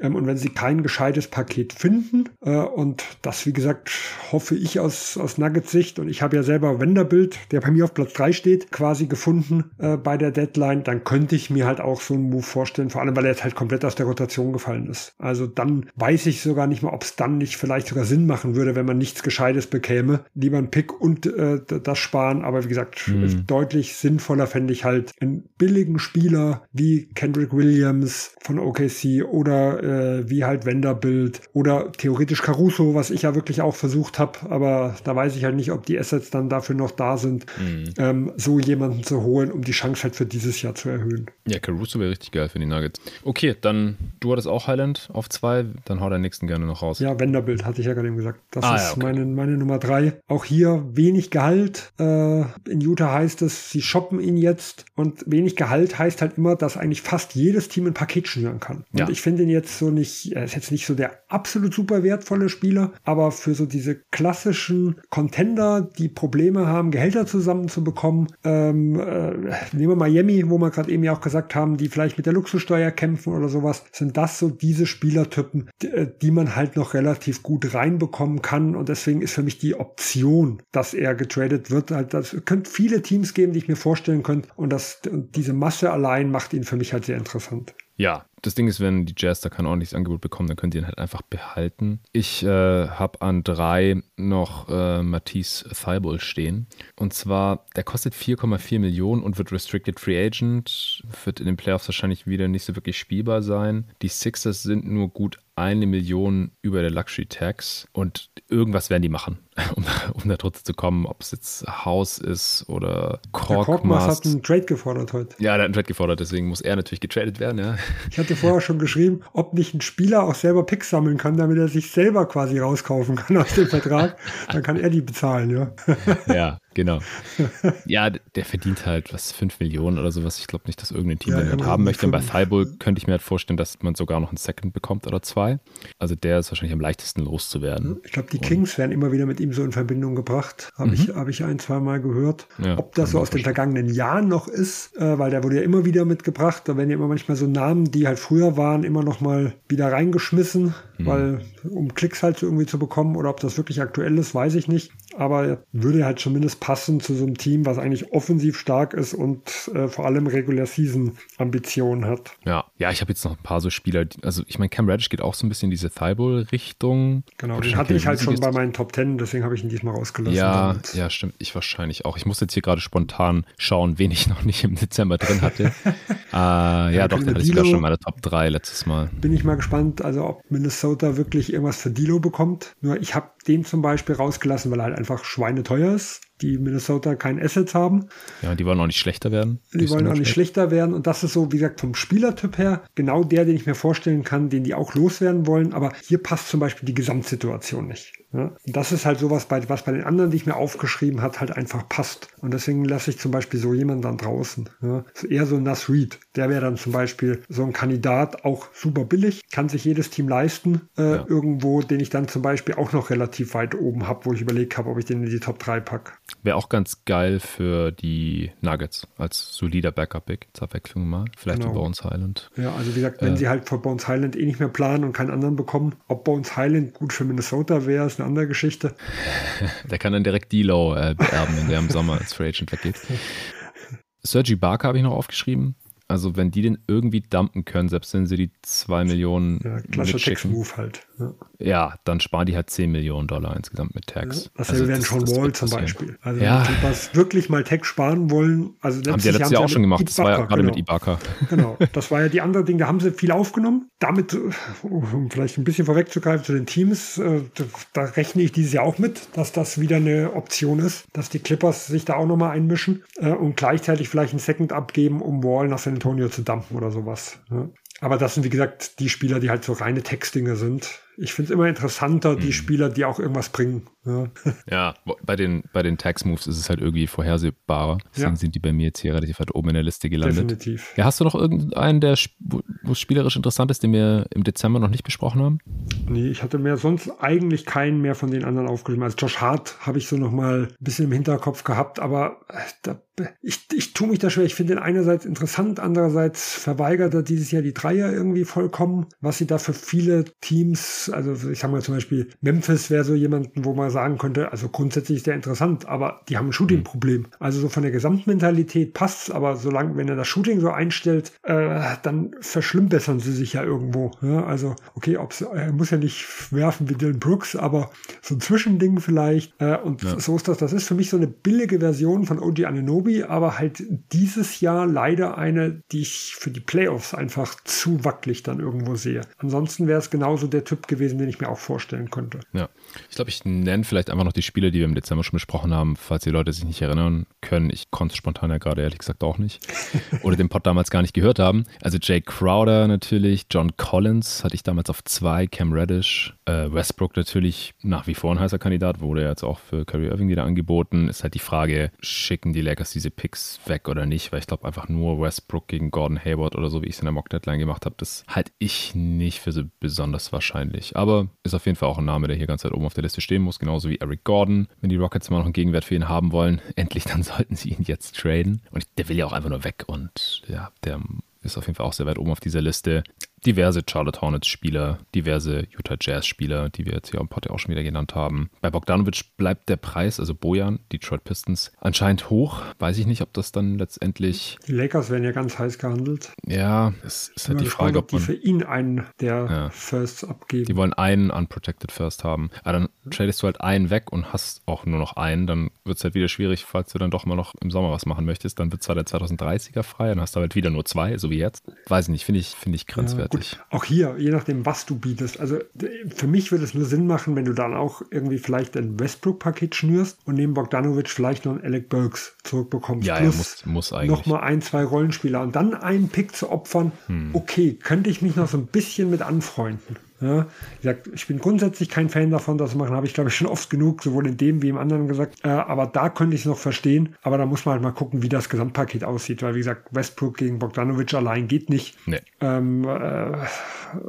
Ähm, und wenn sie kein gescheites Paket finden, äh, und das, wie gesagt, hoffe ich aus, aus Nuggets Sicht, und ich habe ja selber Wenderbild, der bei mir auf Platz 3 steht, quasi gefunden äh, bei der Deadline, dann könnte ich mir halt auch so einen Move vorstellen, vor allem weil er jetzt halt komplett aus der Rotation gefallen ist. Also dann weiß ich sogar nicht mal, ob es dann nicht vielleicht sogar Sinn machen würde, wenn man nichts Gescheites bekäme. Lieber ein Pick und äh, das sparen, aber wie gesagt, mhm. deutlich sinnvoller fände ich halt einen billigen Spieler wie Kendrick Williams von OKC oder äh, wie halt Vanderbilt oder theoretisch Caruso, was ich ja wirklich auch versucht habe, aber da weiß ich halt nicht, ob die Assets dann dafür noch da sind, mhm. ähm, so jemanden zu holen, um die Chance halt für dieses Jahr zu erhöhen. Ja, Caruso wäre richtig geil für die Nuggets. Okay, dann du hattest auch Highland auf zwei, dann hau deinen nächsten gerne noch raus. Ja, Vanderbilt hatte ich ja gerade eben gesagt. Das ah, ist ja, okay. meine, meine Nummer drei. Auch hier wenig Gehalt. Äh, in Utah heißt es, sie shoppen ihn jetzt ist. Und wenig Gehalt heißt halt immer, dass eigentlich fast jedes Team ein Paket schnüren kann. Und ja. ich finde ihn jetzt so nicht, er ist jetzt nicht so der absolut super wertvolle Spieler, aber für so diese klassischen Contender, die Probleme haben, Gehälter zusammenzubekommen, ähm, äh, nehmen wir Miami, wo wir gerade eben ja auch gesagt haben, die vielleicht mit der Luxussteuer kämpfen oder sowas, sind das so diese Spielertypen, die, äh, die man halt noch relativ gut reinbekommen kann. Und deswegen ist für mich die Option, dass er getradet wird, halt, das könnte viele Teams geben, die ich mir vorstellen könnte. Und das, diese Masse allein macht ihn für mich halt sehr interessant. Ja, das Ding ist, wenn die Jazz da kein ordentliches Angebot bekommen, dann könnt ihr ihn halt einfach behalten. Ich äh, habe an drei noch äh, Matisse Thibault stehen. Und zwar, der kostet 4,4 Millionen und wird Restricted Free Agent. Wird in den Playoffs wahrscheinlich wieder nicht so wirklich spielbar sein. Die Sixers sind nur gut eine Million über der Luxury Tax und irgendwas werden die machen, um, um da trotzdem zu kommen, ob es jetzt Haus ist oder Korkmaz. hat einen Trade gefordert heute. Ja, der hat einen Trade gefordert, deswegen muss er natürlich getradet werden, ja. Ich hatte vorher schon geschrieben, ob nicht ein Spieler auch selber Picks sammeln kann, damit er sich selber quasi rauskaufen kann aus dem Vertrag. Dann kann er die bezahlen, ja. Ja, Genau. Ja, der verdient halt was, 5 Millionen oder sowas. Ich glaube nicht, dass irgendein Team ja, den halt haben möchte. Und bei Thibault könnte ich mir halt vorstellen, dass man sogar noch einen Second bekommt oder zwei. Also der ist wahrscheinlich am leichtesten loszuwerden. Ich glaube, die Kings werden immer wieder mit ihm so in Verbindung gebracht. Habe mhm. ich, hab ich ein, zwei Mal gehört. Ja, Ob das so aus den vergangenen Jahren noch ist, äh, weil der wurde ja immer wieder mitgebracht. Da werden ja immer manchmal so Namen, die halt früher waren, immer noch mal wieder reingeschmissen, mhm. weil um Klicks halt irgendwie zu bekommen oder ob das wirklich aktuell ist, weiß ich nicht. Aber würde halt zumindest passen zu so einem Team, was eigentlich offensiv stark ist und äh, vor allem Regular Season Ambitionen hat. Ja, ja, ich habe jetzt noch ein paar so Spieler, die, also ich meine, Cam Reddish geht auch so ein bisschen in diese Thibault-Richtung. Genau, den hatte ich halt schon bei meinen Top Ten, deswegen habe ich ihn diesmal rausgelassen. Ja, damit. ja, stimmt, ich wahrscheinlich auch. Ich muss jetzt hier gerade spontan schauen, wen ich noch nicht im Dezember drin hatte. äh, ja, ja, doch, den hatte ich sogar schon meine Top 3 letztes Mal. Bin ich mal gespannt, also ob Minnesota wirklich irgendwas für Dilo bekommt. Nur ich habe den zum Beispiel rausgelassen, weil er halt einfach schweineteuer ist die Minnesota kein Assets haben. Ja, die wollen auch nicht schlechter werden. Die wollen auch nicht schlechter werden. Und das ist so, wie gesagt, vom Spielertyp her genau der, den ich mir vorstellen kann, den die auch loswerden wollen. Aber hier passt zum Beispiel die Gesamtsituation nicht. Ja? Und das ist halt sowas, bei, was bei den anderen, die ich mir aufgeschrieben hat, halt einfach passt. Und deswegen lasse ich zum Beispiel so jemanden dann draußen. Ja? Eher so ein Nas Reed. Der wäre dann zum Beispiel so ein Kandidat, auch super billig, kann sich jedes Team leisten. Äh, ja. Irgendwo, den ich dann zum Beispiel auch noch relativ weit oben habe, wo ich überlegt habe, ob ich den in die Top 3 packe. Wäre auch ganz geil für die Nuggets als solider Backup-Pick zur Abwechslung mal. Vielleicht genau. für Bones Highland. Ja, also wie gesagt, wenn äh, sie halt für Bones Highland eh nicht mehr planen und keinen anderen bekommen, ob Bones Highland gut für Minnesota wäre, ist eine andere Geschichte. der kann dann direkt D-Low äh, beerben, wenn der im Sommer als Free Agent weggeht. Sergi Barker habe ich noch aufgeschrieben. Also wenn die den irgendwie dumpen können, selbst wenn sie die 2 Millionen ja, klassischer Tax-Move halt. Ja. ja. dann sparen die halt 10 Millionen Dollar insgesamt mit Tax. Ja, dasselbe also wären schon Wall zum Beispiel. Also ja. wenn die was wirklich mal Tax sparen wollen, also haben sie ja letztes Jahr auch schon gemacht, Ibaka, das war ja gerade genau. mit Ibaka. Genau, das war ja die andere Ding, da haben sie viel aufgenommen. Damit, um vielleicht ein bisschen vorwegzugreifen zu den Teams, äh, da rechne ich dieses Jahr auch mit, dass das wieder eine Option ist, dass die Clippers sich da auch nochmal einmischen äh, und gleichzeitig vielleicht ein Second abgeben, um Wall nach San Antonio zu dumpen oder sowas. Aber das sind, wie gesagt, die Spieler, die halt so reine Textdinge sind. Ich finde es immer interessanter, die mhm. Spieler, die auch irgendwas bringen. Ja, ja bei den, bei den Tax-Moves ist es halt irgendwie vorhersehbarer. Deswegen ja. sind die bei mir jetzt hier relativ weit oben in der Liste gelandet. Definitiv. Ja, hast du noch irgendeinen, der wo spielerisch interessant ist, den wir im Dezember noch nicht besprochen haben? Nee, ich hatte mehr sonst eigentlich keinen mehr von den anderen aufgeschrieben. Also Josh Hart habe ich so noch mal ein bisschen im Hinterkopf gehabt, aber äh, da, ich, ich tue mich da schwer. Ich finde ihn einerseits interessant, andererseits verweigert er dieses Jahr die Dreier irgendwie vollkommen, was sie da für viele Teams also ich sag mal zum Beispiel, Memphis wäre so jemanden, wo man sagen könnte, also grundsätzlich ist der interessant, aber die haben ein Shooting-Problem. Also so von der Gesamtmentalität passt's, aber solange, wenn er das Shooting so einstellt, äh, dann verschlimmbessern sie sich ja irgendwo. Ja? Also, okay, ob's, er muss ja nicht werfen wie Dylan Brooks, aber so ein Zwischending vielleicht. Äh, und ja. so ist das. Das ist für mich so eine billige Version von OG Ananobi, aber halt dieses Jahr leider eine, die ich für die Playoffs einfach zu wackelig dann irgendwo sehe. Ansonsten wäre es genauso der Typ gewesen, gewesen, den ich mir auch vorstellen könnte. Ja, ich glaube, ich nenne vielleicht einfach noch die Spiele, die wir im Dezember schon besprochen haben, falls die Leute sich nicht erinnern können. Ich konnte es spontan ja gerade ehrlich gesagt auch nicht. Oder den Pod damals gar nicht gehört haben. Also Jake Crowder natürlich, John Collins hatte ich damals auf zwei, Cam Reddish, äh, Westbrook natürlich nach wie vor ein heißer Kandidat, wurde jetzt auch für Kyrie Irving wieder angeboten. Ist halt die Frage, schicken die Lakers diese Picks weg oder nicht? Weil ich glaube einfach nur Westbrook gegen Gordon Hayward oder so, wie ich es in der Mock Deadline gemacht habe, das halte ich nicht für so besonders wahrscheinlich nicht. Aber ist auf jeden Fall auch ein Name, der hier ganz weit oben auf der Liste stehen muss, genauso wie Eric Gordon. Wenn die Rockets mal noch einen Gegenwert für ihn haben wollen, endlich, dann sollten sie ihn jetzt traden. Und der will ja auch einfach nur weg und ja, der ist auf jeden Fall auch sehr weit oben auf dieser Liste diverse Charlotte Hornets-Spieler, diverse Utah Jazz-Spieler, die wir jetzt hier am Pod auch schon wieder genannt haben. Bei Bogdanovic bleibt der Preis, also Bojan, Detroit Pistons, anscheinend hoch. Weiß ich nicht, ob das dann letztendlich. Die Lakers werden ja ganz heiß gehandelt. Ja, es ist halt die Frage, ob man. Die für ihn einen der ja, Firsts abgeben. Die wollen einen Unprotected First haben. Aber dann tradest du halt einen weg und hast auch nur noch einen. Dann wird es halt wieder schwierig, falls du dann doch mal noch im Sommer was machen möchtest. Dann wird zwar der 2030er frei, dann hast du halt wieder nur zwei, so wie jetzt. Weiß ich nicht, finde ich, finde ich grenzwertig. Ja, Gut, auch hier, je nachdem, was du bietest. Also für mich würde es nur Sinn machen, wenn du dann auch irgendwie vielleicht ein Westbrook-Paket schnürst und neben Bogdanovic vielleicht noch einen Alec Burks zurückbekommst. Ja, Plus muss, muss eigentlich. Nochmal ein, zwei Rollenspieler und dann einen Pick zu opfern. Hm. Okay, könnte ich mich noch so ein bisschen mit anfreunden. Ja, wie gesagt, ich bin grundsätzlich kein Fan davon, das zu machen, habe ich glaube ich schon oft genug, sowohl in dem wie im anderen gesagt. Äh, aber da könnte ich es noch verstehen. Aber da muss man halt mal gucken, wie das Gesamtpaket aussieht, weil wie gesagt, Westbrook gegen Bogdanovic allein geht nicht. Nee. Ähm, äh,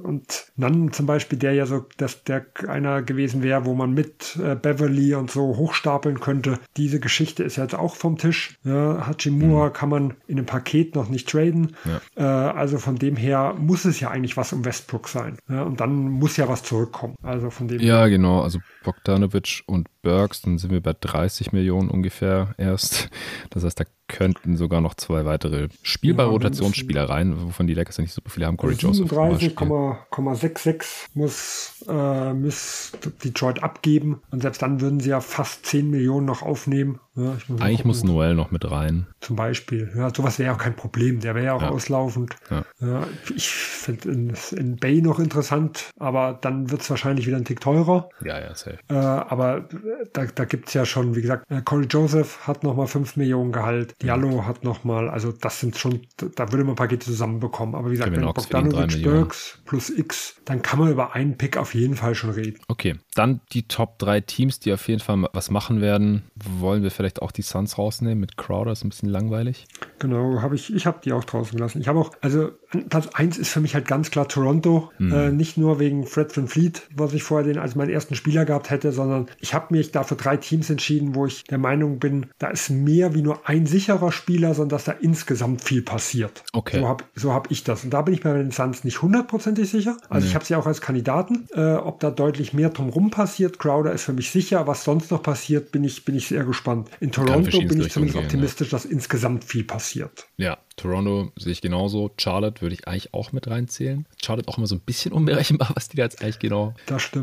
und Nan zum Beispiel, der ja so, dass der einer gewesen wäre, wo man mit äh, Beverly und so hochstapeln könnte. Diese Geschichte ist jetzt auch vom Tisch. Ja, Hachimura mhm. kann man in einem Paket noch nicht traden. Ja. Äh, also von dem her muss es ja eigentlich was um Westbrook sein. Ja, und dann muss ja was zurückkommen. Also von dem Ja, genau. Also Bogdanovic und Burks, dann sind wir bei 30 Millionen ungefähr erst. Das heißt, da könnten sogar noch zwei weitere spielbare ja, Rotationsspieler rein, wovon die Lakers ja nicht so viele haben. Corey Joseph. 37,66 muss, äh, muss Detroit abgeben und selbst dann würden sie ja fast 10 Millionen noch aufnehmen. Ja, muss Eigentlich muss Noel noch mit rein. Zum Beispiel. Ja, sowas wäre ja auch kein Problem. Der wäre ja auch ja. auslaufend. Ja. ich finde in, in, Bay noch interessant, aber dann wird es wahrscheinlich wieder ein Tick teurer. Ja, ja, safe. Äh, aber da, da gibt es ja schon, wie gesagt, äh, Corey Joseph hat nochmal 5 Millionen Gehalt. Diallo hat nochmal, also das sind schon, da würde man Pakete zusammenbekommen. Aber wie gesagt, Kevin wenn Bogdanovic Burks plus X, dann kann man über einen Pick auf jeden Fall schon reden. Okay, dann die Top 3 Teams, die auf jeden Fall was machen werden. Wollen wir vielleicht auch die Suns rausnehmen mit Crowder? Ist ein bisschen langweilig. Genau, habe ich, ich habe die auch draußen gelassen. Ich habe auch, also Platz 1 ist für mich halt ganz klar Toronto. Mhm. Äh, nicht nur wegen Fred Van Fleet, was ich vorher den als meinen ersten Spieler gehabt hätte, sondern ich habe mich da für drei Teams entschieden, wo ich der Meinung bin, da ist mehr wie nur ein sicherer Spieler, sondern dass da insgesamt viel passiert. Okay. So habe so hab ich das. Und da bin ich bei den Suns nicht hundertprozentig sicher. Also nee. ich habe sie auch als Kandidaten. Äh, ob da deutlich mehr drumherum passiert, Crowder ist für mich sicher. Was sonst noch passiert, bin ich, bin ich sehr gespannt. In Toronto bin ich zumindest optimistisch, ja. dass insgesamt viel passiert. Ja, Toronto sehe ich genauso. Charlotte würde ich eigentlich auch mit reinzählen. Charlotte auch immer so ein bisschen unberechenbar, was die da jetzt eigentlich genau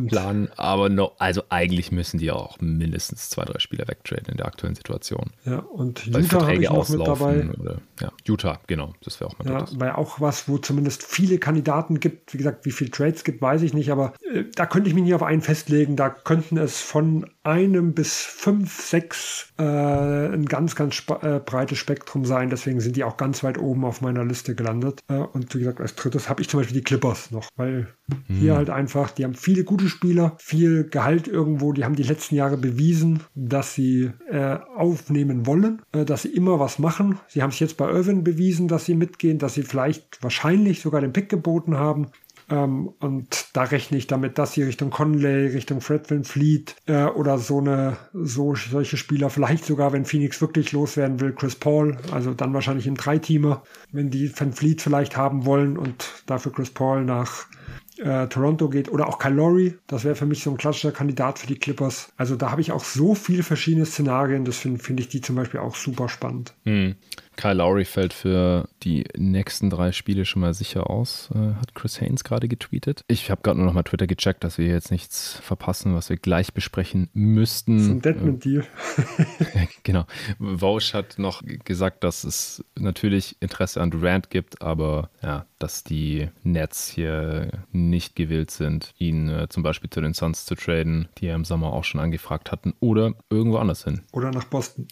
planen. Aber no, also eigentlich müssen die auch mindestens zwei, drei Spieler wegtraden in der aktuellen Situation. Ja, und weil Utah habe ich noch mit dabei. Oder, ja, Utah, genau. Das wäre auch mal Ja, weil auch was, wo zumindest viele Kandidaten gibt. Wie gesagt, wie viele Trades gibt, weiß ich nicht. Aber äh, da könnte ich mich nicht auf einen festlegen. Da könnten es von einem bis fünf, sechs äh, ein ganz, ganz äh, breites Spektrum sein. Deswegen sind die auch ganz weit oben auf meiner Liste gelandet. Äh, und wie gesagt, als drittes habe ich zum Beispiel die Clippers noch, weil mhm. hier halt einfach, die haben viele gute Spieler, viel Gehalt irgendwo. Die haben die letzten Jahre bewiesen, dass sie äh, aufnehmen wollen, äh, dass sie immer was machen. Sie haben es jetzt bei Irvin bewiesen, dass sie mitgehen, dass sie vielleicht wahrscheinlich sogar den Pick geboten haben. Ähm, und da rechne ich damit, dass sie Richtung Conley, Richtung Fred Van Fleet äh, oder so eine, so solche Spieler, vielleicht sogar, wenn Phoenix wirklich loswerden will, Chris Paul, also dann wahrscheinlich im Dreiteamer, wenn die Van Fleet vielleicht haben wollen und dafür Chris Paul nach äh, Toronto geht oder auch Lowry, das wäre für mich so ein klassischer Kandidat für die Clippers. Also da habe ich auch so viele verschiedene Szenarien, das finde find ich die zum Beispiel auch super spannend. Hm. Kyle Lowry fällt für die nächsten drei Spiele schon mal sicher aus, äh, hat Chris Haynes gerade getweetet. Ich habe gerade nur noch mal Twitter gecheckt, dass wir jetzt nichts verpassen, was wir gleich besprechen müssten. Das ist ein Deadman-Deal. genau. Vausch hat noch gesagt, dass es natürlich Interesse an Durant gibt, aber ja, dass die Nets hier nicht gewillt sind, ihn äh, zum Beispiel zu den Suns zu traden, die ja im Sommer auch schon angefragt hatten, oder irgendwo anders hin. Oder nach Boston.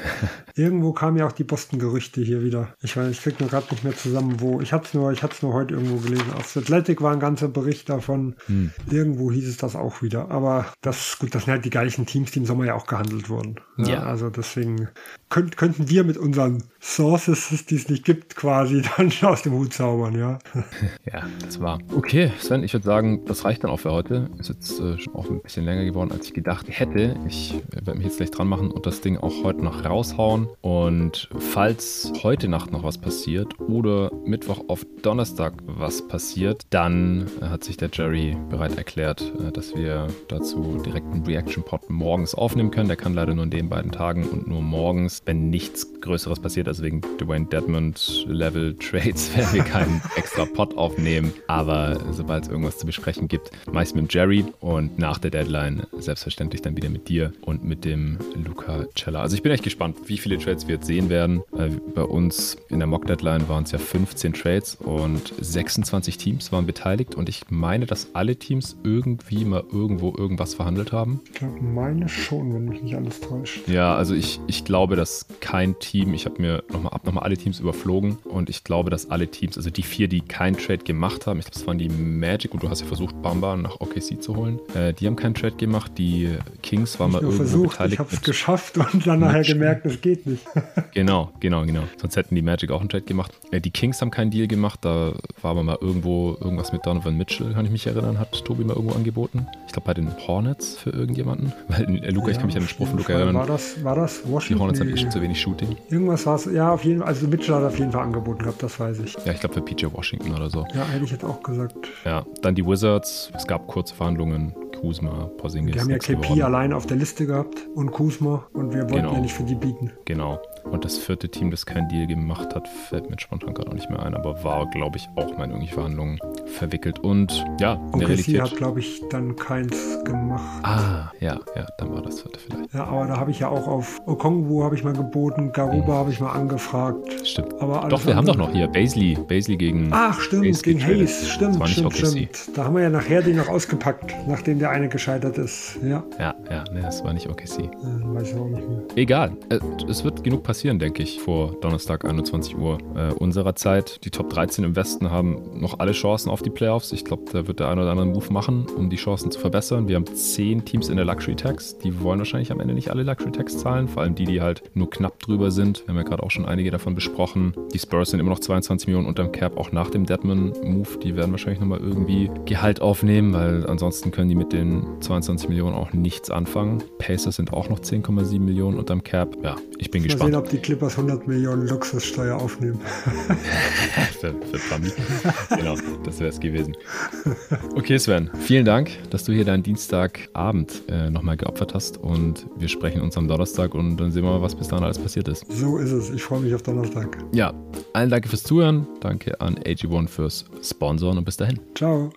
irgendwo kam ja auch die Boston Gerüchte hier wieder. Ich weiß, ich krieg nur gerade nicht mehr zusammen, wo. Ich hatte es nur, nur heute irgendwo gelesen. Auf Athletic war ein ganzer Bericht davon. Hm. Irgendwo hieß es das auch wieder. Aber das, gut, das sind halt die gleichen Teams, die im Sommer ja auch gehandelt wurden. Ja. ja also deswegen könnt, könnten wir mit unseren Sources, die es nicht gibt, quasi dann aus dem Hut zaubern, ja. Ja, das war. Okay, Sven, ich würde sagen, das reicht dann auch für heute. Ist jetzt äh, auch ein bisschen länger geworden, als ich gedacht hätte. Ich äh, werde mich jetzt gleich dran machen und das Ding auch heute noch raushauen. Und falls heute Nacht noch was passiert oder Mittwoch auf Donnerstag was passiert, dann äh, hat sich der Jerry bereit erklärt, äh, dass wir dazu direkt einen Reaction-Pod morgens aufnehmen können. Der kann leider nur in den beiden Tagen und nur morgens wenn nichts Größeres passiert, also wegen Dwayne Dedmond Level Trades, werden wir keinen extra Pot aufnehmen. Aber sobald es irgendwas zu besprechen gibt, meist mit Jerry und nach der Deadline selbstverständlich dann wieder mit dir und mit dem Luca Cella. Also ich bin echt gespannt, wie viele Trades wir jetzt sehen werden. Äh, bei uns in der Mock Deadline waren es ja 15 Trades und 26 Teams waren beteiligt und ich meine, dass alle Teams irgendwie mal irgendwo irgendwas verhandelt haben. Ich meine schon, wenn mich nicht alles täuscht. Ja, also ich, ich glaube, dass kein Team, ich habe mir nochmal ab nochmal alle Teams überflogen und ich glaube, dass alle Teams, also die vier, die keinen Trade gemacht haben, ich glaube, es waren die Magic und du hast ja versucht, Bamba nach OKC zu holen, äh, die haben keinen Trade gemacht. Die Kings waren mal irgendwo versucht, beteiligt. Ich habe es geschafft und dann nachher gemerkt, es geht nicht. genau, genau, genau. Sonst hätten die Magic auch einen Trade gemacht. Äh, die Kings haben keinen Deal gemacht, da war aber mal irgendwo irgendwas mit Donovan Mitchell, kann ich mich erinnern, hat Tobi mal irgendwo angeboten. Ich glaube bei den Hornets für irgendjemanden. Weil äh, Luca, ja, ich kann mich an den Spruch von Luca erinnern. War das, war das Washington? Die Hornets haben nee. zu wenig Shooting. Irgendwas war es, ja, auf jeden Fall. Also Mitchell hat auf jeden Fall angeboten gehabt, das weiß ich. Ja, ich glaube für PJ Washington oder so. Ja, hätte ich jetzt auch gesagt. Ja, dann die Wizards. Es gab kurze Verhandlungen. Kuzma, Porzingis. Die haben ja KP geworden. allein auf der Liste gehabt und Kuzma und wir wollten genau. ja nicht für die bieten. Genau. Und das vierte Team, das keinen Deal gemacht hat, fällt mir spontan gerade auch nicht mehr ein, aber war, glaube ich, auch mal in irgendwelche Verhandlungen verwickelt. Und ja, in der Realität. hat, glaube ich, dann keins gemacht. Ah, ja, ja, dann war das vierte vielleicht. Ja, aber da habe ich ja auch auf Okongwu habe ich mal geboten, Garuba mhm. habe ich mal angefragt. Stimmt. Aber doch, wir haben doch noch hier Baisley, Baisley gegen. Ach, stimmt, Baisley gegen Hayes. Stimmt, stimmt, stimmt. Da haben wir ja nachher den noch ausgepackt, nachdem der eine gescheitert ist. Ja, ja, ja ne, das war nicht OKC. Äh, weiß ich auch nicht mehr. Egal. Äh, es wird genug passieren, denke ich, vor Donnerstag 21 Uhr äh, unserer Zeit. Die Top 13 im Westen haben noch alle Chancen auf die Playoffs. Ich glaube, da wird der ein oder andere Move machen, um die Chancen zu verbessern. Wir haben zehn Teams in der Luxury Tax. Die wollen wahrscheinlich am Ende nicht alle Luxury Tax zahlen, vor allem die, die halt nur knapp drüber sind. Wir haben ja gerade auch schon einige davon besprochen. Die Spurs sind immer noch 22 Millionen unterm Cap, auch nach dem Deadman-Move. Die werden wahrscheinlich nochmal irgendwie Gehalt aufnehmen, weil ansonsten können die mit den 22 Millionen auch nichts anfangen. Pacers sind auch noch 10,7 Millionen unterm Cap. Ja, ich bin gespannt. sehen, ob die Clippers 100 Millionen Luxussteuer aufnehmen. Tommy. genau, das wäre es gewesen. Okay, Sven, vielen Dank, dass du hier deinen Dienstagabend äh, nochmal geopfert hast und wir sprechen uns am Donnerstag und dann sehen wir mal, was bis dahin alles passiert ist. So ist es. Ich freue mich auf Donnerstag. Ja, allen danke fürs Zuhören. Danke an AG1 fürs Sponsoren und bis dahin. Ciao.